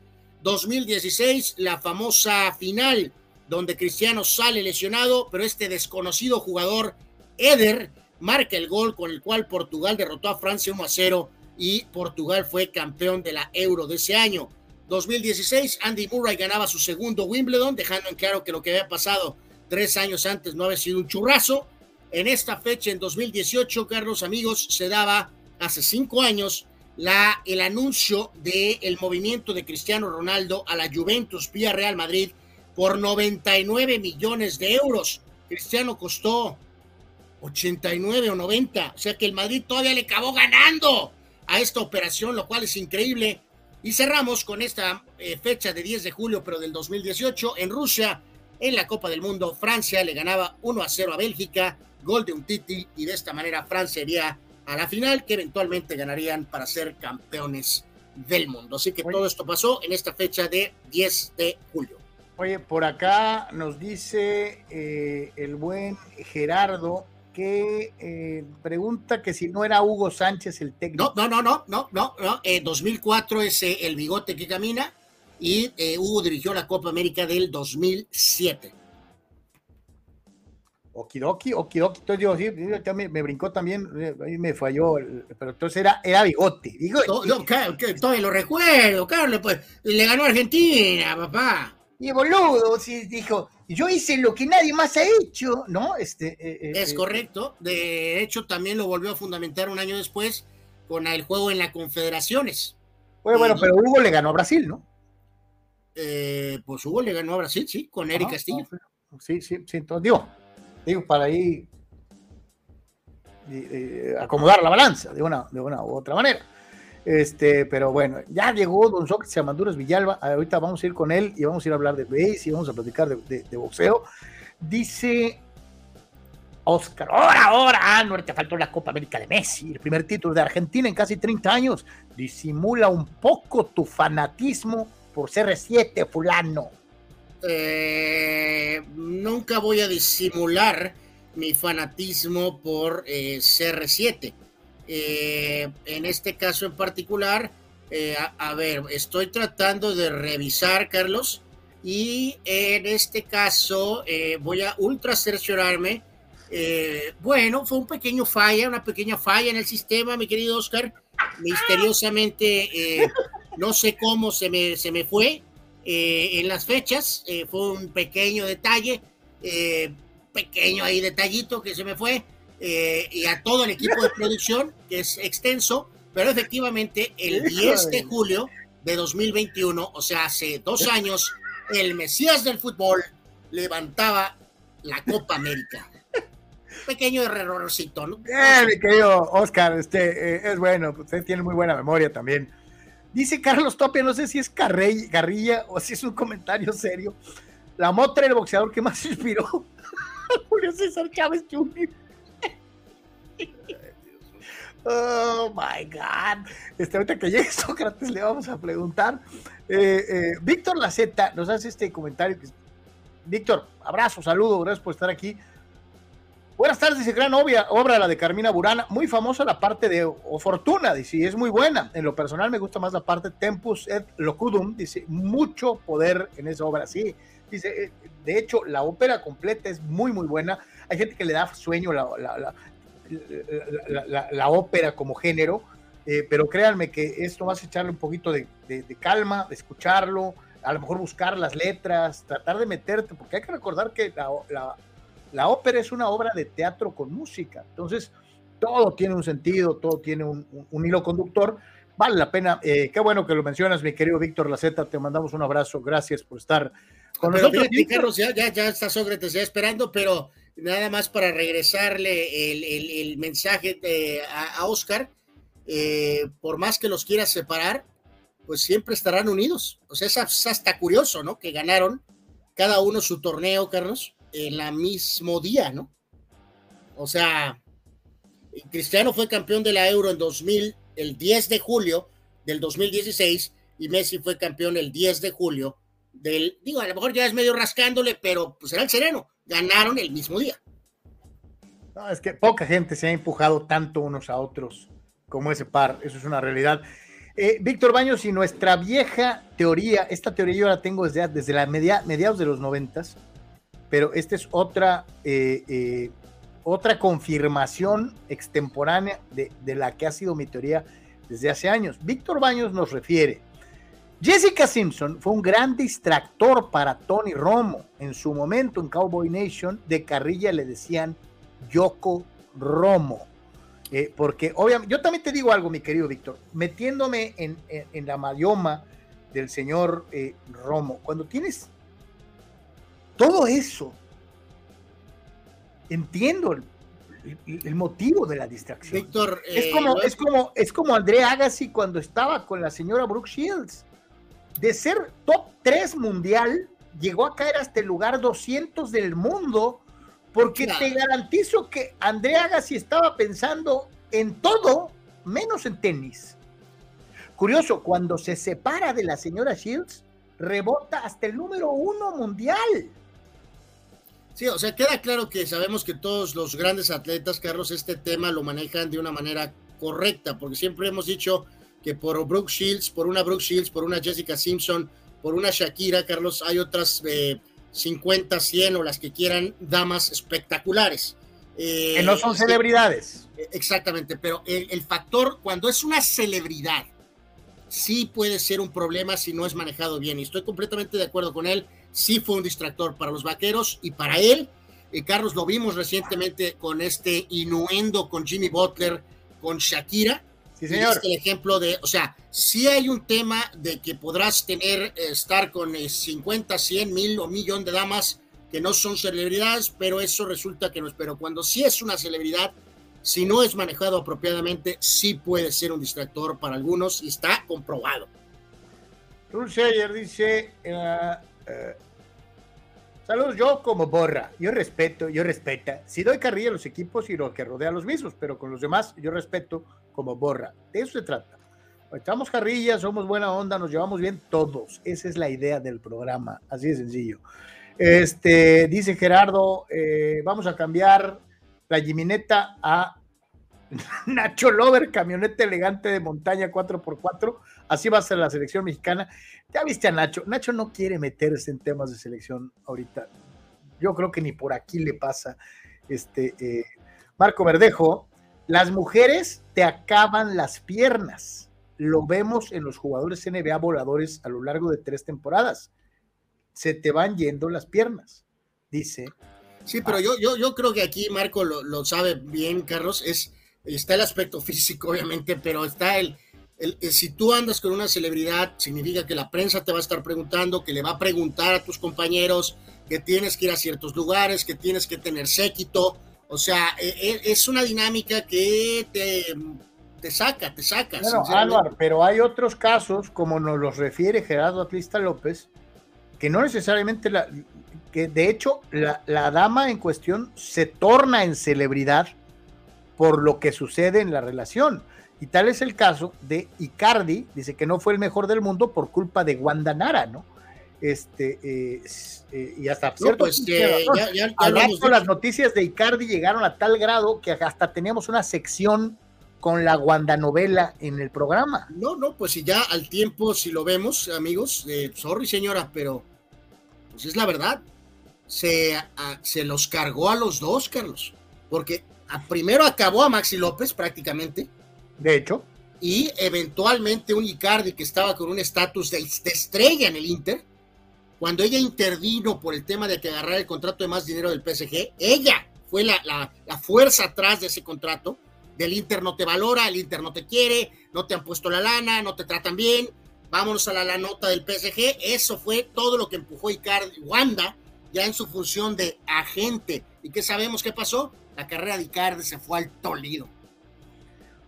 B: 2016, la famosa final donde Cristiano sale lesionado, pero este desconocido jugador, Eder, marca el gol con el cual Portugal derrotó a Francia 1 a 0 y Portugal fue campeón de la Euro de ese año. 2016, Andy Murray ganaba su segundo Wimbledon, dejando en claro que lo que había pasado tres años antes no había sido un churrazo. En esta fecha, en 2018, Carlos amigos, se daba hace cinco años la, el anuncio del el movimiento de Cristiano Ronaldo a la Juventus vía Real Madrid por 99 millones de euros. Cristiano costó 89 o 90, o sea que el Madrid todavía le acabó ganando a esta operación, lo cual es increíble. Y cerramos con esta eh, fecha de 10 de julio, pero del 2018, en Rusia, en la Copa del Mundo, Francia le ganaba 1 a 0 a Bélgica, gol de un Titi, y de esta manera Francia iría a la final, que eventualmente ganarían para ser campeones del mundo. Así que
A: Oye.
B: todo esto pasó en esta fecha de 10 de julio.
A: Oye, por acá nos dice eh, el buen Gerardo que eh, pregunta que si no era Hugo Sánchez el técnico.
B: No, no, no, no, no, no. Eh, 2004 es eh, el bigote que camina y eh, Hugo dirigió la Copa América del 2007.
A: Okidoki, Okidoki. Entonces digo, sí, yo también me brincó también, ahí me falló, pero entonces era, era bigote. bigote.
B: No, no, claro, que todavía lo recuerdo, Carlos, pues le ganó a Argentina, papá.
A: Y boludo, sí, dijo, yo hice lo que nadie más ha hecho, ¿no? Este, eh, eh,
B: Es
A: eh,
B: correcto. De hecho, también lo volvió a fundamentar un año después con el juego en las confederaciones.
A: Bueno, bueno, pero Hugo le ganó a Brasil, ¿no?
B: Eh, pues Hugo le ganó a Brasil, sí, con Eric
A: Ajá,
B: Castillo.
A: Sí, sí, sí. Entonces, digo, digo, para ahí acomodar la balanza de una, de una u otra manera. Este, pero bueno, ya llegó Don Sócrates Amanduras Villalba. Ahorita vamos a ir con él y vamos a ir a hablar de base y vamos a platicar de, boxeo. Dice Oscar, ahora, ahora, ah, no te faltó la Copa América de Messi, el primer título de Argentina en casi 30 años. Disimula un poco tu fanatismo por CR7, fulano.
B: Eh, nunca voy a disimular mi fanatismo por eh, CR7. Eh, en este caso en particular, Eh, a, ver, estoy tratando de revisar, Carlos, y en este caso eh, voy a ultra cerciorarme. Eh, bueno, fue un pequeño falla, una pequeña falla en el sistema, mi querido Oscar. Misteriosamente, no sé cómo se me, se me fue en las fechas. fue un pequeño detalle, pequeño ahí detallito que se me fue. Y a todo el equipo de producción, que es extenso, pero efectivamente, el 10 de julio de 2021, o sea, hace dos años, el Mesías del fútbol levantaba la Copa América. Pequeño errorcito, ¿no?
A: Eh, mi querido Oscar, este, eh, es bueno, usted tiene muy buena memoria también. Dice Carlos Topia, no sé si es carrilla o si es un comentario serio. La motra el boxeador que más inspiró Julio César Chávez Jr. Oh my God. Este, ahorita que llegue Sócrates le vamos a preguntar. Eh, eh, Víctor Laceta nos hace este comentario. Víctor, abrazo, saludo, gracias por estar aquí. Buenas tardes, dice gran obra, obra la de Carmina Burana, muy famosa la parte de O Fortuna, dice, es muy buena. En lo personal me gusta más la parte Tempus et Locudum, dice, mucho poder en esa obra, sí. Dice, eh, de hecho, la ópera completa es muy, muy buena. Hay gente que le da sueño la, la, ópera como género, eh, pero créanme que esto vas a echarle un poquito de, calma, de escucharlo, a lo mejor buscar las letras, tratar de meterte, porque hay que recordar que la, ópera es una obra de teatro con música, entonces todo tiene un sentido, todo tiene un, hilo conductor, vale la pena, eh, qué bueno que lo mencionas, mi querido Víctor Laceta, te mandamos un abrazo, gracias por estar con nosotros.
B: ya, ya, ya está Sócrates ya esperando, pero nada más para regresarle el, mensaje a, Oscar, eh, por más que los quiera separar, pues siempre estarán unidos. O sea, es hasta curioso, ¿no? Que ganaron cada uno su torneo, Carlos, en la mismo día, ¿no? O sea, Cristiano fue campeón de la Euro en 2000, el 10 de julio del 2016 y Messi fue campeón el 10 de julio del, digo, a lo mejor ya es medio rascándole, pero pues era el sereno ganaron el mismo día.
A: No, es que poca gente se ha empujado tanto unos a otros como ese par, eso es una realidad. Eh, Víctor Baños, y nuestra vieja teoría, esta teoría yo la tengo desde, desde la media, mediados de los noventas, pero esta es otra, eh, eh, otra confirmación extemporánea de, de la que ha sido mi teoría desde hace años. Víctor Baños nos refiere Jessica Simpson fue un gran distractor para Tony Romo. En su momento en Cowboy Nation, de carrilla le decían Yoko Romo. Eh, porque obviamente, yo también te digo algo, mi querido Víctor, metiéndome en, la mayoma del señor eh, Romo, cuando tienes todo eso, entiendo el, motivo de la distracción.
B: Víctor,
A: es, eh, como, es, como, es como André Agassi cuando estaba con la señora Brooke Shields de ser top 3 mundial, llegó a caer hasta el lugar 200 del mundo, porque te garantizo que André Agassi estaba pensando en todo menos en tenis. Curioso, cuando se separa de la señora Shields, rebota hasta el número uno mundial.
B: Sí, o sea, queda claro que sabemos que todos los grandes atletas, Carlos, este tema lo manejan de una manera correcta, porque siempre hemos dicho que por Brooke Shields, por una Brooke Shields, por una Jessica Simpson, por una Shakira, Carlos, hay otras 50, eh, 100 o las que quieran damas espectaculares.
A: Eh, que no son celebridades.
B: Eh, exactamente, pero el, factor, cuando es una celebridad, sí puede ser un problema si no es manejado bien. Y estoy completamente de acuerdo con él. Sí fue un distractor para los vaqueros y para él. Carlos, lo vimos recientemente con este inuendo con Jimmy Butler, con Shakira
A: Sí, señor.
B: el ejemplo de, o sea, sí hay un tema de que podrás tener, eh, estar con 50, 100, mil o millón de damas que no son celebridades, pero eso resulta que no es. Pero cuando sí es una celebridad, si no es manejado apropiadamente, sí puede ser un distractor para algunos y está comprobado.
A: ayer dice, eh, eh, saludos, yo como borra, yo respeto, yo respeta. Si doy carrilla a los equipos y lo que rodea a los mismos, pero con los demás yo respeto como borra. De eso se trata. Echamos carrillas, somos buena onda, nos llevamos bien todos. Esa es la idea del programa, así de sencillo. Este, dice Gerardo, eh, vamos a cambiar la Jimineta a Nacho Lover, camioneta elegante de montaña 4x4. Así va a ser la selección mexicana. Ya viste a Nacho. Nacho no quiere meterse en temas de selección ahorita. Yo creo que ni por aquí le pasa. Este eh, Marco Verdejo, las mujeres te acaban las piernas. Lo vemos en los jugadores NBA voladores a lo largo de tres temporadas. Se te van yendo las piernas, dice.
B: Sí, pero yo, yo, yo creo que aquí Marco lo, lo sabe bien, Carlos. Es está el aspecto físico, obviamente, pero está el, el, si tú andas con una celebridad, significa que la prensa te va a estar preguntando, que le va a preguntar a tus compañeros, que tienes que ir a ciertos lugares, que tienes que tener séquito. O sea, e, e, es una dinámica que te, te saca, te saca.
A: Bueno, Álvaro, pero hay otros casos, como nos los refiere Gerardo Atlista López, que no necesariamente la, que de hecho la, la dama en cuestión se torna en celebridad por lo que sucede en la relación. Y tal es el caso de Icardi, dice que no fue el mejor del mundo por culpa de Wanda Nara, ¿no? Este, eh, eh, y hasta cierto
B: pues, eh, ya, ya,
A: ya las noticias de Icardi llegaron a tal grado que hasta teníamos una sección con la Wanda novela en el programa.
B: No, no, pues si ya al tiempo, si lo vemos, amigos, sorry señora, pero pues es la verdad. Se, se los cargó a los dos, Carlos, porque primero acabó a Maxi López prácticamente.
A: De hecho.
B: Y eventualmente un Icardi que estaba con un estatus de, estrella en el Inter, cuando ella intervino por el tema de que agarrar el contrato de más dinero del PSG, ella fue la, la, fuerza atrás de ese contrato. Del Inter no te valora, el Inter no te quiere, no te han puesto la lana, no te tratan bien, vámonos a la, la nota del PSG. Eso fue todo lo que empujó Icardi, Wanda, ya en su función de agente. ¿Y qué sabemos qué pasó? la carrera de Icardi se fue al Toledo.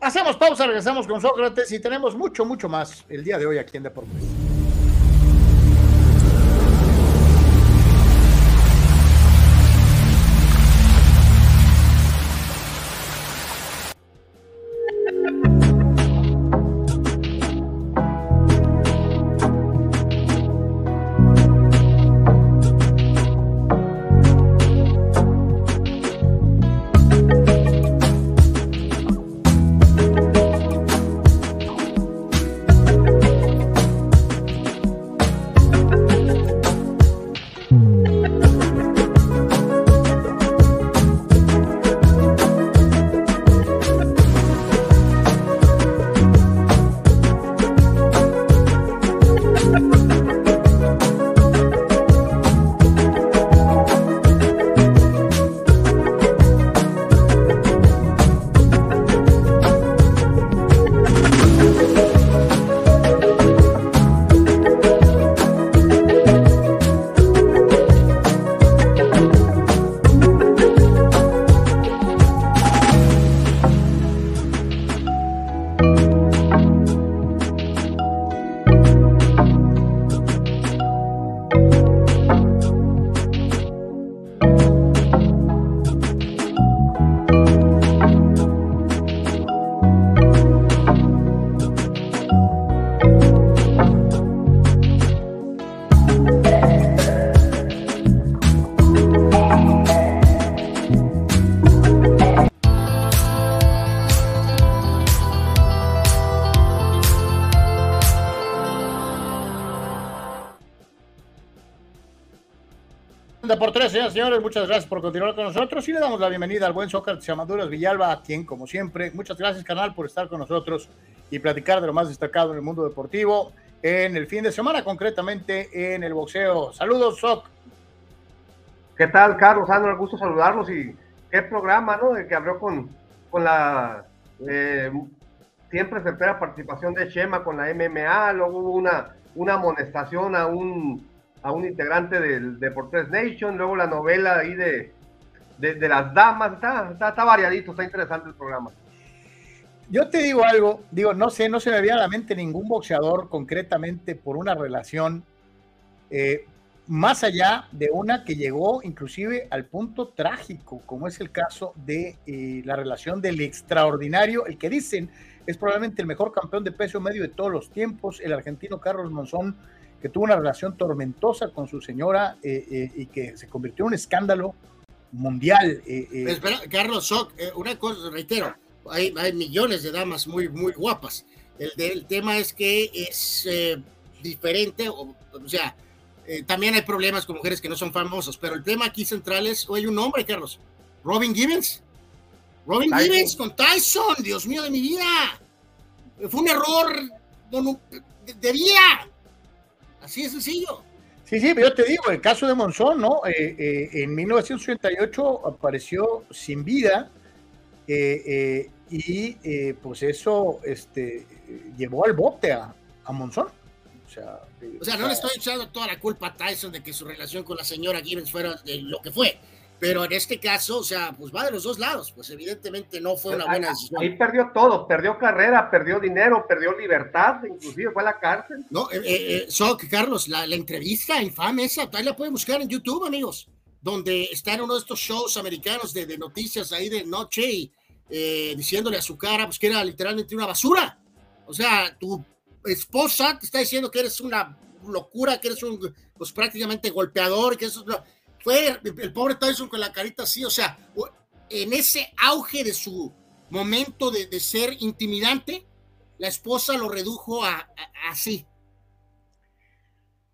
A: Hacemos pausa, regresamos con Sócrates y tenemos mucho, mucho más el día de hoy aquí en Deportes. Señoras y señores, muchas gracias por continuar con nosotros y le damos la bienvenida al buen Sócrates Amaduras Villalba, a quien, como siempre, muchas gracias, canal, por estar con nosotros y platicar de lo más destacado en el mundo deportivo en el fin de semana, concretamente en el boxeo. Saludos, Soc.
I: ¿Qué tal, Carlos? Sandro, gusto saludarlos y qué programa, ¿no? De que abrió con, con la eh, siempre se espera participación de Shema con la MMA, luego hubo una, una amonestación a un a un integrante del Deportes Nation, luego la novela ahí de, de, las damas, está, está, variadito, está interesante el programa.
A: Yo te digo algo, digo, no sé, no se me viene a la mente ningún boxeador concretamente por una relación eh, más allá de una que llegó inclusive al punto trágico, como es el caso de eh, la relación del extraordinario, el que dicen es probablemente el mejor campeón de peso medio de todos los tiempos, el argentino Carlos Monzón, que tuvo una relación tormentosa con su señora eh, eh, y que se convirtió en un escándalo mundial.
B: Eh, Espera, Carlos Soc, una cosa, reitero, hay, hay millones de damas muy, muy guapas. El, el tema es que es eh, diferente, o, o sea, eh, también hay problemas con mujeres que no son famosas, pero el tema aquí central es, hay un nombre, Carlos, Robin Gibbons. Robin
I: Tyson.
B: Gibbons con Tyson, Dios mío de mi vida. Fue un error don- de, de vida. Así de sencillo.
A: Sí, sí, pero yo te digo, el caso de Monzón, ¿no? Eh, eh, en 1988 apareció sin vida eh, eh, y eh, pues eso este, llevó al bote a, a Monzón. O sea,
B: O sea, no le estoy echando toda la culpa a Tyson de que su relación con la señora Gibbons fuera de lo que fue. Pero en este caso, o sea, pues va de los dos lados. Pues evidentemente no fue una buena decisión.
I: Ahí perdió todo, perdió carrera, perdió dinero, perdió libertad, inclusive fue a la cárcel.
B: No, eh, eh, eh, so, Carlos, la, la entrevista infame esa, ahí la pueden buscar en YouTube, amigos, donde está en uno de estos shows americanos de, de noticias ahí de noche y eh, diciéndole a su cara, pues que era literalmente una basura. O sea, tu esposa te está diciendo que eres una locura, que eres un, pues prácticamente golpeador, que eso fue el, pobre Tyson con la carita así, o sea, en ese auge de su momento de, de ser intimidante, la esposa lo redujo a, a- así.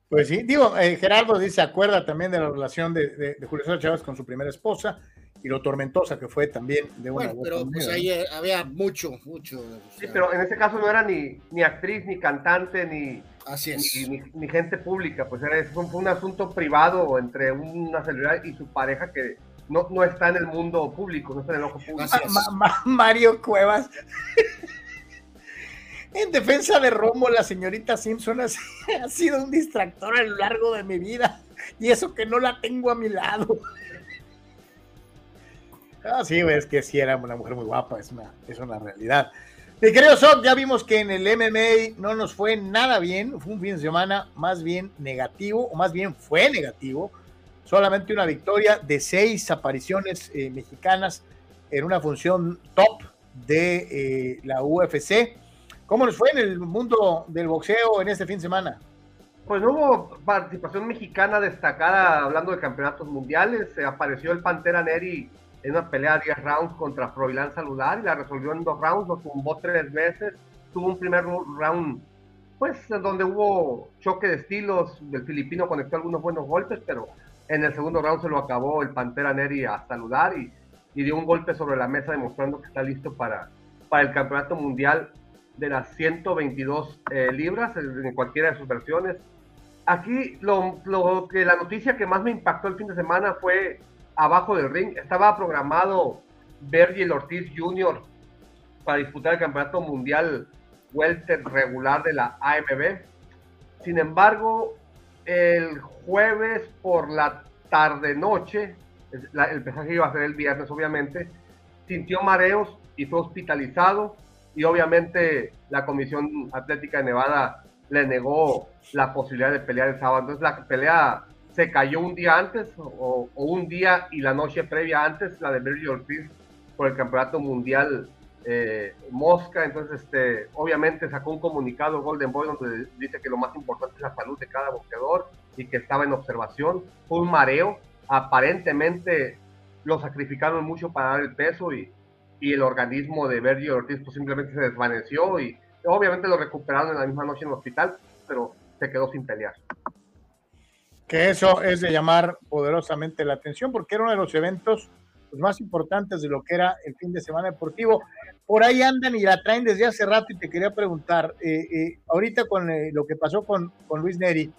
A: Pues sí, digo, eh, Gerardo dice, acuerda también de la relación de, de- de Julio César Chávez con su primera esposa y lo tormentosa que fue también de una
B: Bueno, pero pues ahí eh, había mucho, mucho. o
I: Sí,
B: sea,
I: pero en ese caso no era ni, ni actriz, ni cantante, ni,
B: así es.
I: ni, ni- ni gente pública, pues era fue un, fue un asunto privado entre una celebridad y su pareja que no, no está en el mundo público, no está en el ojo público.
A: Ma- ma- Mario Cuevas. En defensa de Romo, la señorita Simpson ha, ha sido un distractor a lo largo de mi vida. Y eso que no la tengo a mi lado. Ah, sí, es que sí era una mujer muy guapa, es una, es una realidad. Mi querido Sok, ya vimos que en el MMA no nos fue nada bien, fue un fin de semana más bien negativo, o más bien fue negativo. Solamente una victoria de seis apariciones eh, mexicanas en una función top de eh, la UFC. ¿Cómo nos fue en el mundo del boxeo en este fin de semana?
I: Pues no hubo participación mexicana destacada hablando de campeonatos mundiales. Se apareció el Pantera Neri en una pelea de 10 rounds contra Froilán Saludar y la resolvió en dos rounds, lo tumbó tres veces. Tuvo un primer round, pues, donde hubo choque de estilos. El filipino conectó algunos buenos golpes, pero en el segundo round se lo acabó el Pantera Neri a Saludar y, y dio un golpe sobre la mesa demostrando que está listo para, para el campeonato mundial de las 122 eh, libras en cualquiera de sus versiones. Aquí lo, lo que la noticia que más me impactó el fin de semana fue abajo del ring. Estaba programado Virgil Ortiz Jr. para disputar el campeonato mundial welter regular de la AMB. Sin embargo, el jueves por la tarde noche, la- el pesaje iba a ser el viernes obviamente, sintió mareos y fue hospitalizado y obviamente la Comisión Atlética de Nevada le negó la posibilidad de pelear el sábado. Entonces la pelea se cayó un día antes o, un día y la noche previa antes, la de Virgil Ortiz por el campeonato mundial eh, Mosca. Entonces, este, obviamente sacó un comunicado Golden Boy donde dice que lo más importante es la salud de cada boxeador y que estaba en observación. Fue un mareo. Aparentemente lo sacrificaron mucho para dar el peso y, y el organismo de Virgil Ortiz pues simplemente se desvaneció y obviamente lo recuperaron en la misma noche en el hospital, pero se quedó sin pelear.
A: Que eso es de llamar poderosamente la atención porque era uno de los eventos pues, más importantes de lo que era el fin de semana deportivo. Por ahí andan y la traen desde hace rato y te quería preguntar, eh, eh, ahorita con eh, lo que pasó con, con Luis Neri,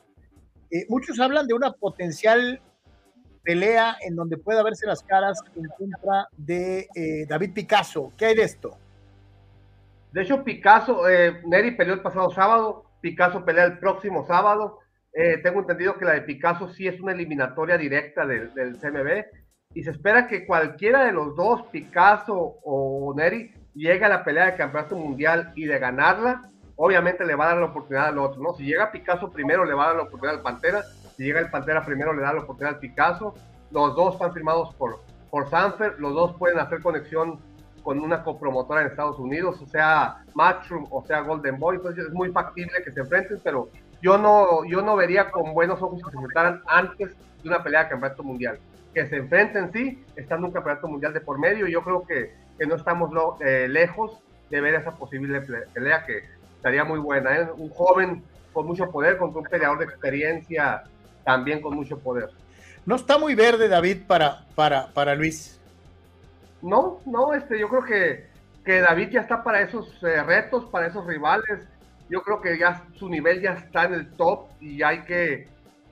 A: eh, muchos hablan de una potencial pelea en donde pueda verse las caras en contra de eh, David Picasso. ¿Qué hay de esto?
I: De hecho, Picasso, Neri peleó el pasado sábado, Picasso pelea el próximo sábado. Eh, tengo entendido que la de Picasso sí es una eliminatoria directa del, del CMB y se espera que cualquiera de los dos, Picasso o Neri, llegue a la pelea de campeonato mundial y de ganarla, obviamente le va a dar la oportunidad al otro, ¿no? Si llega Picasso primero, le va a dar la oportunidad al Pantera, si llega el Pantera primero, le da la oportunidad al Picasso. Los dos están firmados por, por Sanfer, los dos pueden hacer conexión con una copromotora en Estados Unidos, o sea, Matchroom, o sea, Golden Boy, entonces es muy factible que se enfrenten, pero yo no, yo no vería con buenos ojos que se enfrentaran antes de una pelea de campeonato mundial. Que se enfrenten, sí, estando un campeonato mundial de por medio, y yo creo que que no estamos eh, lejos de ver esa posible pelea que estaría muy buena. ¿eh? Un joven con mucho poder contra un peleador de experiencia también con mucho poder.
A: No está muy verde David para, para, para Luis.
I: No, no, este, yo creo que, que David ya está para esos eh, retos, para esos rivales. Yo creo que ya su nivel ya está en el top y hay que,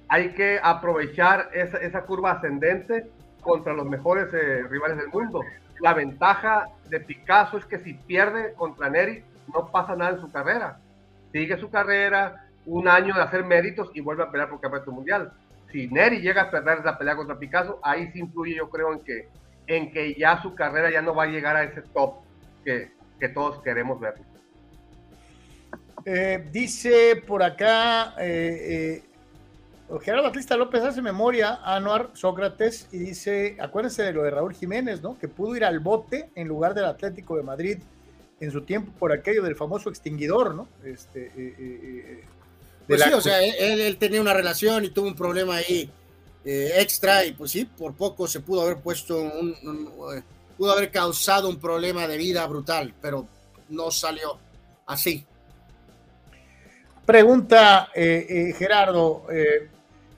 I: hay que aprovechar esa, esa curva ascendente contra los mejores eh, rivales del mundo. La ventaja de Picasso es que si pierde contra Neri, no pasa nada en su carrera. Sigue su carrera, un año de hacer méritos y vuelve a pelear por campeonato mundial. Si Neri llega a perder esa pelea contra Picasso, ahí sí influye, yo creo, en que, en que ya su carrera ya no va a llegar a ese top que, que todos queremos ver.
A: Eh, dice por acá eh, eh, Gerardo Batista López hace memoria a Anuar Sócrates y dice, acuérdense de lo de Raúl Jiménez, ¿no? Que pudo ir al bote en lugar del Atlético de Madrid en su tiempo por aquello del famoso extinguidor, ¿no? Este,
B: pues sí, o sea, él, tenía una relación y tuvo un problema ahí extra y pues sí, por poco se pudo haber puesto un, pudo haber causado un problema de vida brutal, pero no salió así.
A: Pregunta eh, eh, Gerardo, eh,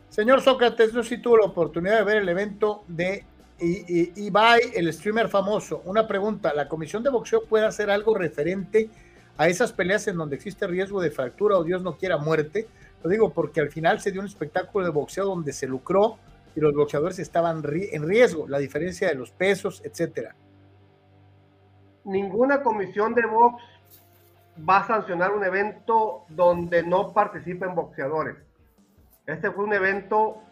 A: señor Sócrates, no sé si tuvo la oportunidad de ver el evento de Ibai, el streamer famoso. Una pregunta, ¿la comisión de boxeo puede hacer algo referente a esas peleas en donde existe riesgo de fractura o Dios no quiera muerte? Lo digo porque al final se dio un espectáculo de boxeo donde se lucró y los boxeadores estaban en riesgo, la diferencia de los pesos, etcétera.
I: Ninguna comisión de box va a sancionar un evento donde no participen boxeadores. Este fue un evento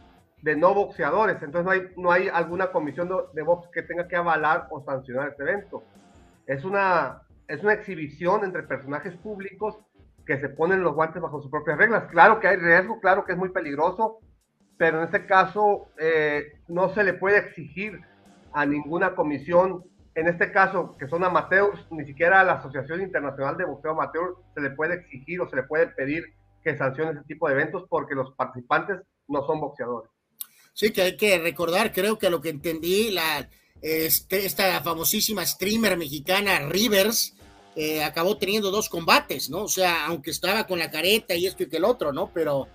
I: de no boxeadores, entonces no hay, no hay alguna comisión de, box que tenga que avalar o sancionar este evento. Es una, es una exhibición entre personajes públicos que se ponen los guantes bajo sus propias reglas. Claro que hay riesgo, claro que es muy peligroso, pero en este caso eh, no se le puede exigir a ninguna comisión en este caso, que son amateurs, ni siquiera a la Asociación Internacional de Boxeo Amateur se le puede exigir o se le puede pedir que sancione ese tipo de eventos porque los participantes no son boxeadores.
B: Sí, que hay que recordar, creo que a lo que entendí, la, este, esta famosísima streamer mexicana Rivers eh, acabó teniendo dos combates, ¿no? O sea, aunque estaba con la careta y esto y que el otro, ¿no? Pero,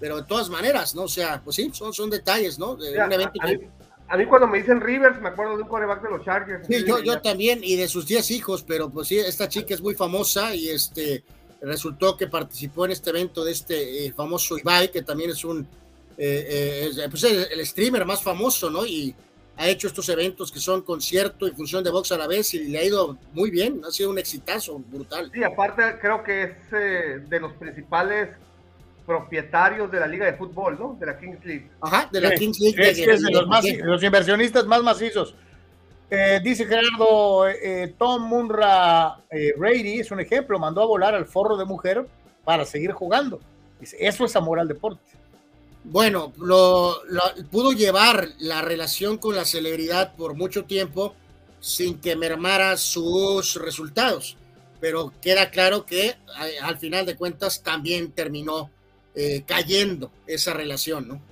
B: pero de todas maneras, ¿no? O sea, pues sí, son, son detalles, ¿no? De un evento
I: a mí cuando me dicen Rivers, me acuerdo de un coreback de los Chargers.
B: Sí, yo, yo también, y de sus 10 hijos, pero pues sí, esta chica es muy famosa y este resultó que participó en este evento de este eh, famoso Ibai, que también es un, eh, eh, pues el, streamer más famoso, ¿no? Y ha hecho estos eventos que son concierto y función de box a la vez y le ha ido muy bien, ha sido un exitazo brutal.
I: Sí, aparte creo que es de los principales propietarios de la Liga de Fútbol, ¿no? De la Kings League.
B: Ajá, de la Kings League.
A: Es, de, los, inversionistas más macizos. Eh, dice Gerardo, eh, Tom Munra eh, Brady es un ejemplo, mandó a volar al forro de mujer para seguir jugando. Dice, eso es amor al deporte.
B: Bueno, lo, pudo llevar la relación con la celebridad por mucho tiempo sin que mermara sus resultados, pero queda claro que al final de cuentas también terminó eh, cayendo esa relación, ¿no?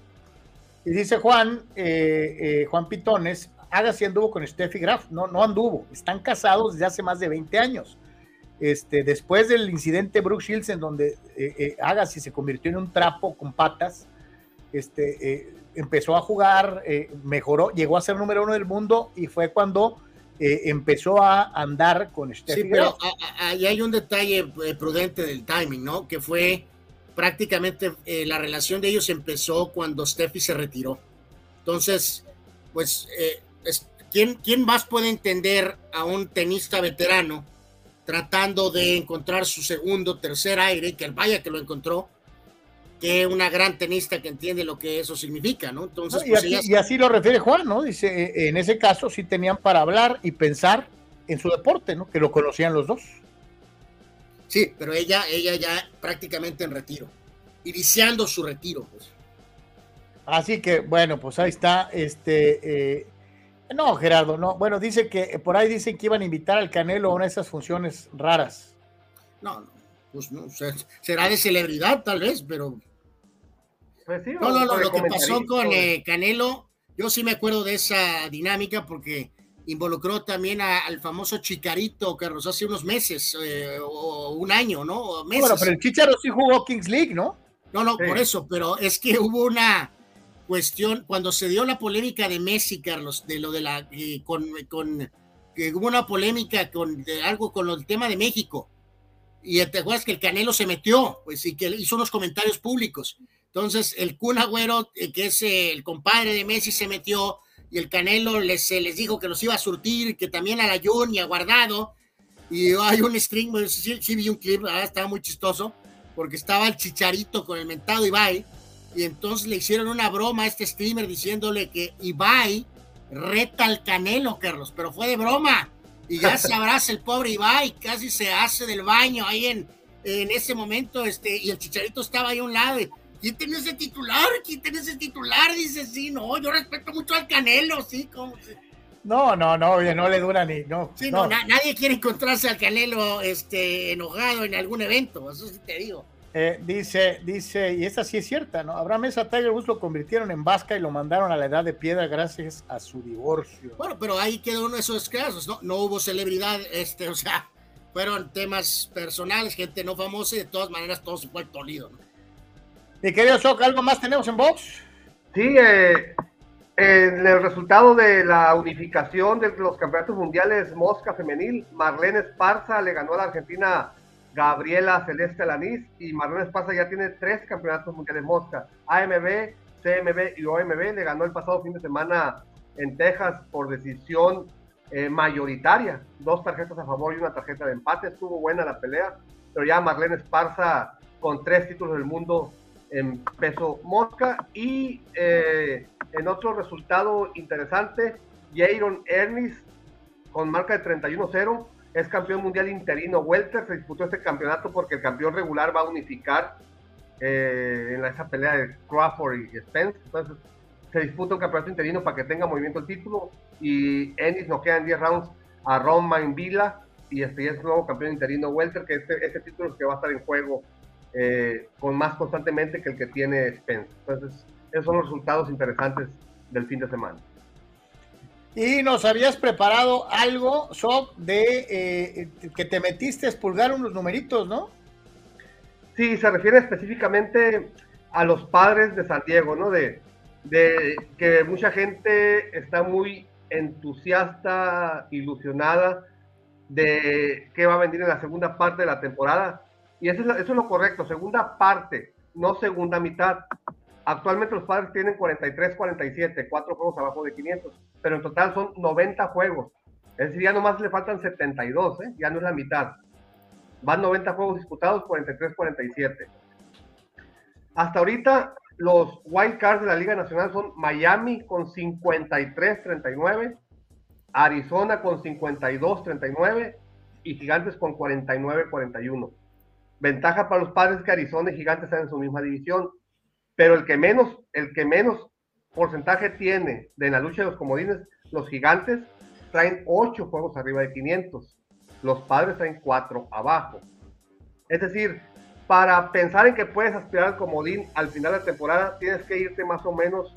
A: Y dice Juan, eh, eh, Juan Pitones, Agassi anduvo con Steffi Graf, no, no anduvo, están casados desde hace más de 20 años. Este, después del incidente Brooke Shields, en donde Agassi se convirtió en un trapo con patas, este, empezó a jugar, mejoró, llegó a ser número uno del mundo y fue cuando empezó a andar con Steffi
B: Sí, pero ahí hay un detalle prudente del timing, ¿no? Que fue prácticamente eh, la relación de ellos empezó cuando Steffi se retiró. Entonces, pues, eh, ¿quién, ¿quién más puede entender a un tenista veterano tratando de encontrar su segundo, tercer aire, que vaya que lo encontró, que una gran tenista que entiende lo que eso significa, ¿no? Entonces,
A: pues, y, así lo refiere Juan, ¿no? Dice, eh, en ese caso sí tenían para hablar y pensar en su deporte, ¿no? Que lo conocían los dos.
B: Sí, pero ella, ella ya prácticamente en retiro, iniciando su retiro. Pues.
A: Así que, bueno, pues ahí está. Este, eh, no, Gerardo, no. Bueno, dice que por ahí dicen que iban a invitar al Canelo a una de esas funciones raras.
B: No, no, pues no, será de celebridad tal vez, pero.
I: Pues
B: no, no, no, lo que pasó con eh, Canelo, yo sí me acuerdo de esa dinámica porque involucró también al famoso Chicarito, Carlos, hace unos meses eh, o un año, ¿no?
A: Meses. Bueno, pero el Chicharo sí jugó Kings League, ¿no?
B: No, no, por eso, pero es que hubo una cuestión, cuando se dio la polémica de Messi, Carlos, de lo de la, eh, con, con que hubo una polémica con de algo con el tema de México, y te acuerdas que el Canelo se metió, pues, y que hizo unos comentarios públicos. Entonces, el Kun Agüero, eh, que es el compadre de Messi, se metió, y el Canelo les, les dijo que los iba a surtir, que también a la Jun y Guardado. Y hay un string, sí, vi un clip, estaba muy chistoso, porque estaba el chicharito con el mentado Ibai, y entonces le hicieron una broma a este streamer diciéndole que Ibai reta al Canelo, Carlos, pero fue de broma. Y ya sabrás, el pobre Ibai casi se hace del baño ahí en, en ese momento, este, y el chicharito estaba ahí a un lado. ¿quién tiene ese titular? ¿Quién tiene ese titular? Dice, sí, no, yo respeto mucho al Canelo, sí, como...
A: No, no, no, oye, no le dura ni, no.
B: Sí, no, nadie quiere encontrarse al Canelo este, enojado en algún evento, eso sí te digo.
A: Eh, dice, dice, y esta sí es cierta, ¿no? Abraham Mesa Tiger Woods lo convirtieron en vasca y lo mandaron a la edad de piedra gracias a su divorcio.
B: Bueno, pero ahí quedó uno de esos casos, ¿no? No hubo celebridad, este, o sea, fueron temas personales, gente no famosa y de todas maneras todo se fue tolido, ¿no?
A: Mi querido Shock, ¿algo más tenemos en box?
I: Sí, eh, en el resultado de la unificación de los campeonatos mundiales Mosca Femenil, Marlene Esparza le ganó a la Argentina Gabriela Celeste Lanís y Marlene Esparza ya tiene tres campeonatos mundiales Mosca, AMB, CMB y OMB, le ganó el pasado fin de semana en Texas por decisión eh, mayoritaria, dos tarjetas a favor y una tarjeta de empate, estuvo buena la pelea, pero ya Marlene Esparza con tres títulos del mundo en peso mosca. Y eh, en otro resultado interesante, Jaron Ernest, con marca de 31-0, es campeón mundial interino welter. Se disputó este campeonato porque el campeón regular va a unificar eh, en esa pelea de Crawford y Spence. Entonces, se disputa un campeonato interino para que tenga movimiento el título. Y Ennis nos quedan 10 rounds a Ron Villa y este es nuevo campeón interino welter, que este, este título es que va a estar en juego eh, con más constantemente que el que tiene Spence. Entonces, esos son los resultados interesantes del fin de semana.
A: Y nos habías preparado algo, Sob, de eh, que te metiste a expulgar unos numeritos, ¿no?
I: Sí, se refiere específicamente a los padres de San Diego, ¿no? De, de que mucha gente está muy entusiasta, ilusionada de qué va a venir en la segunda parte de la temporada. Y eso es, lo correcto, segunda parte, no segunda mitad. Actualmente los padres tienen 43, 47, cuatro juegos abajo de 500, pero en total son 90 juegos. Es decir, ya nomás le faltan 72, ¿eh? ya no es la mitad. Van 90 juegos disputados, 43, 47. Hasta ahorita los wild cards de la Liga Nacional son Miami con 53, 39, Arizona con 52, 39 y Gigantes con 49, 41. Ventaja para los padres que Arizona y Gigantes están en su misma división. Pero el que menos, el que menos porcentaje tiene de la lucha de los comodines, los gigantes traen 8 juegos arriba de 500. Los padres traen 4 abajo. Es decir, para pensar en que puedes aspirar al comodín al final de la temporada, tienes que irte más o menos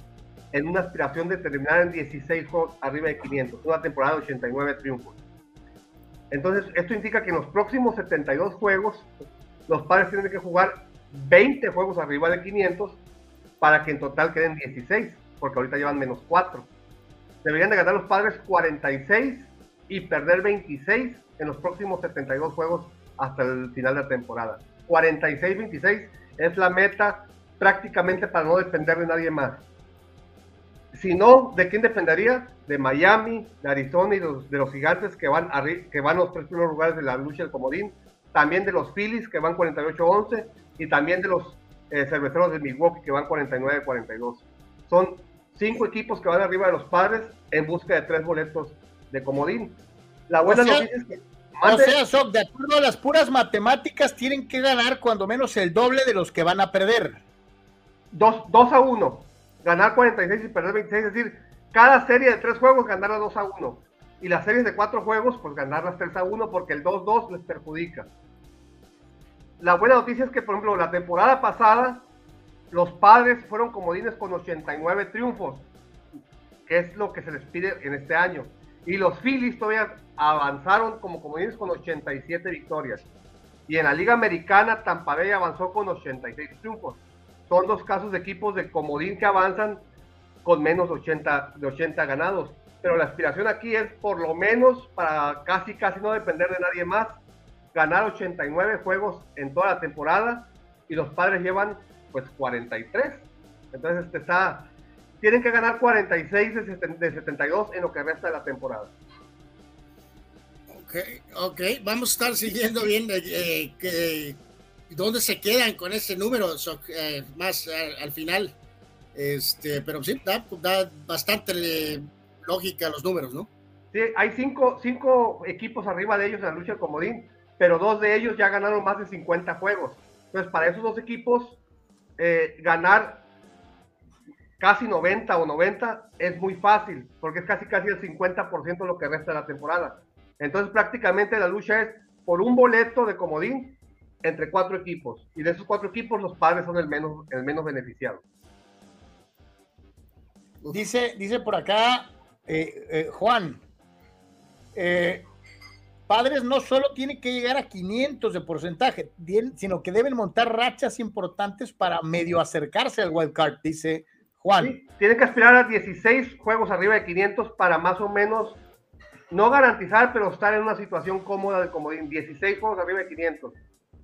I: en una aspiración de terminar en 16 juegos arriba de 500. Una temporada de 89 triunfos. Entonces, esto indica que en los próximos 72 juegos los padres tienen que jugar 20 juegos arriba de 500 para que en total queden 16, porque ahorita llevan menos 4. Deberían de ganar los padres 46 y perder 26 en los próximos 72 juegos hasta el final de la temporada. 46-26 es la meta prácticamente para no depender de nadie más. Si no, ¿de quién dependería? De Miami, de Arizona y de los, gigantes que van, que van a los tres primeros lugares de la lucha del comodín también de los Phillies que van 48-11 y también de los eh, cerveceros de Milwaukee que van 49-42. Son cinco equipos que van arriba de los padres en busca de tres boletos de comodín. La buena noticia es que...
A: O sea, de acuerdo a las puras matemáticas, tienen que ganar cuando menos el doble de los que van a perder.
I: 2 a 1. Ganar 46 y perder 26. Es decir, cada serie de tres juegos ganarla 2 a 1 y las series de cuatro juegos, pues ganarlas 3 a 1 porque el 2-2 les perjudica. La buena noticia es que, por ejemplo, la temporada pasada, los padres fueron comodines con 89 triunfos, que es lo que se les pide en este año. Y los Phillies todavía avanzaron como comodines con 87 victorias. Y en la Liga Americana, Tampa Bay avanzó con 86 triunfos. Son dos casos de equipos de comodín que avanzan con menos 80, de 80 ganados. Pero la aspiración aquí es por lo menos para casi, casi no depender de nadie más, ganar 89 juegos en toda la temporada y los padres llevan pues 43. Entonces este está, tienen que ganar 46 de, 72 en lo que resta de la temporada.
B: Ok, ok, vamos a estar siguiendo bien eh, que, dónde se quedan con ese número eh, más al, final. Este, pero sí, da, da bastante lógica los números, ¿no?
I: Sí, hay cinco, cinco equipos arriba de ellos en la lucha de comodín, pero dos de ellos ya ganaron más de 50 juegos. Entonces, para esos dos equipos, eh, ganar casi 90 o 90 es muy fácil, porque es casi casi el 50% lo que resta de la temporada. Entonces prácticamente la lucha es por un boleto de comodín entre cuatro equipos. Y de esos cuatro equipos los padres son el menos, el menos beneficiado.
A: Dice, dice por acá eh, eh, Juan, padres no solo tienen que llegar a 500 de porcentaje, sino que deben montar rachas importantes para medio acercarse al wild card, dice Juan.
I: tienen que aspirar a 16 juegos arriba de 500 para más o menos no garantizar, pero estar en una situación cómoda de comodín. 16 juegos arriba de 500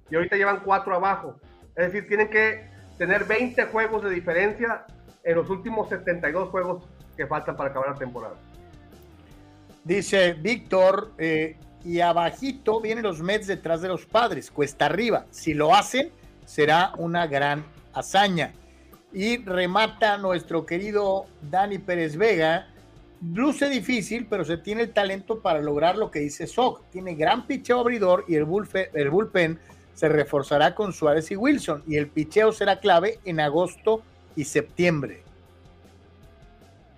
I: y ahorita llevan 4 abajo. Es decir, tienen que tener 20 juegos de diferencia en los últimos 72 juegos que faltan para acabar la temporada.
A: Dice Víctor, eh, y abajito vienen los Mets detrás de los padres, cuesta arriba. Si lo hacen, será una gran hazaña. Y remata nuestro querido Dani Pérez Vega. Luce difícil, pero se tiene el talento para lograr lo que dice Sock. Tiene gran picheo abridor y el, bullpen, el bullpen se reforzará con Suárez y Wilson. Y el picheo será clave en agosto y septiembre.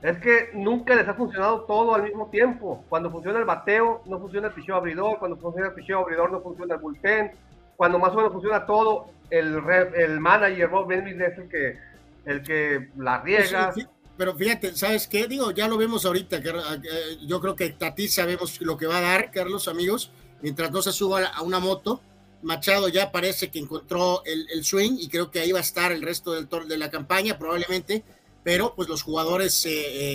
I: Es que nunca les ha funcionado todo al mismo tiempo. Cuando funciona el bateo, no funciona el picheo abridor. Cuando funciona el picheo abridor, no funciona el bullpen. Cuando más o menos funciona todo, el, el manager Rob Benvis es el que, el que la riega.
B: pero fíjate, ¿sabes qué? Digo, ya lo vemos ahorita. Eh, yo creo que Tati sabemos lo que va a dar, Carlos, amigos. Mientras no se suba a una moto, Machado ya parece que encontró el, el swing y creo que ahí va a estar el resto del de la campaña, probablemente pero pues los jugadores, eh,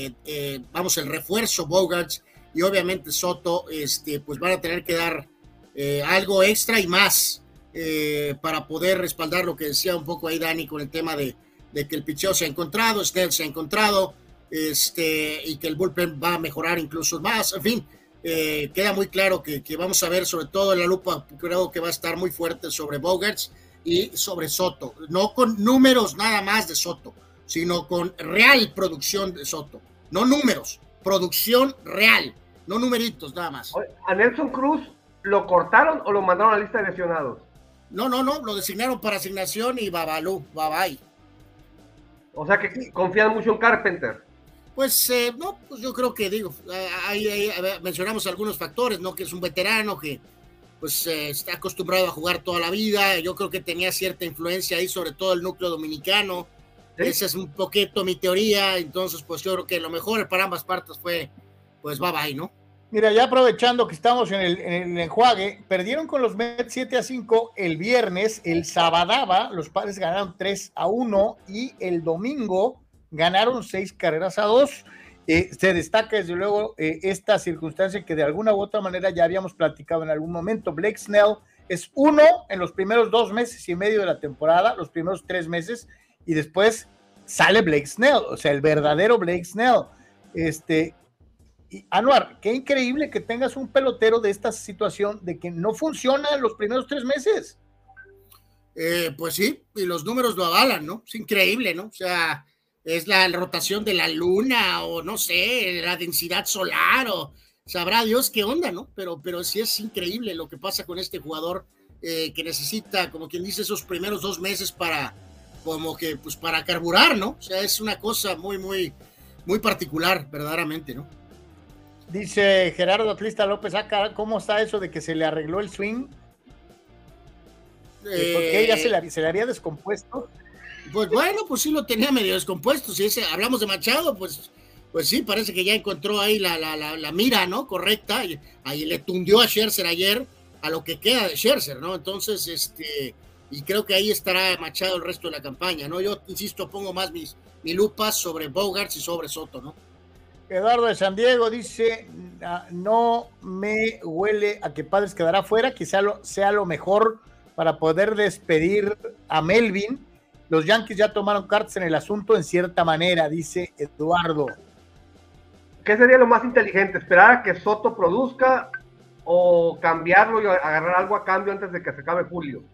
B: eh, eh, vamos, el refuerzo, Bogarts y obviamente Soto, este, pues van a tener que dar algo extra y más para poder respaldar lo que decía un poco ahí Dani con el tema de, que el picheo se ha encontrado, Snell se ha encontrado, este, y que el bullpen va a mejorar incluso más, en fin, queda muy claro que, que, vamos a ver sobre todo en la lupa, creo que va a estar muy fuerte sobre Bogarts y sobre Soto, no con números nada más de Soto, sino con real producción de Soto. No números, producción real, no numeritos nada más.
I: ¿A Nelson Cruz lo cortaron o lo mandaron a la lista de lesionados?
B: No, no, no, lo designaron para asignación y babalú, bye
I: O sea que confían mucho en Carpenter.
B: Pues eh, no, pues yo creo que digo, ahí, mencionamos algunos factores, ¿no? Que es un veterano que pues eh, está acostumbrado a jugar toda la vida, yo creo que tenía cierta influencia ahí, sobre todo el núcleo dominicano, esa es un poquito mi teoría, entonces pues yo creo que lo mejor para ambas partes fue pues bye bye, ¿no?
A: Mira, ya aprovechando que estamos en el, en el enjuague, perdieron con los Mets 7 a 5 el viernes, el sabadaba, los padres ganaron 3 a 1 y el domingo ganaron 6 carreras a 2. Eh, se destaca desde luego eh, esta circunstancia que de alguna u otra manera ya habíamos platicado en algún momento. Blake Snell es uno en los primeros dos meses y medio de la temporada, los primeros tres meses, y después sale Blake Snell, o sea, el verdadero Blake Snell. Este, Anuar, qué increíble que tengas un pelotero de esta situación de que no funciona en los primeros tres meses.
B: Eh, pues sí, y los números lo avalan, ¿no? Es increíble, ¿no? O sea, es la rotación de la luna o no sé, la densidad solar o sabrá Dios qué onda, ¿no? Pero, pero sí es increíble lo que pasa con este jugador eh, que necesita, como quien dice, esos primeros dos meses para, como que pues para carburar, ¿no? O sea, es una cosa muy, muy, muy particular, verdaderamente, ¿no?
A: Dice Gerardo Atlista López, acá, ¿cómo está eso de que se le arregló el swing? Eh, porque ella se le, se le, había descompuesto.
B: Pues bueno, pues sí lo tenía medio descompuesto. Si ese, hablamos de Machado, pues pues sí, parece que ya encontró ahí la, la, la, mira, ¿no? Correcta. Y, ahí le tundió a Scherzer ayer a lo que queda de Scherzer, ¿no? Entonces, este, y creo que ahí estará machado el resto de la campaña, ¿no? Yo, insisto, pongo más mis, mi lupas sobre Bogarts y sobre Soto, ¿no?
A: Eduardo de San Diego dice, no me huele a que Padres quedará fuera, quizá lo, sea lo mejor para poder despedir a Melvin. Los Yankees ya tomaron cartas en el asunto en cierta manera, dice Eduardo.
I: ¿Qué sería lo más inteligente? ¿Esperar a que Soto produzca o cambiarlo y agarrar algo a cambio antes de que se acabe julio?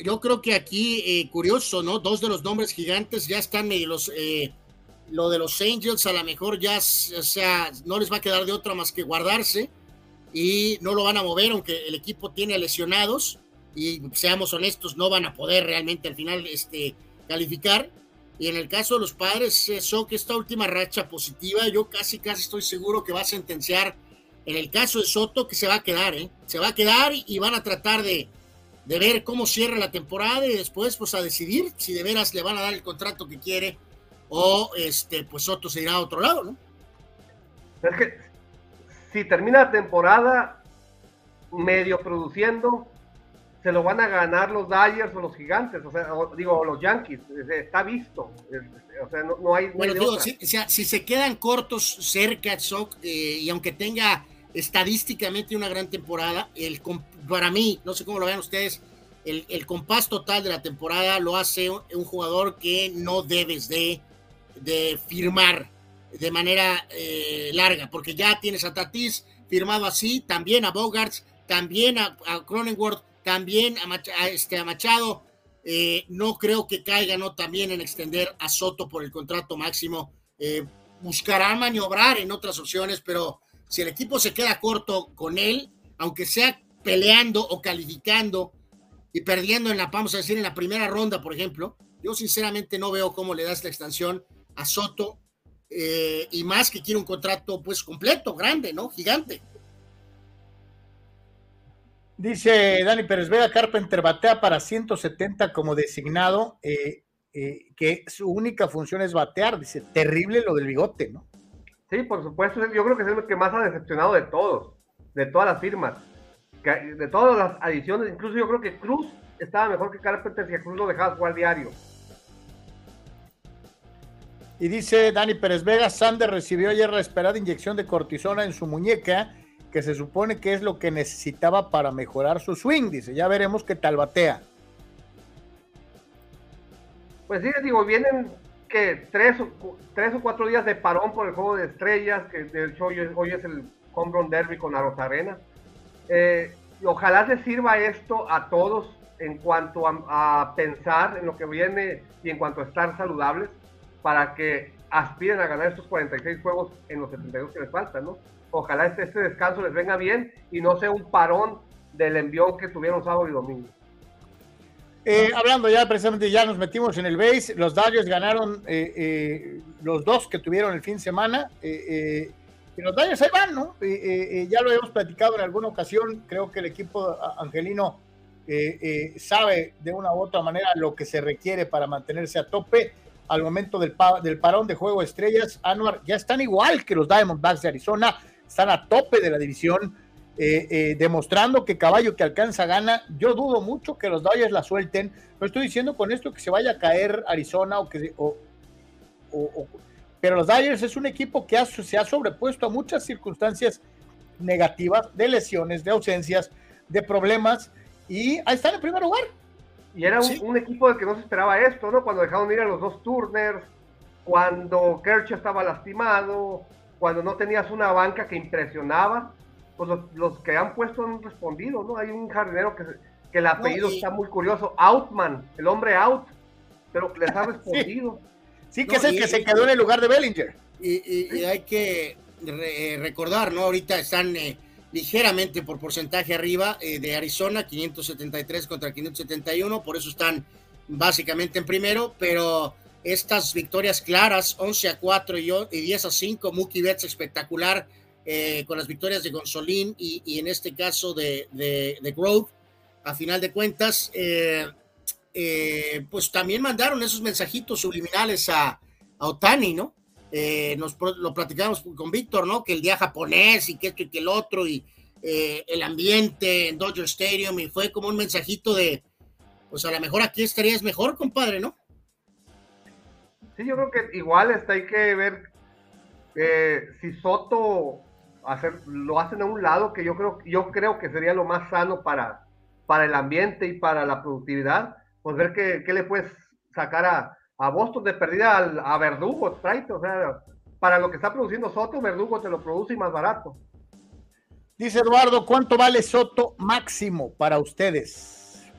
B: Yo creo que aquí, eh, curioso, ¿no? Dos de los nombres gigantes ya están los... Eh, lo de los Angels a lo mejor ya, o sea, no les va a quedar de otra más que guardarse y no lo van a mover, aunque el equipo tiene lesionados y seamos honestos, no van a poder realmente al final este, calificar. Y en el caso de los padres, eso que esta última racha positiva, yo casi, casi estoy seguro que va a sentenciar en el caso de Soto que se va a quedar, ¿eh? Se va a quedar y van a tratar de, de ver cómo cierra la temporada y después pues a decidir si de veras le van a dar el contrato que quiere o este pues Soto se irá a otro lado, ¿no?
I: Es que si termina la temporada medio produciendo, se lo van a ganar los Dyers o los Gigantes, o sea, digo, los Yankees, está visto, o sea, no, hay...
B: Bueno, digo, si, si, se quedan cortos cerca, eh, y aunque tenga estadísticamente una gran temporada, el, para mí, no sé cómo lo vean ustedes, el, el compás total de la temporada lo hace un, jugador que no debes de, de firmar de manera eh, larga, porque ya tienes a Tatis firmado así, también a Bogarts, también a, Cronenworth, también a, este, a Machado. Eh, no creo que caigan ¿no? también en extender a Soto por el contrato máximo. Eh, buscará maniobrar en otras opciones, pero si el equipo se queda corto con él, aunque sea peleando o calificando y perdiendo en la, vamos a decir, en la primera ronda, por ejemplo, yo sinceramente no veo cómo le das la extensión a Soto eh, y más que quiere un contrato pues completo, grande, ¿no? Gigante.
A: Dice Dani Pérez Vega, Carpenter batea para 170 como designado, eh, eh, que su única función es batear. Dice, terrible lo del bigote, ¿no?
I: Sí, por supuesto, yo creo que es el que más ha decepcionado de todos, de todas las firmas de todas las adiciones, incluso yo creo que Cruz estaba mejor que Carpenter si a Cruz lo dejaba jugar diario.
A: Y dice Dani Pérez Vega, Sander recibió ayer la esperada inyección de cortisona en su muñeca, que se supone que es lo que necesitaba para mejorar su swing. Dice, ya veremos qué tal batea.
I: Pues sí, digo, vienen que tres o, tres o cuatro días de parón por el juego de estrellas, que de hecho hoy, hoy es el home run derby con Aros Arena. Eh, ojalá se sirva esto a todos en cuanto a, pensar en lo que viene y en cuanto a estar saludables para que aspiren a ganar estos 46 juegos en los 72 que les faltan, ¿no? Ojalá este, este, descanso les venga bien y no sea un parón del envión que tuvieron sábado y domingo.
A: Eh, hablando ya precisamente, ya nos metimos en el base, los Dodgers ganaron eh, los dos que tuvieron el fin de semana. Y los daños ahí van, ¿no? ya lo hemos platicado en alguna ocasión, creo que el equipo angelino eh, eh, sabe de una u otra manera lo que se requiere para mantenerse a tope. Al momento del, del parón de juego estrellas, Anuar ya están igual que los Diamondbacks de Arizona, están a tope de la división, eh, demostrando que caballo que alcanza gana. Yo dudo mucho que los Dodgers la suelten. No estoy diciendo con esto que se vaya a caer Arizona o que o, pero los Dyers es un equipo que se ha sobrepuesto a muchas circunstancias negativas, de lesiones, de ausencias, de problemas, y ahí están en primer lugar.
I: Y era un, equipo del que no se esperaba esto, ¿no? Cuando dejaron ir a los dos Turners, cuando Kershaw estaba lastimado, cuando no tenías una banca que impresionaba, pues los, que han puesto han respondido, ¿no? Hay un jardinero que, que el apellido está muy curioso, Outman, el hombre out, pero les ha respondido.
A: Sí, que es el que se quedó en el lugar de Bellinger.
B: Y, hay que eh, recordar, ¿no? Ahorita están eh, ligeramente por porcentaje arriba eh, de Arizona, 573 contra 571, por eso están básicamente en primero, pero estas victorias claras, 11 a 4 y, 10 a 5, Mookie Betts espectacular, con las victorias de Gonzolín y, en este caso de, de, de Grove, a final de cuentas, eh, pues también mandaron esos mensajitos subliminales a, Otani, ¿no? eh, nos lo platicamos con Víctor, ¿no? Que el día japonés y que esto y que el otro y eh, el ambiente en Dodger Stadium y fue como un mensajito de, pues a lo mejor aquí estarías mejor, compadre, ¿no?
I: Sí, yo creo que igual está, hay que ver eh, si Soto hacer, lo hacen a un lado, que yo creo, yo creo que sería lo más sano para, para el ambiente y para la productividad, pues ver qué, qué le puedes sacar a, a Boston de perdida a Verdugo, traite, o sea, para lo que está produciendo Soto, Verdugo te lo produce y más barato.
A: Dice Eduardo, ¿cuánto vale Soto máximo para ustedes?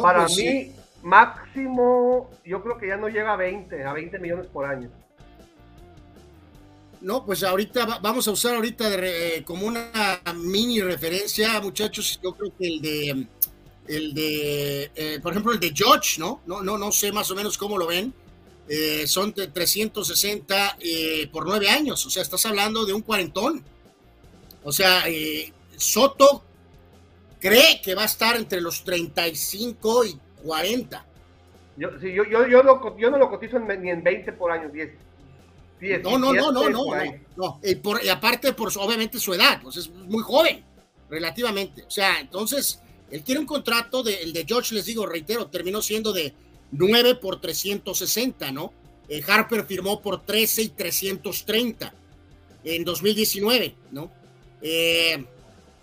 I: para pues mí, máximo, yo creo que ya no llega a 20, a 20 millones por año.
B: No, pues ahorita vamos a usar ahorita eh, como una mini referencia, muchachos. Yo creo que el de, el de, eh, por ejemplo, el de George, ¿no? No, no, no sé más o menos cómo lo ven. Eh, son de 360 por nueve años, o sea, estás hablando de un cuarentón. O sea, Soto cree que va a estar entre los 35 y 40.
I: Yo, sí, yo, yo, yo, no lo cotizo ni en 20 por año, 10.
B: No, no, no, no, no, no, Y, por, y aparte, por obviamente su edad, pues es muy joven, relativamente. O sea, entonces, él quiere un contrato, de, el de George, les digo, reitero, terminó siendo de 9 por 360, ¿no? Eh, Harper firmó por 13 y 330 en 2019, ¿no? Eh,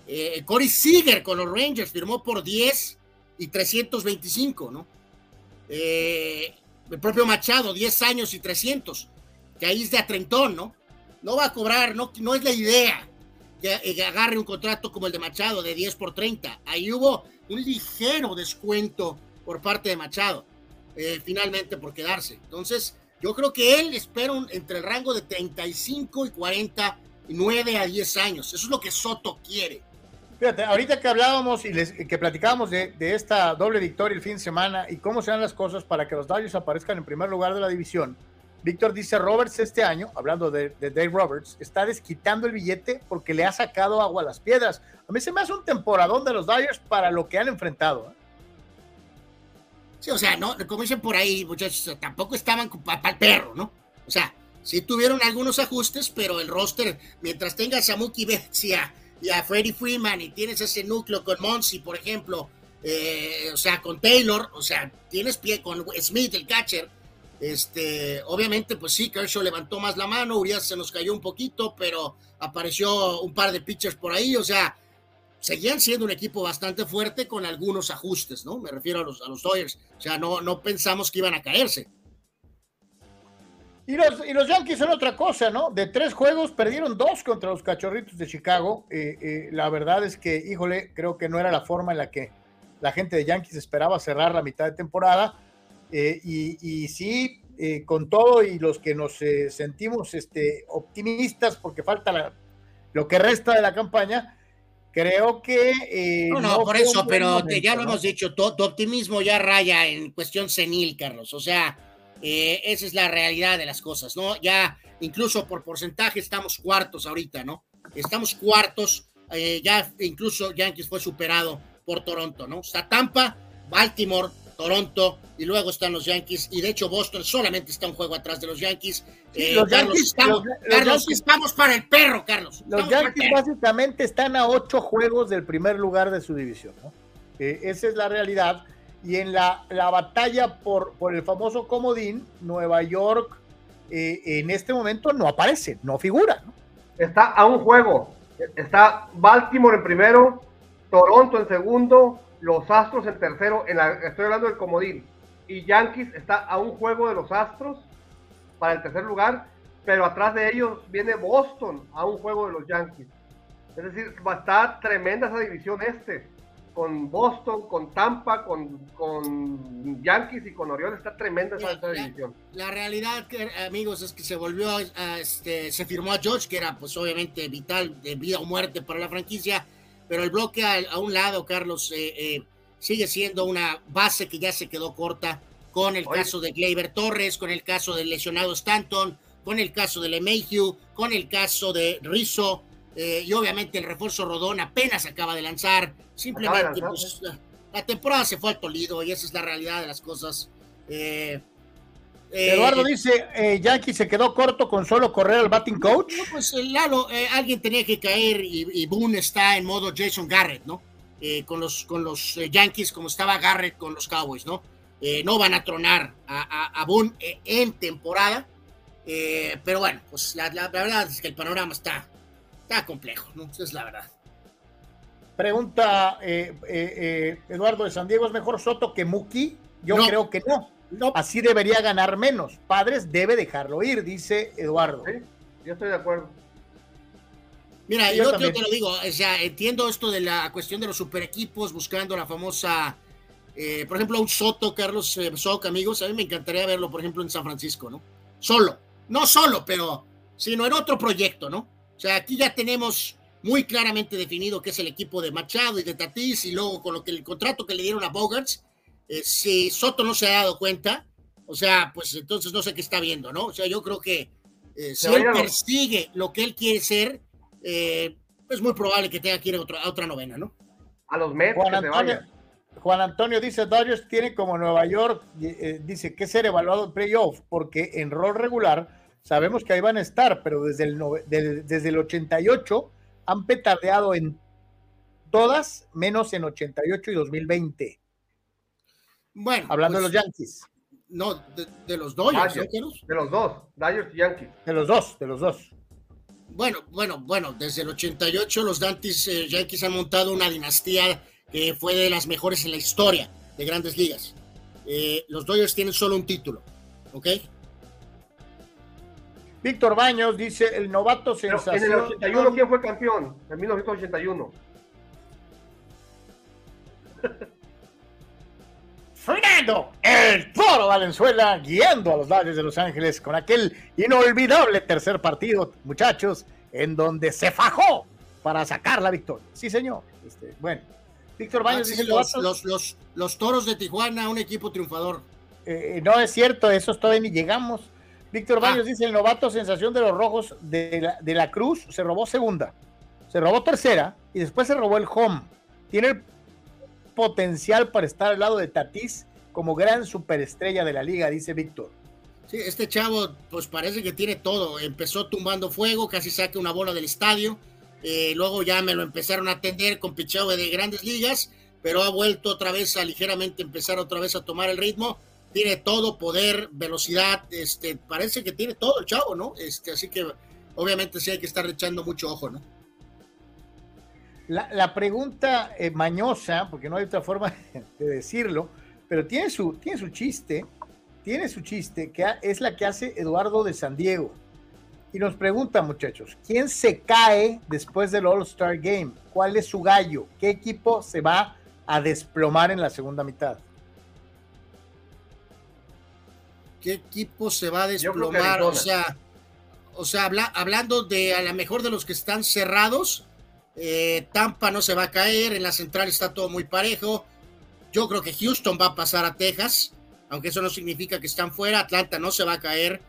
B: eh, Corey Seager con los Rangers firmó por 10 y 325, ¿no? Eh, el propio Machado, 10 años y 300, que ahí es de Atrentón, ¿no? No va a cobrar, no, no es la idea que, eh, agarre un contrato como el de Machado de 10 por 30. Ahí hubo un ligero descuento por parte de Machado, eh, finalmente por quedarse. Entonces, yo creo que él espera entre el rango de 35 y 49 a 10 años. Eso es lo que Soto quiere.
A: Fíjate, ahorita que hablábamos y les, que platicábamos de, esta doble victoria el fin de semana y cómo se dan las cosas para que los Dodgers aparezcan en primer lugar de la división, Víctor dice, Roberts este año, hablando de, Dave Roberts, está desquitando el billete porque le ha sacado agua a las piedras. A mí se me hace un temporadón de los Dodgers para lo que han enfrentado. ¿eh?
B: Sí, o sea, no, como dicen por ahí, muchachos, tampoco estaban para el perro, ¿no? O sea, sí tuvieron algunos ajustes, pero el roster, mientras tenga a Samuki Betts y a Freddie Freeman y tienes ese núcleo con Monsi, por ejemplo, eh, o sea, con Taylor, o sea, tienes pie con Smith, el catcher. Este, obviamente, pues sí, Kershaw levantó más la mano, Urias se nos cayó un poquito, pero apareció un par de pitchers por ahí, o sea, seguían siendo un equipo bastante fuerte con algunos ajustes, ¿no? Me refiero a los, a los Dodgers, o sea, no, no pensamos que iban a caerse.
A: Y los, y los Yankees son otra cosa, ¿no? De tres juegos perdieron dos contra los Cachorritos de Chicago. Eh, eh, la verdad es que, híjole, creo que no era la forma en la que la gente de Yankees esperaba cerrar la mitad de temporada. Eh, y, sí, con todo y los que nos sentimos este, optimistas porque falta lo que resta de la campaña, creo que...
B: no, no, por eso, pero ya lo hemos dicho, tu optimismo ya raya en cuestión senil, Carlos. O sea eh, esa es la realidad de las cosas, ¿no? Ya incluso por porcentaje estamos cuartos ahorita, ¿no? Estamos cuartos, eh, ya incluso Yankees fue superado por Toronto, ¿no? Está Tampa, Baltimore, Toronto y luego están los Yankees y de hecho Boston solamente está un juego atrás de los Yankees. Eh, los Carlos, Yankees estamos, Carlos, estamos para el perro, Carlos.
A: Los Yankees básicamente están a ocho juegos del primer lugar de su división, ¿no? esa es la realidad y en la, la batalla por, por, el famoso comodín, Nueva York eh, en este momento no aparece, no figura.
I: Está a un juego. Está Baltimore en primero, Toronto en segundo, los Astros en tercero. En la, estoy hablando del comodín. Y Yankees está a un juego de los Astros para el tercer lugar, pero atrás de ellos viene Boston a un juego de los Yankees. Es decir, va a estar tremenda esa división este con Boston, con Tampa, con, con Yankees y con Orioles. Está tremenda esa, división.
B: La, realidad, amigos, es que se volvió, a, este, se firmó a George, que era pues obviamente vital, de vida o muerte para la franquicia, pero el bloque a, un lado, Carlos, eh, eh, sigue siendo una base que ya se quedó corta con el caso de Gleyber Torres, con el caso del lesionado Stanton, con el caso de LeMahieu, con el caso de Rizzo, eh, y obviamente el refuerzo Rodón apenas acaba de lanzar. Simplemente, pues, la, temporada se fue al tolido y esa es la realidad de las cosas. Eh,
A: Eh, Eduardo dice, eh, Yankee se quedó corto con solo correr al batting coach.
B: No, pues Lalo, alguien tenía que caer y, y, Boone está en modo Jason Garrett, ¿no? con los, con los Yankees como estaba Garrett con los Cowboys, ¿no? no van a tronar a, a, Boone en temporada, pero bueno, pues la, la, verdad es que el panorama está, está complejo, ¿no? Esa es la verdad.
A: Pregunta Eduardo de San Diego, ¿es mejor Soto que Muki? Yo creo que no. Así debería ganar menos. Padres debe dejarlo ir, dice Eduardo.
I: Sí, yo estoy de acuerdo.
B: Mira, yo, te lo digo, o sea, entiendo esto de la cuestión de los super equipos, buscando la famosa, eh, por ejemplo, un Soto, Carlos eh, amigos, a mí me encantaría verlo, por ejemplo, en San Francisco, ¿no? Solo, no solo, pero sino en otro proyecto, ¿no? O sea, aquí ya tenemos muy claramente definido que es el equipo de Machado y de Tatis, y luego con lo que el contrato que le dieron a Bogarts, eh, si Soto no se ha dado cuenta, o sea, pues entonces no sé qué está viendo, ¿no? O sea, yo creo que eh, si él persigue lo que él quiere ser, eh, es muy probable que tenga que ir a otra, otra novena, ¿no?
I: A los Mets.
A: Juan Antonio, Juan Antonio dice, Dodgers tiene como Nueva York, dice que ser evaluado en playoff, porque en rol regular sabemos que ahí van a estar, pero desde el, desde el 88 han petardeado en todas, menos en 88 y 2020.
B: Bueno.
A: Hablando de los pues, Yankees.
B: No, de, los Dodgers,
I: De los dos, Dodgers y Yankees.
A: De los dos, de los dos.
B: Bueno, bueno, bueno, desde el 88 los Yankees, eh, Yankees han montado una dinastía que fue de las mejores en la historia de grandes ligas. Eh, los Dodgers tienen solo un título, ¿ok?
A: Víctor Baños dice, el novato sensación...
I: en el 81, ¿quién fue campeón? En 1981.
A: Fernando, el Toro Valenzuela, guiando a los Dodgers de Los Ángeles con aquel inolvidable tercer partido, muchachos, en donde se fajó para sacar la victoria. Sí, señor. Este, bueno, Víctor Baños
B: ah, dice los, los, los, los, Toros de Tijuana, un equipo triunfador.
A: Eh, no es cierto, eso todavía ni llegamos. Víctor ah. Baños dice: el novato sensación de los rojos de la, de la Cruz se robó segunda, se robó tercera y después se robó el home. Tiene el potencial para estar al lado de Tatís como gran superestrella de la liga, dice Víctor.
B: Sí, este chavo, pues parece que tiene todo. Empezó tumbando fuego, casi saca una bola del estadio. Eh, luego ya me lo empezaron a atender con picheo de grandes ligas, pero ha vuelto otra vez a ligeramente empezar otra vez a tomar el ritmo. Tiene todo, poder, velocidad, este, parece que tiene todo el chavo, ¿no? Este, así que obviamente sí hay que estar echando mucho ojo, ¿no?
A: La, pregunta eh, mañosa, porque no hay otra forma de decirlo, pero tiene su, tiene su chiste, tiene su chiste, que es la que hace Eduardo de San Diego. Y nos pregunta, muchachos, ¿quién se cae después del All-Star Game? ¿Cuál es su gallo? ¿Qué equipo se va a desplomar en la segunda mitad?
B: ¿Qué equipo se va a desplomar? O sea, o sea hablando de a lo mejor de los que están cerrados, eh, Tampa no se va a caer, en la central está todo muy parejo. Yo creo que Houston va a pasar a Texas, aunque eso no significa que están fuera. Atlanta no se va a caer.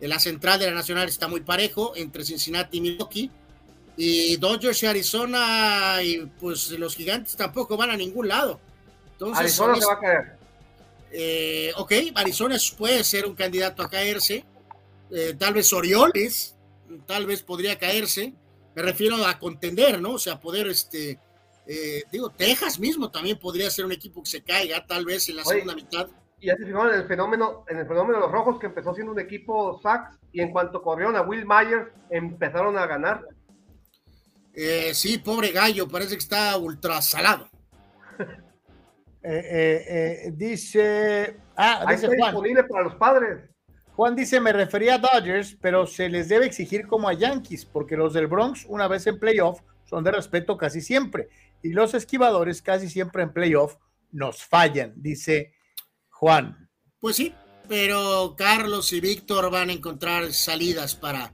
B: En la central de la Nacional está muy parejo entre Cincinnati y Milwaukee. Y Dodgers y Arizona, y pues los gigantes tampoco van a ningún lado.
I: Entonces, Arizona se va a caer.
B: Eh, ok, Arizona puede ser un candidato a caerse. Eh, tal vez Orioles, tal vez podría caerse me refiero a contender, ¿no? O sea, poder, este, eh, digo, Texas mismo también podría ser un equipo que se caiga, tal vez en la segunda mitad.
I: Y ya se fijaron en el fenómeno, en el fenómeno de los rojos, que empezó siendo un equipo sax, y en cuanto corrieron a Will Myers, empezaron a ganar.
B: Eh, sí, pobre gallo, parece que está ultra salado.
A: Eh, dice. Ah,
I: dice está disponible para los padres.
A: Juan dice, me refería a Dodgers, pero se les debe exigir como a Yankees, porque los del Bronx, una vez en playoff, son de respeto casi siempre. Y los esquivadores casi siempre en playoff nos fallan, dice Juan.
B: Pues sí, pero Carlos y Víctor van a encontrar salidas para,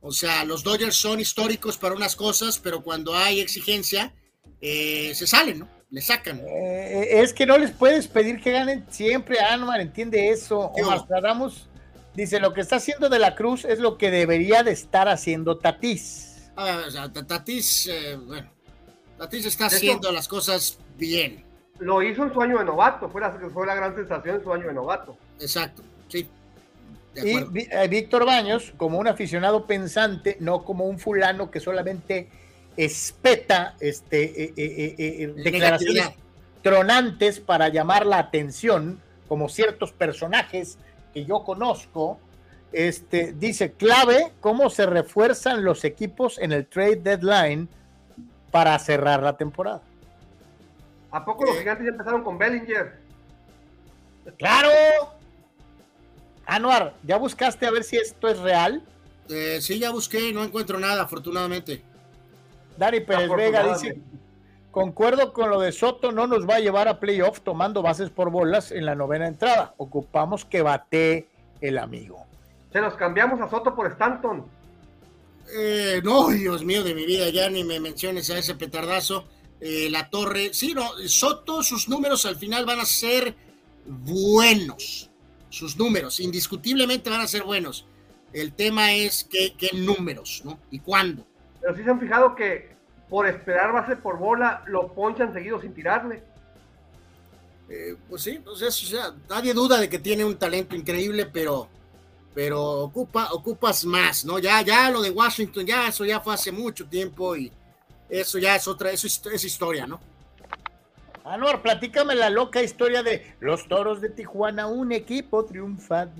B: o sea, los Dodgers son históricos para unas cosas, pero cuando hay exigencia, eh, se salen, ¿no? Le sacan.
A: Eh, es que no les puedes pedir que ganen siempre, Anwar, entiende eso. Omar Dice, lo que está haciendo De la Cruz es lo que debería de estar haciendo Tatís.
B: Ah, o sea, Tatís, eh, bueno, Tatís está haciendo las cosas bien.
I: Lo hizo en su año de novato, fue la, fue la gran sensación en su año de novato.
B: Exacto, sí.
A: Y eh, Víctor Baños, como un aficionado pensante, no como un fulano que solamente espeta este, eh, eh, declaraciones tronantes para llamar la atención, como ciertos personajes que yo conozco, este, dice clave cómo se refuerzan los equipos en el trade deadline para cerrar la temporada.
I: ¿A poco los gigantes ya empezaron con Bellinger?
A: ¡Claro! Anuar, ¿ya buscaste a ver si esto es real?
B: Eh, sí, ya busqué, no encuentro nada, afortunadamente.
A: Dari Pérez Vega dice: Concuerdo con lo de Soto, no nos va a llevar a playoff tomando bases por bolas en la novena entrada. Ocupamos que bate el amigo.
I: Se los cambiamos a Soto por Stanton.
B: Eh, no, Dios mío de mi vida, ya ni me menciones a ese petardazo. Eh, la torre, sí, no, Soto, sus números al final van a ser buenos. Sus números, indiscutiblemente van a ser buenos. El tema es qué, qué números, ¿no? Y cuándo.
I: Pero sí se han fijado que por esperar base por bola lo ponchan seguido sin tirarle.
B: Eh, pues sí, pues eso, o sea, nadie duda de que tiene un talento increíble, pero pero ocupa, ocupas más, ¿no? Ya, ya lo de Washington, ya eso ya fue hace mucho tiempo y eso ya es otra, eso es, historia, ¿no?
A: Anuar, platícame la loca historia de los toros de Tijuana, un equipo triunfador.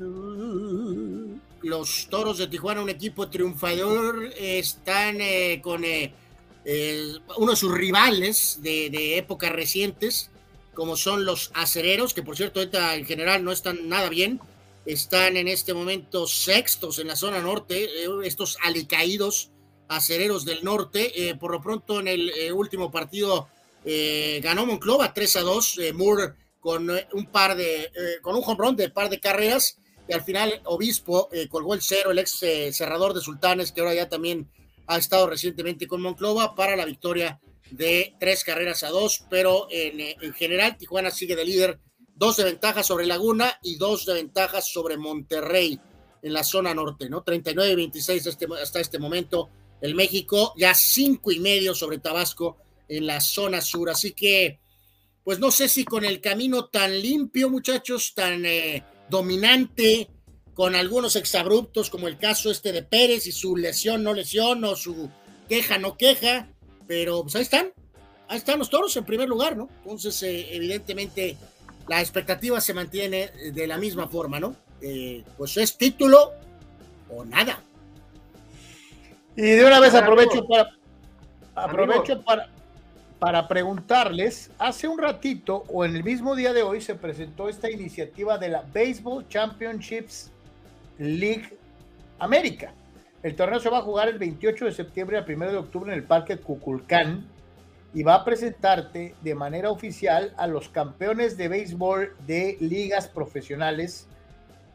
B: Los toros de Tijuana, un equipo triunfador, están eh, con eh, uno de sus rivales de, épocas recientes, como son los acereros, que por cierto, ahorita en general no están nada bien están en este momento sextos en la zona norte, eh, estos alicaídos acereros del norte. Eh, por lo pronto, en el eh, último partido ganó Monclova 3 a 2. Moore con un par de, con un de par de carreras. Y al final, Obispo colgó el cero, el ex cerrador de Sultanes, que ahora ya también ha estado recientemente con Monclova para la victoria de tres carreras a dos. Pero en, en general, Tijuana sigue de líder dos de ventaja sobre Laguna y dos de ventaja sobre Monterrey en la zona norte, ¿no? 39-26 este, hasta este momento. El México ya cinco y medio sobre Tabasco en la zona sur. Así que, pues no sé si con el camino tan limpio, muchachos, tan eh, dominante, con algunos exabruptos, como el caso este de Pérez y su lesión, no lesión, o su queja, no queja, pero pues ahí están, ahí están los toros en primer lugar, ¿no? Entonces, eh, evidentemente, la expectativa se mantiene de la misma forma, ¿no? Eh, pues es título o nada.
A: Y de una vez aprovecho para aprovecho para, para preguntarles, hace un ratito o en el mismo día de hoy se presentó esta iniciativa de la Baseball Championships League América. El torneo se va a jugar el 28 de septiembre al 1 de octubre en el Parque Cuculcán y va a presentarte de manera oficial a los campeones de béisbol de ligas profesionales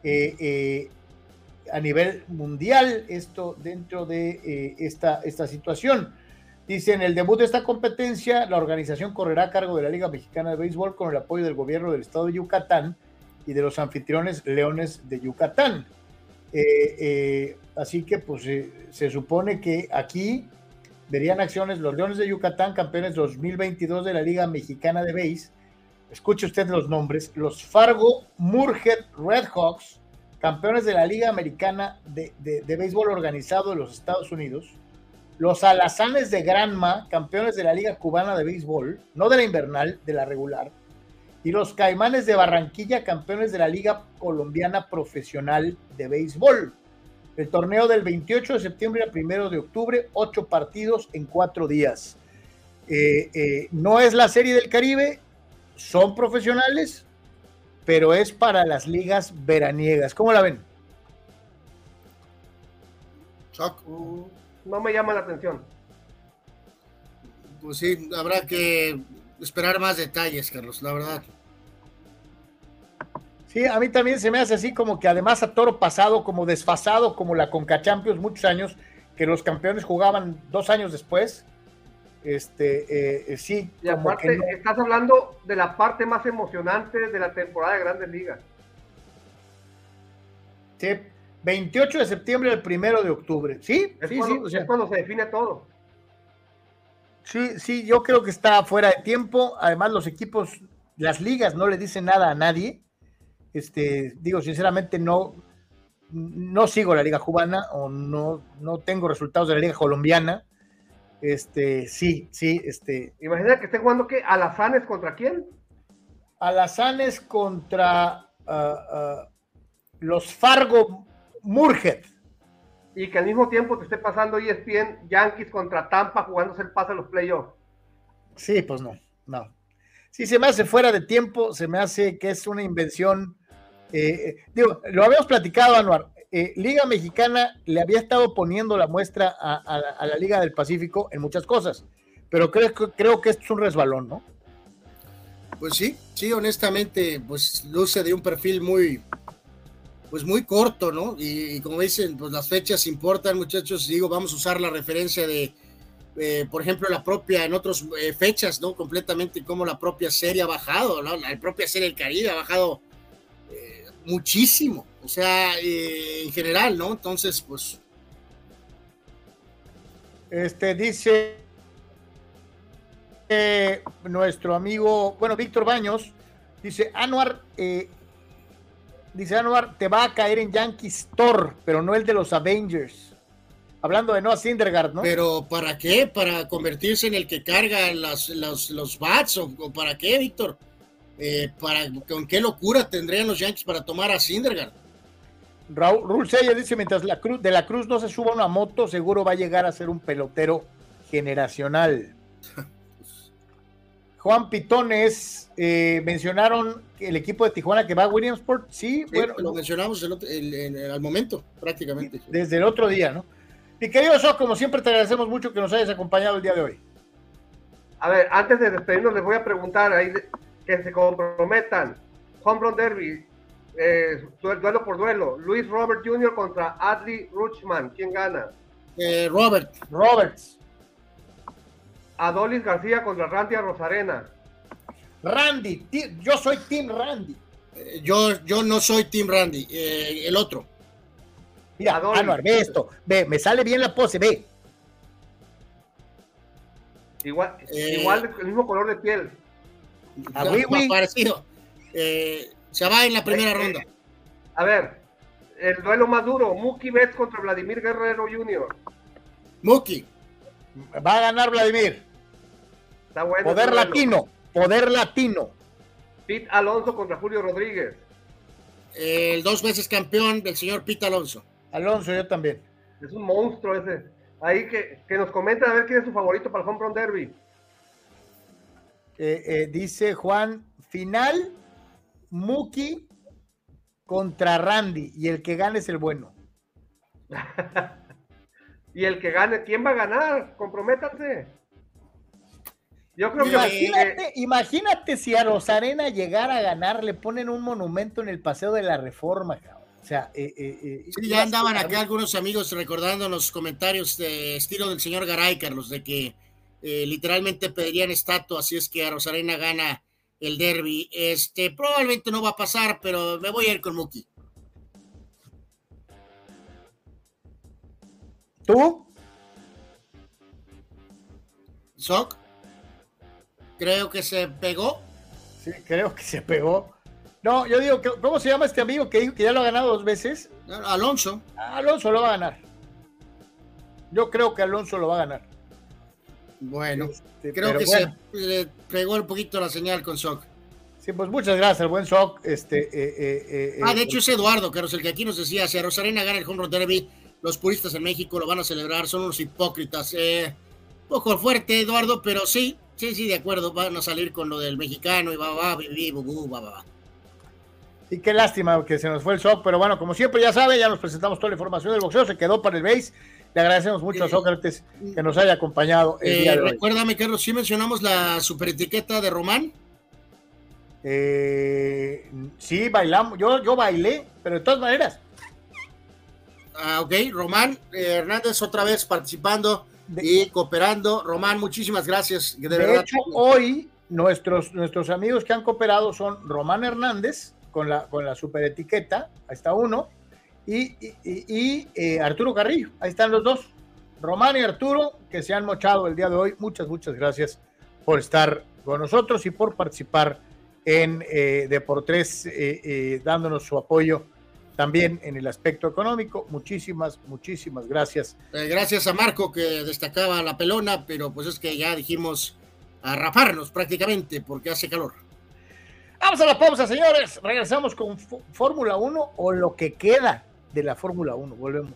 A: eh, eh, a nivel mundial, esto dentro de eh, esta, esta situación. Dice, en el debut de esta competencia, la organización correrá a cargo de la Liga Mexicana de Béisbol con el apoyo del gobierno del estado de Yucatán y de los anfitriones Leones de Yucatán. Así que pues se supone que aquí verían acciones los Leones de Yucatán, campeones 2022 de la Liga Mexicana de Béis. Escuche usted los nombres. Los Fargo Murhead Redhawks, campeones de la Liga Americana de, de, Béisbol Organizado de los Estados Unidos. Los Alazanes de Granma, campeones de la Liga Cubana de Béisbol, no de la invernal, de la regular. Y los Caimanes de Barranquilla, campeones de la Liga Colombiana Profesional de Béisbol. El torneo del 28 de septiembre al 1 de octubre, ocho partidos en cuatro días. Eh, eh, no es la Serie del Caribe, son profesionales, pero es para las ligas veraniegas. ¿Cómo la ven?
I: No me llama la atención.
B: Pues sí, habrá que esperar más detalles, Carlos, la verdad.
A: Sí, a mí también se me hace así como que además a toro pasado, como desfasado, como la Conca Champions muchos años, que los campeones jugaban dos años después. Este, eh, eh, sí.
I: Y aparte, estás hablando de la parte más emocionante de la temporada de Grandes Ligas.
A: Sí, 28 de septiembre al primero de octubre. Sí,
I: es
A: sí,
I: cuando, sí. es cuando se define todo.
A: Sí, sí, yo creo que está fuera de tiempo. Además, los equipos, las ligas no le dicen nada a nadie. Este, digo, sinceramente, no, no sigo la liga cubana o no, no tengo resultados de la liga colombiana. Este, sí, sí, este.
I: Imagina que esté jugando que Alazanes contra quién?
A: Alazanes contra ah, ah, los Fargo Murget.
I: Y que al mismo tiempo te esté pasando ESPN Yankees contra Tampa jugándose el pase a los playoffs.
A: Sí, pues no, no. Si se me hace fuera de tiempo, se me hace que es una invención. Eh, eh, digo, lo habíamos platicado, Anuar. Eh, Liga Mexicana le había estado poniendo la muestra a, la Liga del Pacífico en muchas cosas, pero creo, que esto es un resbalón, ¿no?
B: Pues sí, sí, honestamente, pues luce de un perfil muy, pues muy corto, ¿no? Y, como dicen, pues las fechas importan, muchachos. Digo, vamos a usar la referencia de, por ejemplo, la propia, en otras fechas, ¿no? Completamente como la propia serie ha bajado, ¿no? La propia serie del Caribe ha bajado muchísimo, o sea, en general, ¿no? Entonces, pues.
A: Este dice nuestro amigo, bueno, Víctor Baños, dice, Anuar, eh, dice Anuar, te va a caer en Yankees Thor, pero no el de los Avengers. Hablando de Noah Syndergaard, ¿no?
B: Pero ¿para qué? ¿Para convertirse en el que carga los, los, bats? ¿O, para qué, Víctor? Eh, para, ¿Con qué locura tendrían los Yankees para tomar a Syndergaard?
A: Raúl Sella dice, mientras la Cruz, de la Cruz no se suba una moto, seguro va a llegar a ser un pelotero generacional. Juan Pitones, eh, mencionaron el equipo de Tijuana que va a Williamsport. Sí,
B: bueno. Lo mencionamos al momento, prácticamente.
A: Desde el otro día, ¿no? Mi querido So, como siempre, te agradecemos mucho que nos hayas acompañado el día de hoy.
I: A ver, antes de despedirnos, les voy a preguntar ahí que se comprometan. Home Run Derby, eh, duelo por duelo. Luis Robert Jr. contra Adley Ruchman. ¿Quién gana?
B: Eh, Robert.
A: Roberts.
I: Adolis García contra Randy Rosarena.
A: Randy, yo soy Team Randy.
B: Eh, yo, yo no soy Team Randy, eh, el otro.
A: Mira, Anuar, ve esto, ve, me sale bien la pose, ve.
I: Igual, eh, igual el mismo color de piel.
B: Ah, Parecido. se va en la primera ronda.
I: A ver, el duelo más duro, Muki Betts contra Vladimir Guerrero Jr.
B: Muki.
A: Va a ganar Vladimir poder latino, poder latino.
I: Pete Alonso contra Julio Rodríguez.
B: El dos veces campeón del señor Pete Alonso.
A: Alonso, yo también.
I: Es un monstruo ese. Ahí que, que nos comenten a ver quién es su favorito para el Home Run Derby.
A: Eh, eh, dice Juan, final Muki contra Randy y el que gane es el bueno.
I: y el que gane, ¿quién va a ganar? Comprométanse.
A: Yo creo imagínate, que. Imagínate si a Rosarena llegara a ganar, le ponen un monumento en el Paseo de la Reforma, O sea, eh, eh,
B: eh, sí, ya andaban acá algunos amigos recordando los comentarios de estilo del señor Garay, Carlos, de que literalmente pedirían estatua, así es que a Rosarena gana el derby. Este, probablemente no va a pasar, pero me voy a ir con Muki.
A: ¿Tú?
B: ¿Soc? Creo que se pegó.
A: Sí, creo que se pegó. No, yo digo, ¿cómo se llama este amigo que ya lo ha ganado dos veces?
B: Alonso.
A: Alonso lo va a ganar. Yo creo que Alonso lo va a ganar.
B: Bueno, este, creo que se le pegó un poquito la señal con Soc.
A: Sí, pues muchas gracias, el buen Soc. Este, eh, eh,
B: eh, ah, de hecho es Eduardo, Carlos, el que aquí nos decía, si a Rosarena gana el Home Run Derby, los puristas en México lo van a celebrar, son unos hipócritas. Un poco fuerte, Eduardo, pero sí, Sí, sí, de acuerdo, van a salir con lo del mexicano y va, va, va, va, va.
A: Y qué lástima que se nos fue el shock, pero bueno, como siempre ya sabe, ya nos presentamos toda la información del boxeo, se quedó para el base. Le agradecemos mucho a Sócrates que nos haya acompañado.
B: El día de hoy. Recuérdame, Carlos, ¿sí mencionamos la superetiqueta de Román?
A: Eh, sí, bailamos, yo, yo bailé, pero de todas maneras.
B: Ah, ok, Román eh, Hernández otra vez participando y cooperando. Román, muchísimas gracias.
A: De, hecho, hoy nuestros, nuestros amigos que han cooperado son Román Hernández con la, con la super etiqueta, ahí está uno, y, y, eh, Arturo Carrillo, ahí están los dos. Román y Arturo, que se han mochado el día de hoy. Muchas, muchas gracias por estar con nosotros y por participar en eh, Deportes, eh, dándonos su apoyo también en el aspecto económico. Muchísimas, muchísimas gracias.
B: Gracias a Marco que destacaba la pelona, pero pues es que ya dijimos a raparnos prácticamente porque hace calor.
A: Vamos a la pausa, señores. Regresamos con Fórmula 1 o lo que queda de la Fórmula 1. Volvemos.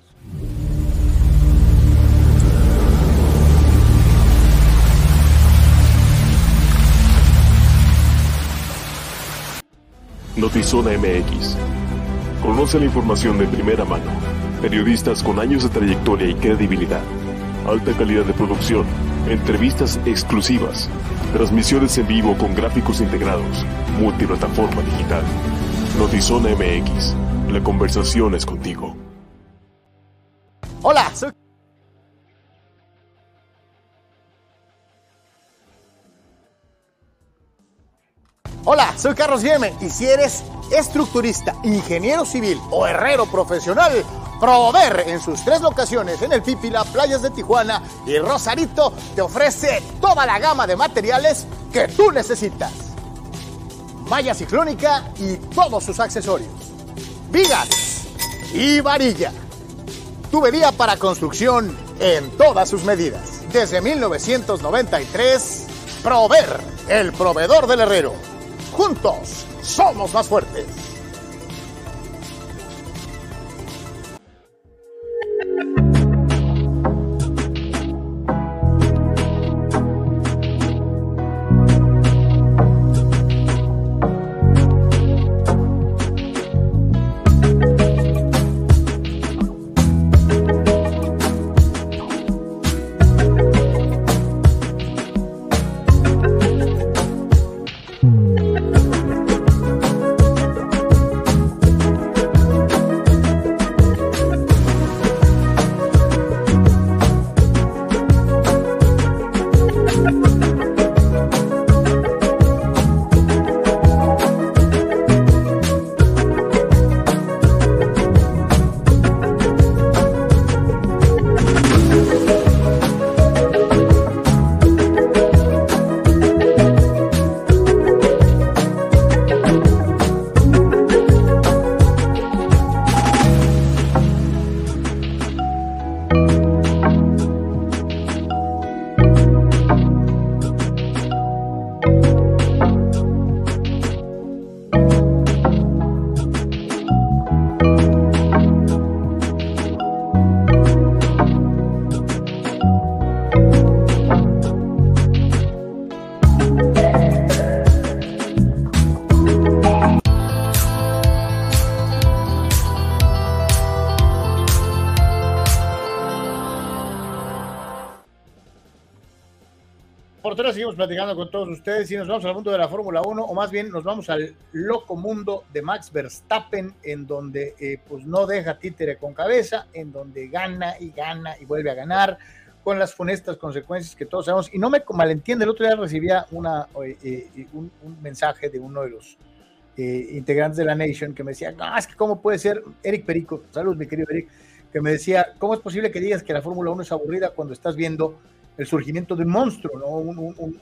H: Notizona MX. Conoce la información de primera mano. Periodistas con años de trayectoria y credibilidad. Alta calidad de producción. Entrevistas exclusivas. Transmisiones en vivo con gráficos integrados. Multiplataforma digital. Notizona MX. La conversación es contigo.
A: Hola, soy Hola, soy Carlos Yeme y si eres estructurista, ingeniero civil o herrero profesional, Prover en sus tres locaciones en el Pípila, Playas de Tijuana y Rosarito te ofrece toda la gama de materiales que tú necesitas. Malla ciclónica y todos sus accesorios. Vigas y varilla. Tubería para construcción en todas sus medidas. Desde 1993, Prover, el proveedor del herrero. Juntos somos más fuertes. Seguimos platicando con todos ustedes y nos vamos al mundo de la Fórmula 1, o más bien nos vamos al loco mundo de Max Verstappen, en donde eh, pues no deja títere con cabeza, en donde gana y gana y vuelve a ganar, con las funestas consecuencias que todos sabemos. Y no me malentiende, el otro día recibía una, eh, eh, un, mensaje de uno de los integrantes de la Nation que me decía, no, es que cómo puede ser, Eric Perico, saludos mi querido Eric, que me decía, ¿cómo es posible que digas que la Fórmula 1 es aburrida cuando estás viendo el surgimiento de un monstruo, ¿no?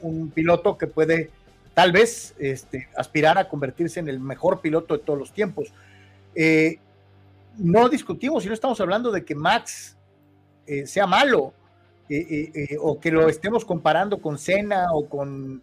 A: un, piloto que puede tal vez este, aspirar a convertirse en el mejor piloto de todos los tiempos. Eh, no discutimos y no estamos hablando de que Max eh, sea malo eh, o que lo estemos comparando con Senna o con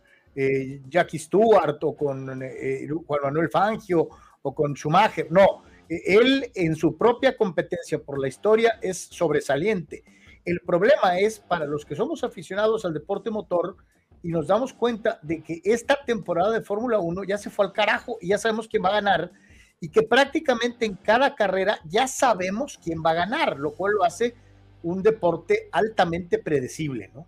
A: Jackie Stewart o con Juan Manuel Fangio o con Schumacher. No, él en su propia competencia por la historia es sobresaliente el problema es para los que somos aficionados al deporte motor y nos damos cuenta de que esta temporada de Fórmula 1 ya se fue al carajo y ya sabemos quién va a ganar y que prácticamente en cada carrera ya sabemos quién va a ganar, lo cual lo hace un deporte altamente predecible, ¿no?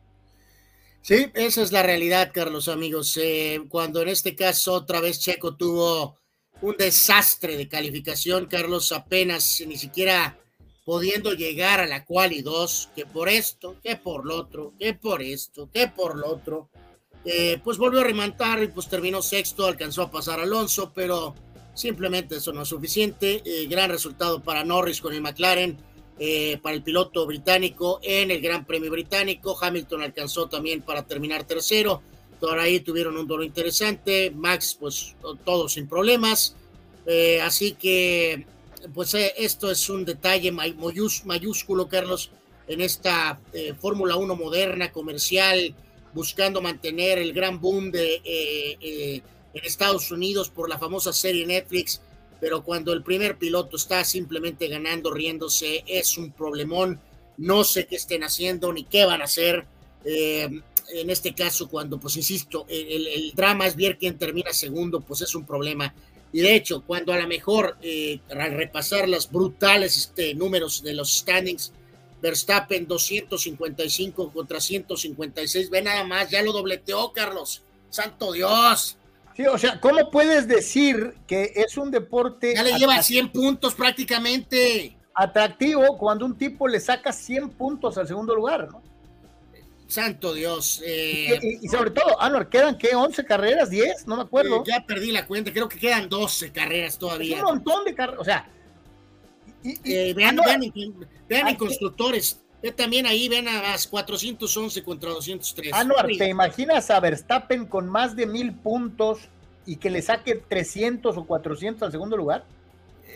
B: Sí, esa es la realidad, Carlos, amigos. Eh, cuando en este caso otra vez Checo tuvo un desastre de calificación, Carlos apenas ni siquiera pudiendo llegar a la quali 2, que por esto, que por lo otro, que por esto, que por lo otro, eh, pues volvió a remontar y pues terminó sexto, alcanzó a pasar Alonso, pero simplemente eso no es suficiente. Eh, gran resultado para Norris con el McLaren, eh, para el piloto británico en el Gran Premio Británico. Hamilton alcanzó también para terminar tercero. Por ahí tuvieron un duelo interesante. Max, pues todo sin problemas. así que pues eh, esto es un detalle mayúsculo, Carlos, en esta eh, Fórmula 1 moderna, comercial, buscando mantener el gran boom de, en Estados Unidos por la famosa serie Netflix, pero cuando el primer piloto está simplemente ganando, riéndose, es un problemón. No sé qué estén haciendo ni qué van a hacer. en este caso, cuando, pues insisto, el, el, drama es ver quién termina segundo, pues es un problema. Y de hecho, cuando a lo mejor eh, al repasar los brutales este, números de los standings, Verstappen 255 contra 156, ve nada más, ya lo dobleteó, Carlos. Santo Dios.
A: Sí, o sea, ¿cómo puedes decir que es un deporte...
B: Ya le lleva 100 puntos prácticamente.
A: Atractivo cuando un tipo le saca 100 puntos al segundo lugar, ¿no?
B: Santo Dios. Eh,
A: y, sobre todo, Anor, ¿quedan qué? ¿11 carreras? ¿10? No me acuerdo.
B: ya perdí la cuenta, creo que quedan 12 carreras todavía.
A: un montón de carreras, o sea.
B: Eh, vean, vean, en, constructores. también ahí ven a las 411 contra 203.
A: Anuar, ¿te imaginas a Verstappen con más de mil puntos y que le saque 300 o 400 al segundo lugar?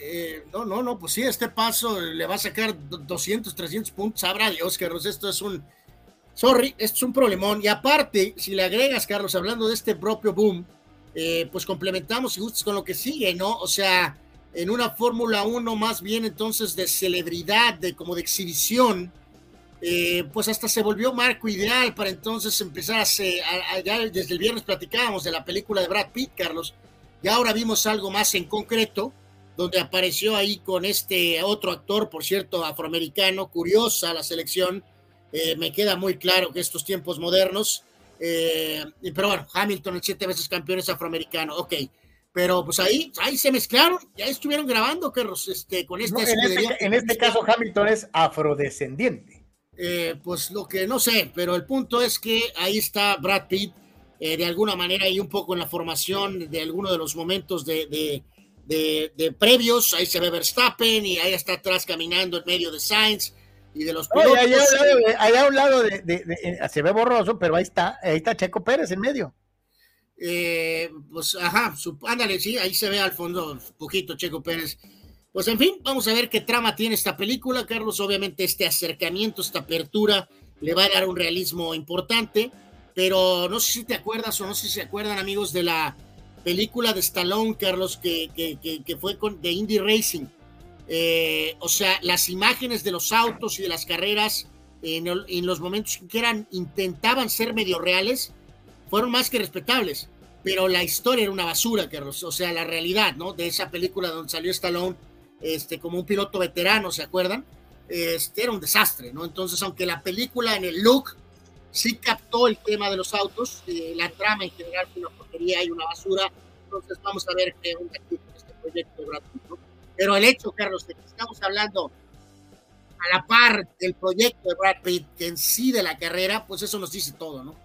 B: Eh, no, no, no, pues sí, este paso le va a sacar 200, 300 puntos. Sabrá Dios, Carlos, esto es un Sorry, esto es un problemón. Y aparte, si le agregas, Carlos, hablando de este propio boom, eh, pues complementamos y gustos con lo que sigue, ¿no? O sea, en una Fórmula 1 más bien entonces de celebridad, de como de exhibición, eh, pues hasta se volvió marco ideal para entonces empezar a, hacer, ya desde el viernes platicábamos de la película de Brad Pitt, Carlos, y ahora vimos algo más en concreto, donde apareció ahí con este otro actor, por cierto, afroamericano, curiosa la selección, eh, me queda muy claro que estos tiempos modernos, eh, pero bueno, Hamilton, el siete veces campeón es afroamericano, ok. Pero pues ahí, ahí se mezclaron, ya estuvieron grabando, Carlos, este, con esta
A: en, este, en este caso Hamilton es afrodescendiente.
B: Eh, pues lo que no sé, pero el punto es que ahí está Brad Pitt, de alguna manera, y un poco en la formación de alguno de los momentos de, de, de, de, previos, ahí se ve Verstappen y ahí está atrás caminando en medio de Sainz, y de los pilotos.
A: allá, a un lado de, eh, se ve borroso, pero ahí está, ahí está Checo Pérez en medio.
B: Eh, pues, ajá, ándale, sí, ahí se ve al fondo un poquito Checo Pérez. Pues en fin, vamos a ver qué trama tiene esta película, Carlos. Obviamente este acercamiento, esta apertura, le va a dar un realismo importante, pero no sé si te acuerdas o no sé si se acuerdan, amigos, de la película de Stallone, Carlos, que, que, que fue con, de Indie Racing eh, o sea, las imágenes de los autos y de las carreras en, los momentos que eran, intentaban ser medio reales, fueron más que respetables. Pero la historia era una basura, Carlos. O sea, la realidad, ¿no? De esa película donde salió Stallone este, como un piloto veterano, ¿se acuerdan? Este, era un desastre, ¿no? Entonces, aunque la película en el look sí captó el tema de los autos, eh, la trama en general fue una porquería y una basura. Entonces, vamos a ver qué onda aquí con este proyecto gratuito. Pero el hecho, Carlos, de que estamos hablando a la par del proyecto de Brad Pitt, que en sí de la carrera, pues eso nos dice todo, ¿no?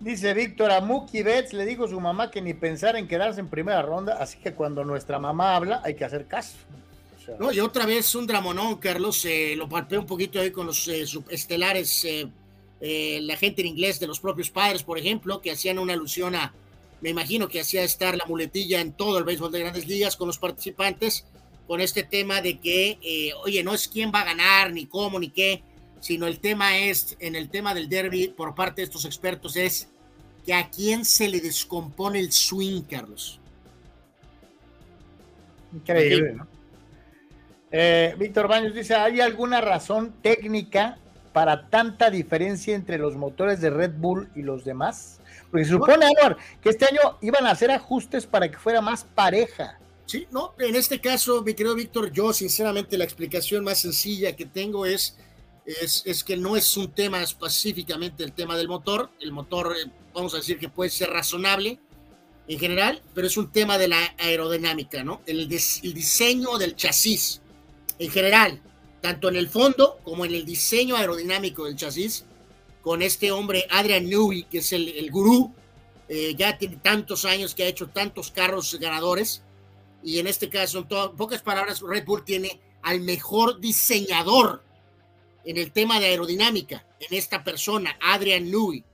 A: Dice Víctor, a Mookie Betts le dijo a su mamá que ni pensar en quedarse en primera ronda, así que cuando nuestra mamá habla hay que hacer caso.
B: no, y otra vez un dramonón, Carlos, eh, lo palpé un poquito ahí con los eh, estelares, eh, la gente en inglés de los propios padres, por ejemplo, que hacían una alusión a, me imagino que hacía estar la muletilla en todo el béisbol de grandes ligas con los participantes, con este tema de que, eh, oye, no es quién va a ganar, ni cómo, ni qué, sino el tema es, en el tema del derby, por parte de estos expertos, es que a quién se le descompone el swing, Carlos.
A: Increíble, ¿no? Eh, Víctor Baños dice, ¿hay alguna razón técnica para tanta diferencia entre los motores de Red Bull y los demás? Porque se supone, Anuar, que este año iban a hacer ajustes para que fuera más pareja.
B: Sí, no, en este caso, mi querido Víctor, yo sinceramente la explicación más sencilla que tengo es, es, que no es un tema específicamente el tema del motor. El motor, eh, vamos a decir que puede ser razonable en general, pero es un tema de la aerodinámica, ¿no? El, el diseño del chasis en general, tanto en el fondo como en el diseño aerodinámico del chasis con este hombre, Adrian Newey, que es el, gurú, eh, ya tiene tantos años que ha hecho tantos carros ganadores, y en este caso, en, pocas palabras, Red Bull tiene al mejor diseñador en el tema de aerodinámica, en esta persona, Adrian Newey.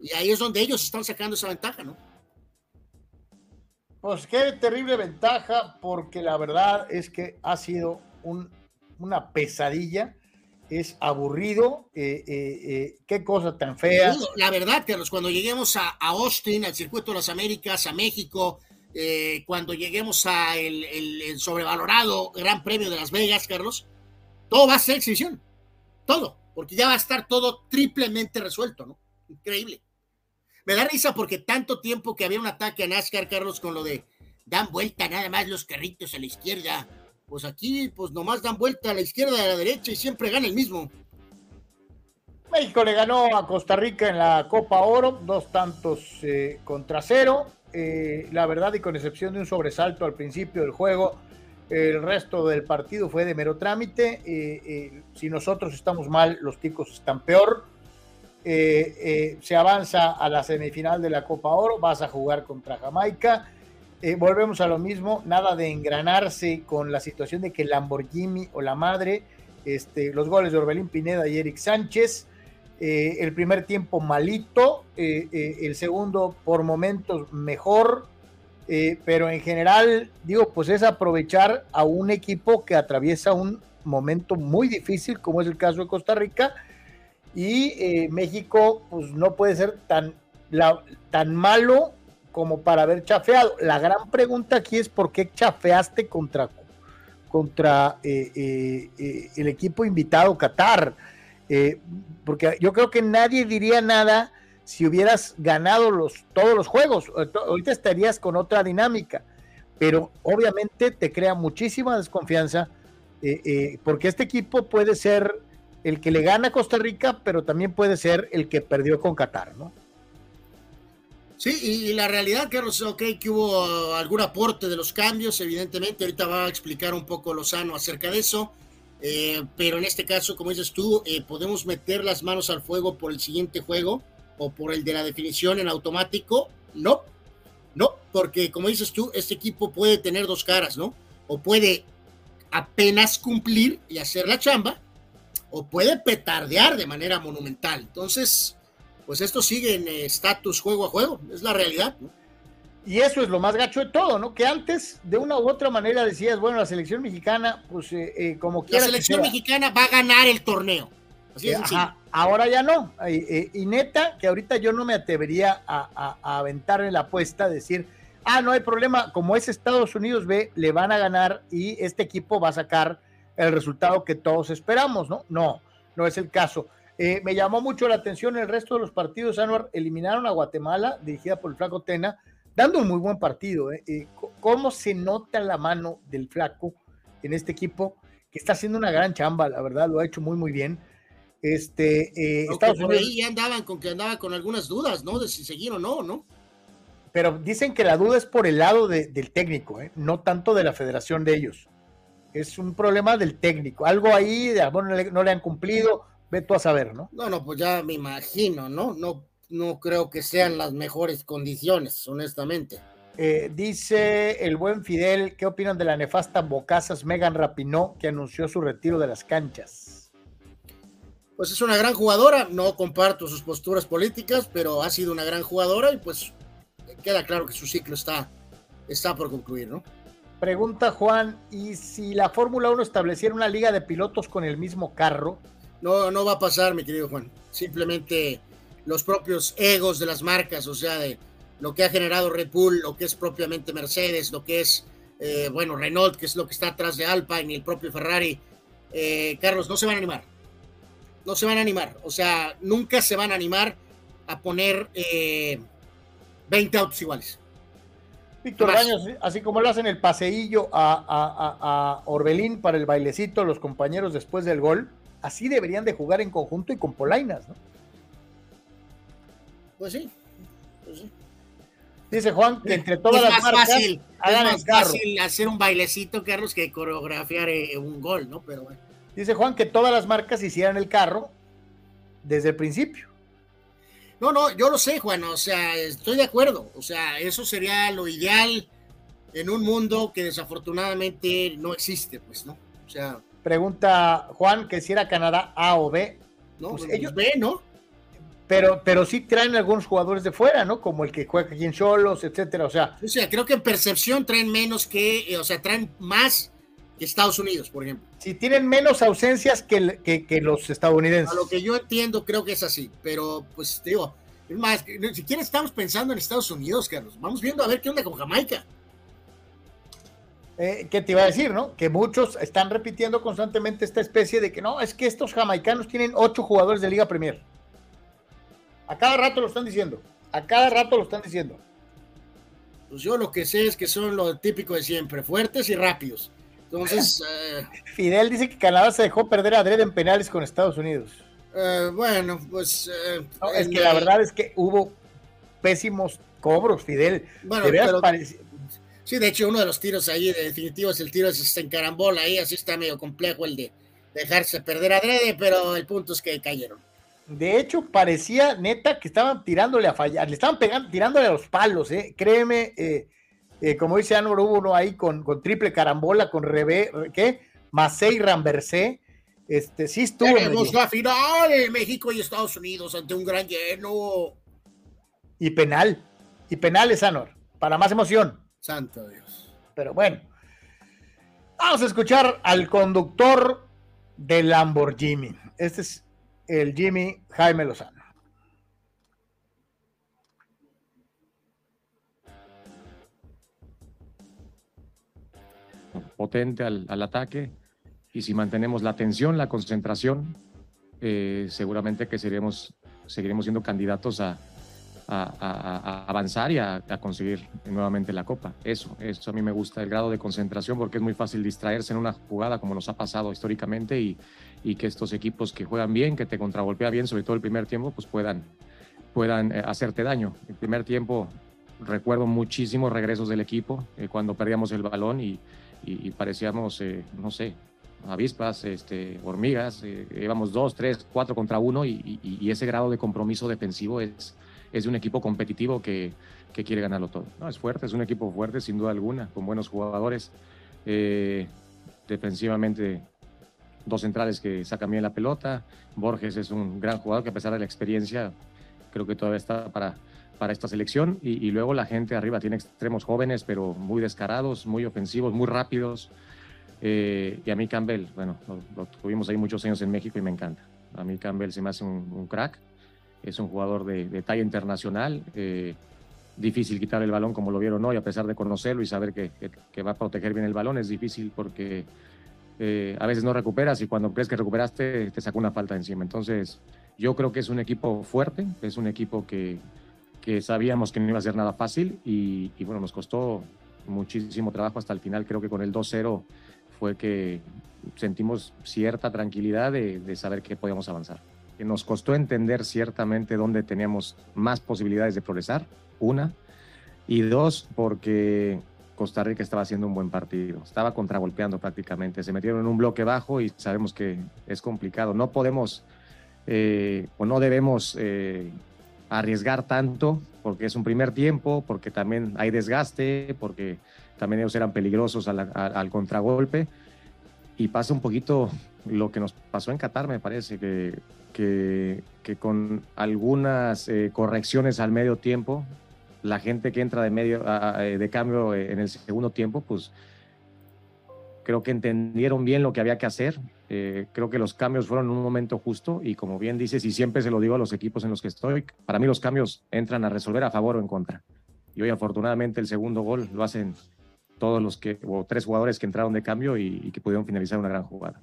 B: Y ahí es donde ellos están sacando esa ventaja, ¿no?
A: Pues qué terrible ventaja, porque la verdad es que ha sido un, una pesadilla. Es aburrido. Eh, eh, eh, qué cosa tan fea.
B: La verdad, Carlos, cuando lleguemos a, Austin, al Circuito de las Américas, a México, cuando lleguemos a el, el, el, sobrevalorado Gran Premio de Las Vegas, Carlos, todo va a ser exhibición. Todo. Porque ya va a estar todo triplemente resuelto, ¿no? Increíble. Me da risa porque tanto tiempo que había un ataque a NASCAR, Carlos, con lo de dan vuelta nada más los carritos a la izquierda. Pues aquí, pues nomás dan vuelta a la izquierda y a la derecha y siempre gana el mismo.
A: México le ganó a Costa Rica en la Copa Oro, dos tantos eh, contra cero. Eh, la verdad, y con excepción de un sobresalto al principio del juego, el resto del partido fue de mero trámite. Eh, si nosotros estamos mal, los ticos están peor. Se avanza a la semifinal de la Copa Oro, vas a jugar contra Jamaica. Volvemos a lo mismo, nada de engranarse con la situación de que Lamborghini o la madre, este, los goles de Orbelín Pineda y Eric Sánchez. el primer tiempo malito, el segundo por momentos mejor, eh, pero en general, digo, pues es aprovechar a un equipo que atraviesa un momento muy difícil, como es el caso de Costa Rica, y eh, México, pues no puede ser tan, tan malo como para haber chafeado. La gran pregunta aquí es por qué chafeaste contra, contra eh, el equipo invitado Qatar, porque yo creo que nadie diría nada si hubieras ganado los, todos los juegos. Ahorita estarías con otra dinámica, pero obviamente te crea muchísima desconfianza eh, eh, porque este equipo puede ser el que le gana a Costa Rica, pero también puede ser el que perdió con Qatar, ¿no?
B: Sí, y la realidad, Carlos, ok, que hubo algún aporte de los cambios, evidentemente, ahorita va a explicar un poco Lozano acerca de eso, eh, pero en este caso, como dices tú, podemos meter las manos al fuego por el siguiente juego, o por el de la definición en automático, no, no, porque como dices tú, este equipo puede tener dos caras, ¿no? O puede apenas cumplir y hacer la chamba, o puede petardear de manera monumental. Entonces, pues esto sigue en estatus juego a juego, es la realidad, ¿no?
A: Y eso es lo más gacho de todo, ¿no? Que antes, de una u otra manera, decías, bueno, la selección mexicana, pues eh, eh, como quiera.
B: La selección mexicana va a ganar el torneo. Así es
A: Ajá, ahora ya no. Y, y, neta, que ahorita yo no me atrevería a, a, a aventarle la apuesta, decir, ah, no hay problema, como es Estados Unidos B, le van a ganar y este equipo va a sacar el resultado que todos esperamos, ¿no? No, no es el caso. Eh, me llamó mucho la atención el resto de los partidos, Anuar, eliminaron a Guatemala, dirigida por el Flaco Tena, dando un muy buen partido. ¿eh? Eh, ¿Cómo se nota la mano del Flaco en este equipo? Que está haciendo una gran chamba, la verdad, lo ha hecho muy, muy bien. Este, eh,
B: Estados por Unidos, ahí ya andaban con que andaba con algunas dudas, ¿no? De si seguir o no, ¿no?
A: Pero dicen que la duda es por el lado de, del técnico, ¿eh? no tanto de la federación de ellos. Es un problema del técnico. Algo ahí, de, bueno, no, le, no le han cumplido, ve tú a saber, ¿no?
B: No, no, pues ya me imagino, ¿no? No, no creo que sean las mejores condiciones, honestamente.
A: Eh, dice el buen Fidel, ¿qué opinan de la nefasta Bocazas Megan Rapinó que anunció su retiro de las canchas?
B: pues es una gran jugadora, no comparto sus posturas políticas, pero ha sido una gran jugadora y pues queda claro que su ciclo está, está por concluir, ¿no?
A: Pregunta Juan, ¿y si la Fórmula 1 estableciera una liga de pilotos con el mismo carro?
B: No, no va a pasar, mi querido Juan. Simplemente los propios egos de las marcas, o sea, de lo que ha generado Red Bull, lo que es propiamente Mercedes, lo que es, eh, bueno, Renault, que es lo que está atrás de Alpine y el propio Ferrari. Eh, Carlos, no se van a animar no se van a animar. O sea, nunca se van a animar a poner eh, 20 autos iguales.
A: Víctor Baños, así como le hacen el paseillo a, a, a, Orbelín para el bailecito, los compañeros después del gol, así deberían de jugar en conjunto y con polainas, ¿no?
B: Pues sí, pues sí.
A: Dice Juan que entre todas
B: es
A: las
B: más
A: marcas
B: fácil,
A: hagan
B: es más
A: el carro.
B: fácil hacer un bailecito, Carlos, que coreografiar eh, un gol, ¿no? Pero bueno.
A: Dice Juan que todas las marcas hicieran el carro desde el principio.
B: No, no, yo lo sé, Juan, o sea, estoy de acuerdo. O sea, eso sería lo ideal en un mundo que desafortunadamente no existe, pues, ¿no? O sea.
A: Pregunta Juan que si era Canadá A o B.
B: No, pues ellos B, ¿no?
A: pero, pero sí traen algunos jugadores de fuera, ¿no? Como el que juega aquí en Cholos, etcétera. O sea,
J: o sea, creo que en percepción traen menos que, eh, o sea, traen más que Estados Unidos, por ejemplo.
A: Sí, tienen menos ausencias que, que, que los estadounidenses.
J: A lo que yo entiendo, creo que es así. Pero, pues, digo, es más, ni siquiera estamos pensando en Estados Unidos, Carlos. Vamos viendo a ver qué onda con Jamaica.
A: Eh, ¿Qué te iba a decir, no? Que muchos están repitiendo constantemente esta especie de que no, es que estos jamaicanos tienen ocho jugadores de Liga Premier. A cada rato lo están diciendo. A cada rato lo están diciendo.
J: Pues yo lo que sé es que son lo típico de siempre, fuertes y rápidos. Entonces.
A: Eh, Fidel dice que Canadá se dejó perder a Dredd en penales con Estados Unidos.
J: Eh, bueno, pues.
A: es que la verdad es que hubo pésimos cobros, Fidel. Bueno, pero,
J: Sí, de hecho, uno de los tiros ahí de definitivo es el tiro es en carambola, ahí así está medio complejo el de dejarse perder a Drede, pero el punto es que cayeron.
A: De hecho, parecía neta que estaban tirándole a fallar, le estaban pegando, tirándole a los palos, ¿eh? Créeme, eh, eh, como dice Anor, hubo uno ahí con, con triple carambola, con Rebe, ¿qué? Masei Ramversé. Este, sí estuvo.
J: Tenemos la final México y Estados Unidos ante un gran lleno.
A: Y penal. Y penales, Anor. Para más emoción.
J: Santo Dios.
A: Pero bueno, vamos a escuchar al conductor del Lamborghini. Este es el Jimmy Jaime Lozano.
K: Potente al, ataque y si mantenemos la atención, la concentración, eh, seguramente que seremos, seguiremos siendo candidatos a, a, avanzar y a, conseguir nuevamente la copa. Eso, eso a mí me gusta, el grado de concentración, porque es muy fácil distraerse en una jugada como nos ha pasado históricamente y, y que estos equipos que juegan bien, que te contragolpea bien, sobre todo el primer tiempo, pues puedan, puedan eh, hacerte daño. El primer tiempo recuerdo muchísimos regresos del equipo eh, cuando perdíamos el balón y, y, parecíamos, eh, no sé, avispas, este, hormigas, íbamos dos, tres, cuatro contra uno y, y, ese grado de compromiso defensivo es, es de un equipo competitivo que, que quiere ganarlo todo. No, es fuerte, es un equipo fuerte sin duda alguna, con buenos jugadores. Eh, defensivamente, dos centrales que sacan bien la pelota. Borges es un gran jugador que a pesar de la experiencia, creo que todavía está para, para esta selección. Y, luego la gente arriba tiene extremos jóvenes, pero muy descarados, muy ofensivos, muy rápidos. Eh, y a mí Campbell, bueno, lo, tuvimos ahí muchos años en México y me encanta. A mí Campbell se me hace un crack es un jugador de, talla internacional, eh, difícil quitar el balón como lo vieron hoy, a pesar de conocerlo y saber que, va a proteger bien el balón, es difícil porque eh, a veces no recuperas y cuando crees que recuperaste te saca una falta encima. Entonces, yo creo que es un equipo fuerte, es un equipo que, sabíamos que no iba a ser nada fácil y, bueno, nos costó muchísimo trabajo hasta el final. Creo que con el 2-0 fue que sentimos cierta tranquilidad de saber que podíamos avanzar nos costó entender ciertamente dónde teníamos más posibilidades de progresar, una, y dos, porque Costa Rica estaba haciendo un buen partido, estaba contragolpeando prácticamente, se metieron en un bloque bajo y sabemos que es complicado, no podemos eh, o no debemos eh, arriesgar tanto porque es un primer tiempo, porque también hay desgaste, porque también ellos eran peligrosos al contragolpe. Y pasa un poquito lo que nos pasó en Qatar, me parece que que, con algunas eh, correcciones al medio tiempo, la gente que entra de, medio, eh, de cambio eh, en el segundo tiempo, pues creo que entendieron bien lo que había que hacer. creo que los cambios fueron en un momento justo y como bien dices, y siempre se lo digo a los equipos en los que estoy, para mí los cambios entran a resolver a favor o en contra. Y hoy afortunadamente el segundo gol lo hacen todos los que, o tres jugadores que entraron de cambio y que pudieron finalizar una gran jugada.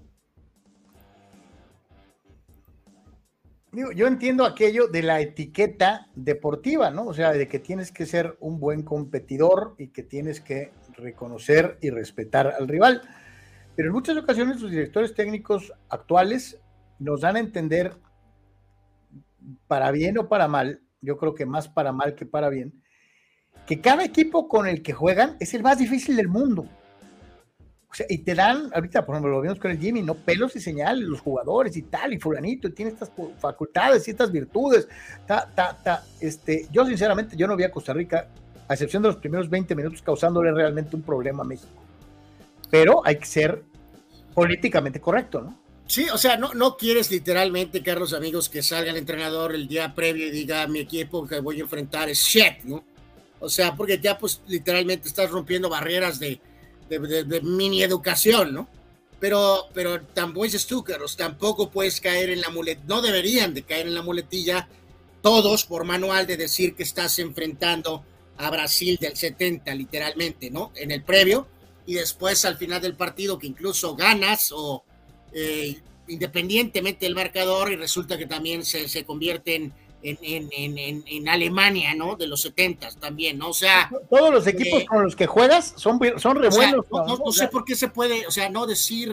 A: Yo entiendo aquello de la etiqueta deportiva, ¿no? O sea, de que tienes que ser un buen competidor y que tienes que reconocer y respetar al rival. Pero en muchas ocasiones los directores técnicos actuales nos dan a entender, para bien o para mal, yo creo que más para mal que para bien, que cada equipo con el que juegan es el más difícil del mundo. O sea, y te dan, ahorita, por ejemplo, lo vimos con el Jimmy, ¿no? Pelos y señales, los jugadores y tal, y fulanito, tiene estas facultades y estas virtudes. Ta, ta, ta. Este, yo, sinceramente, yo no vi a Costa Rica, a excepción de los primeros 20 minutos, causándole realmente un problema a México. Pero hay que ser políticamente correcto, ¿no?
B: Sí, o sea, no, no quieres literalmente, Carlos, amigos, que salga el entrenador el día previo y diga, mi equipo que voy a enfrentar es shit, ¿no? O sea, porque ya pues literalmente estás rompiendo barreras de, de, mini educación, ¿no? Pero, pero tampoco es tú, Carlos, tampoco puedes caer en la muletilla, no deberían de caer en la muletilla todos por manual de decir que estás enfrentando a Brasil del 70, literalmente, ¿no? En el previo, y después al final del partido que incluso ganas o eh, independientemente del marcador y resulta que también se, se convierte en, en, en, Alemania, ¿no? De los 70 también, ¿no? O sea...
A: Todos los equipos eh, con los que juegas son, son revuelos.
B: no, sé por qué se puede, o sea, no decir,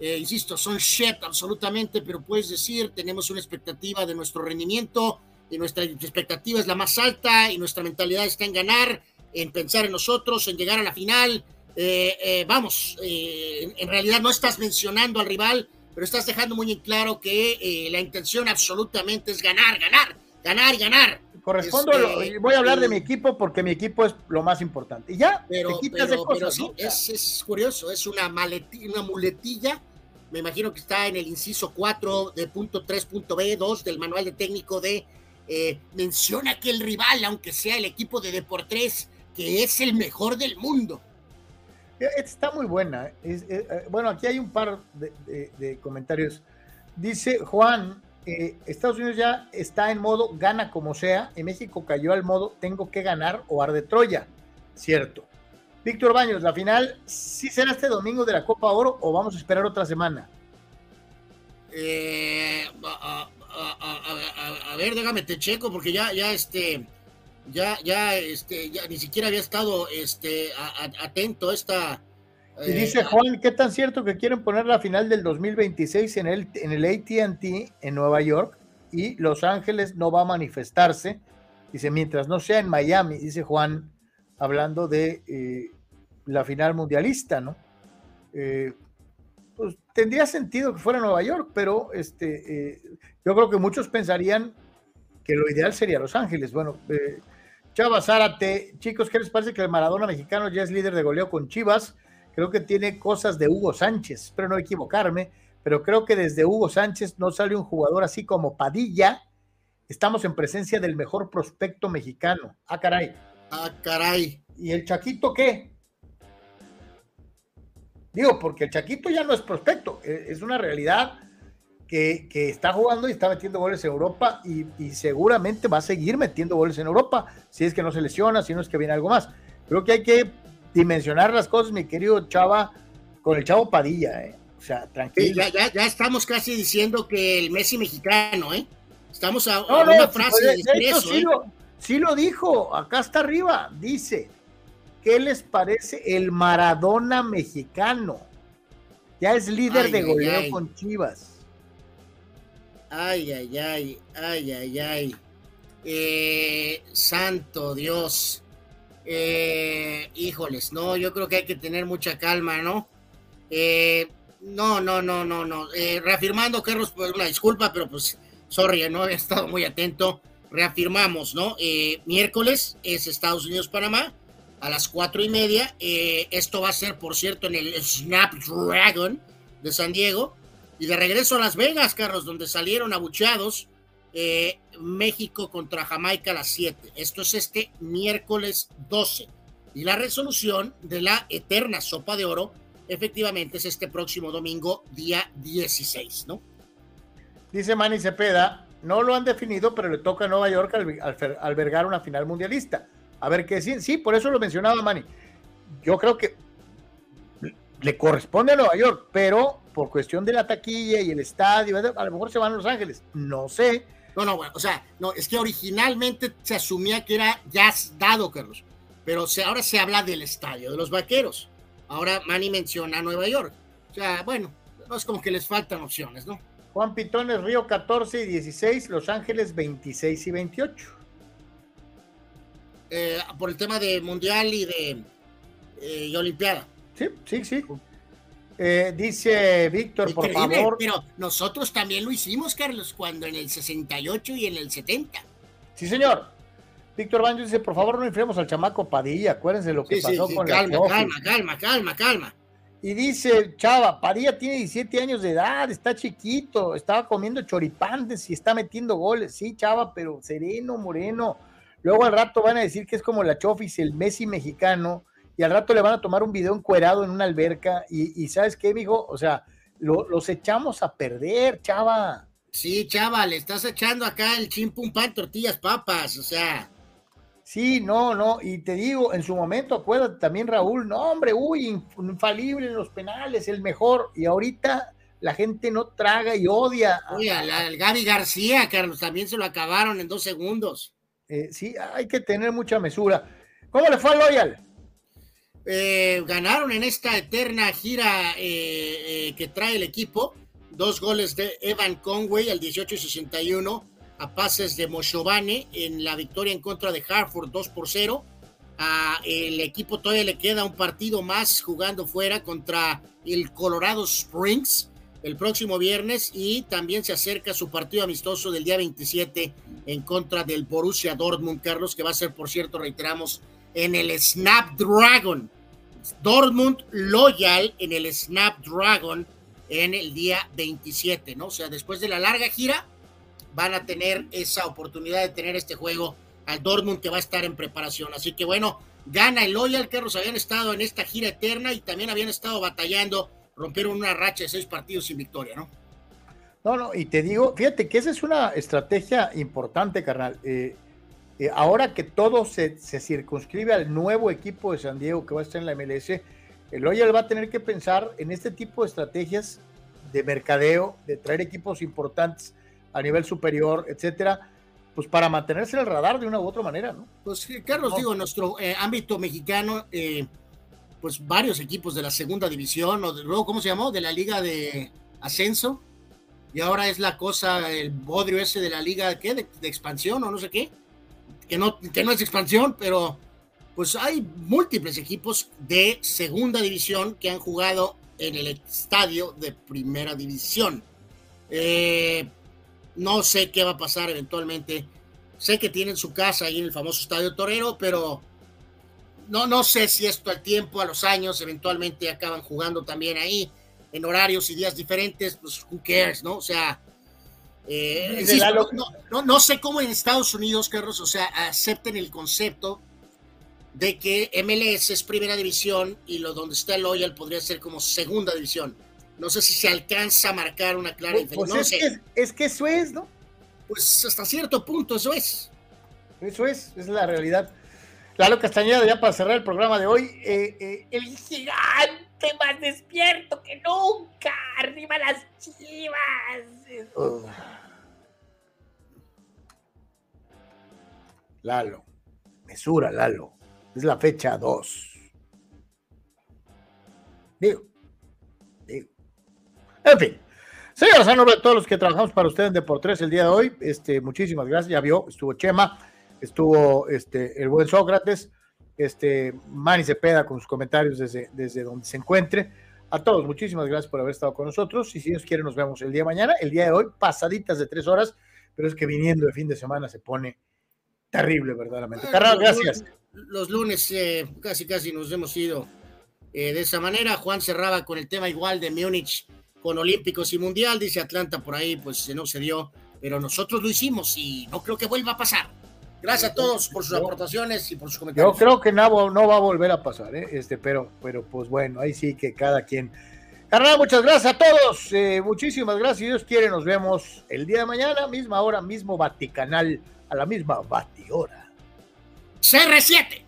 B: eh, insisto, son shit absolutamente, pero puedes decir, tenemos una expectativa de nuestro rendimiento y nuestra expectativa es la más alta y nuestra mentalidad está en ganar, en pensar en nosotros, en llegar a la final, eh, eh, vamos, eh, en realidad no estás mencionando al rival, pero estás dejando muy en claro que la intención absolutamente es ganar, ganar, ganar, ganar.
A: Correspondo, este, voy a hablar de mi equipo porque mi equipo es lo más importante. Y ya,
B: pero, es, curioso, es una, maletilla, una muletilla. Me imagino que está en el inciso 4 de punto 3.b 2 del manual de técnico de menciona que el rival, aunque sea el equipo de Deportes, que es el mejor del mundo.
A: Está muy buena. Eh, eh, bueno, aquí hay un par de, comentarios. Dice Juan, eh, Estados Unidos ya está en modo gana como sea, en México cayó al modo tengo que ganar o arde Troya. Cierto. Víctor Baños, la final sí será este domingo de la Copa Oro o vamos a esperar otra semana.
B: a, ver, déjame te checo porque ya, ya este, ya, ya, este, ya ni siquiera había estado este, atento a esta.
A: Y dice eh, Juan, ¿qué tan cierto que quieren poner la final del 2026 en el, en el ATT en Nueva York y Los Ángeles no va a manifestarse? Dice, mientras no sea en Miami, dice Juan, hablando de eh, la final mundialista, ¿no? Eh, pues tendría sentido que fuera Nueva York, pero este, yo creo que muchos pensarían que lo ideal sería Los Ángeles. Bueno, Chava Zárate, chicos, ¿qué les parece que el Maradona mexicano ya es líder de goleo con Chivas? Creo que tiene cosas de Hugo Sánchez, espero no equivocarme, pero creo que desde Hugo Sánchez no sale un jugador así como Padilla. Estamos en presencia del mejor prospecto mexicano. Ah, caray.
B: Ah, caray.
A: ¿Y el Chaquito qué? Digo, porque el Chaquito ya no es prospecto, e, es una realidad que, está jugando y está metiendo goles en Europa y, seguramente va a seguir metiendo goles en Europa si es que no se lesiona, si no es que viene algo más. Creo que hay que dimensionar las cosas, mi querido Chava, con el Chavo Padilla, ¿eh? O sea, tranquilo.
B: ya, ya, estamos casi diciendo que el Messi mexicano, ¿eh? Estamos a, una frase de,
A: sí, ¿eh? lo, sí lo dijo, acá está arriba, dice, ¿qué les parece el Maradona mexicano? Ya es líder de goleo con Chivas.
B: Ay, ay, ay, ay, ay, ay. Eh, santo Dios. Eh, híjoles, no, yo creo que hay que tener mucha calma, ¿no? Eh, no, no, no, no, no. reafirmando, Carlos, pues una disculpa, pero pues, sorry, no había estado muy atento. Reafirmamos, ¿no? miércoles es Estados Unidos-Panamá a las cuatro y media. esto va a ser, por cierto, en el Snapdragon de San Diego. Y de regreso a Las Vegas, Carlos, donde salieron abucheados eh, México contra Jamaica a las 7. Esto es este miércoles 12. Y la resolución de la eterna sopa de oro, efectivamente, es este próximo domingo, día 16, ¿no?
A: Dice Manny Cepeda, no lo han definido, pero le toca a Nueva York albergar una final mundialista. A ver qué sí, sí, por eso lo mencionaba Manny. Yo creo que le corresponde a Nueva York, pero por cuestión de la taquilla y el estadio, a lo mejor se van a Los Ángeles, no sé.
B: No, no, bueno, o sea, no, es que originalmente se asumía que era ya dado, Carlos, pero ahora se habla del estadio de los vaqueros. Ahora Manny menciona Nueva York. O sea, bueno, no es como que les faltan opciones, ¿no?
A: Juan Pitones, Río 14 y 16, Los Ángeles 26 y 28.
B: Eh, por el tema de Mundial y de eh, y Olimpiada.
A: Sí, sí, sí. Eh, dice Víctor, por favor.
B: Pero nosotros también lo hicimos, Carlos, cuando en el 68 y en el 70.
A: Sí, señor. Víctor Banjo dice, por favor, no enfriemos al chamaco Padilla. Acuérdense lo que pasó con
B: calma, calma, calma, calma, calma.
A: Y dice Chava, Padilla tiene 17 años de edad, está chiquito, estaba comiendo choripantes y está metiendo goles. Sí, Chava, pero sereno, moreno. Luego al rato van a decir que es como la Chofis, el Messi mexicano, y al rato le van a tomar un video encuerado en una alberca. Y, ¿sabes qué, mijo? O sea, los echamos a perder, Chava.
B: Sí, Chava, le estás echando acá el chimpum pan, tortillas, papas, o sea.
A: Sí, no, no, y te digo, en su momento, acuérdate también Raúl, no, hombre, uy, infalible en los penales, el mejor, y ahorita la gente no traga y odia.
B: Uy, al, Gaby García, Carlos, también se lo acabaron en dos segundos.
A: Eh, sí, hay que tener mucha mesura. ¿Cómo le fue al Loyal?
B: Eh, ganaron en esta eterna gira eh, que trae el equipo, dos goles de Evan Conway al 18 y 61 a pases de Moshovane en la victoria en contra de Hartford 2 por 0. A el equipo todavía le queda un partido más jugando fuera contra el Colorado Springs el próximo viernes y también se acerca su partido amistoso del día 27 en contra del Borussia Dortmund, Carlos, que va a ser, por cierto, reiteramos, en el Snapdragon. Dortmund Loyal en el Snapdragon en el día 27, ¿no? O sea, después de la larga gira, van a tener esa oportunidad de tener este juego al Dortmund que va a estar en preparación. Así que bueno, gana el Loyal, Carlos, habían estado en esta gira eterna y también habían estado batallando, rompieron una racha de seis partidos sin victoria, ¿no?
A: No, no, y te digo, fíjate que esa es una estrategia importante, carnal. Eh, eh, ahora que todo se, se, circunscribe al nuevo equipo de San Diego que va a estar en la MLS, el Loyal va a tener que pensar en este tipo de estrategias de mercadeo, de traer equipos importantes a nivel superior, etcétera, pues para mantenerse en el radar de una u otra manera, ¿no?
B: Pues Carlos, digo, en nuestro eh, ámbito mexicano, eh, pues varios equipos de la segunda división, o de, luego, ¿cómo se llamó? De la liga de ascenso, y ahora es la cosa, el bodrio ese de la liga, ¿qué? De, expansión o no sé qué, que no, que no es expansión, pero pues hay múltiples equipos de segunda división que han jugado en el estadio de primera división. Eh, no sé qué va a pasar eventualmente. Sé que tienen su casa ahí en el famoso Estadio Torero, pero no, no sé si esto al tiempo, a los años, eventualmente acaban jugando también ahí en horarios y días diferentes, pues who cares, ¿no? O sea, eh, no, no, sé cómo en Estados Unidos, Carlos, o sea, acepten el concepto de que MLS es primera división y lo donde está el Loyal podría ser como segunda división. No sé si se alcanza a marcar una clara
A: pues,
B: diferencia.
A: Pues es, que, es que eso es, ¿no?
B: Pues hasta cierto punto eso es.
A: Eso es, es la realidad. Lalo Castañeda, ya para cerrar el programa de hoy, eh, eh, el gigante más despierto que nunca, arriba las chivas. Lalo, mesura, Lalo, es la fecha 2. Digo, en fin. Señoras, a nombre de todos los que trabajamos para ustedes en Deportes el día de hoy, este, muchísimas gracias. Ya vio, estuvo Chema, estuvo este, el buen Sócrates, este, Manny Cepeda con sus comentarios desde, desde donde se encuentre. A todos, muchísimas gracias por haber estado con nosotros. Y si Dios quiere, nos vemos el día de mañana. El día de hoy, pasaditas de tres horas, pero es que viniendo de fin de semana se pone terrible, verdaderamente. Carnal, gracias.
B: Los lunes eh, casi, casi nos hemos ido eh, de esa manera. Juan cerraba con el tema igual de Múnich con Olímpicos y Mundial, dice Atlanta por ahí, pues no se dio, pero nosotros lo hicimos y no creo que vuelva a pasar. Gracias a todos por sus aportaciones y por sus comentarios.
A: Yo creo que no, no va a volver a pasar, ¿eh? este, pero, pero pues bueno, ahí sí que cada quien. Carnal, muchas gracias a todos, eh, muchísimas gracias. Si Dios quiere, nos vemos el día de mañana, misma hora, mismo Vaticanal, a la misma Batihora.
B: CR7.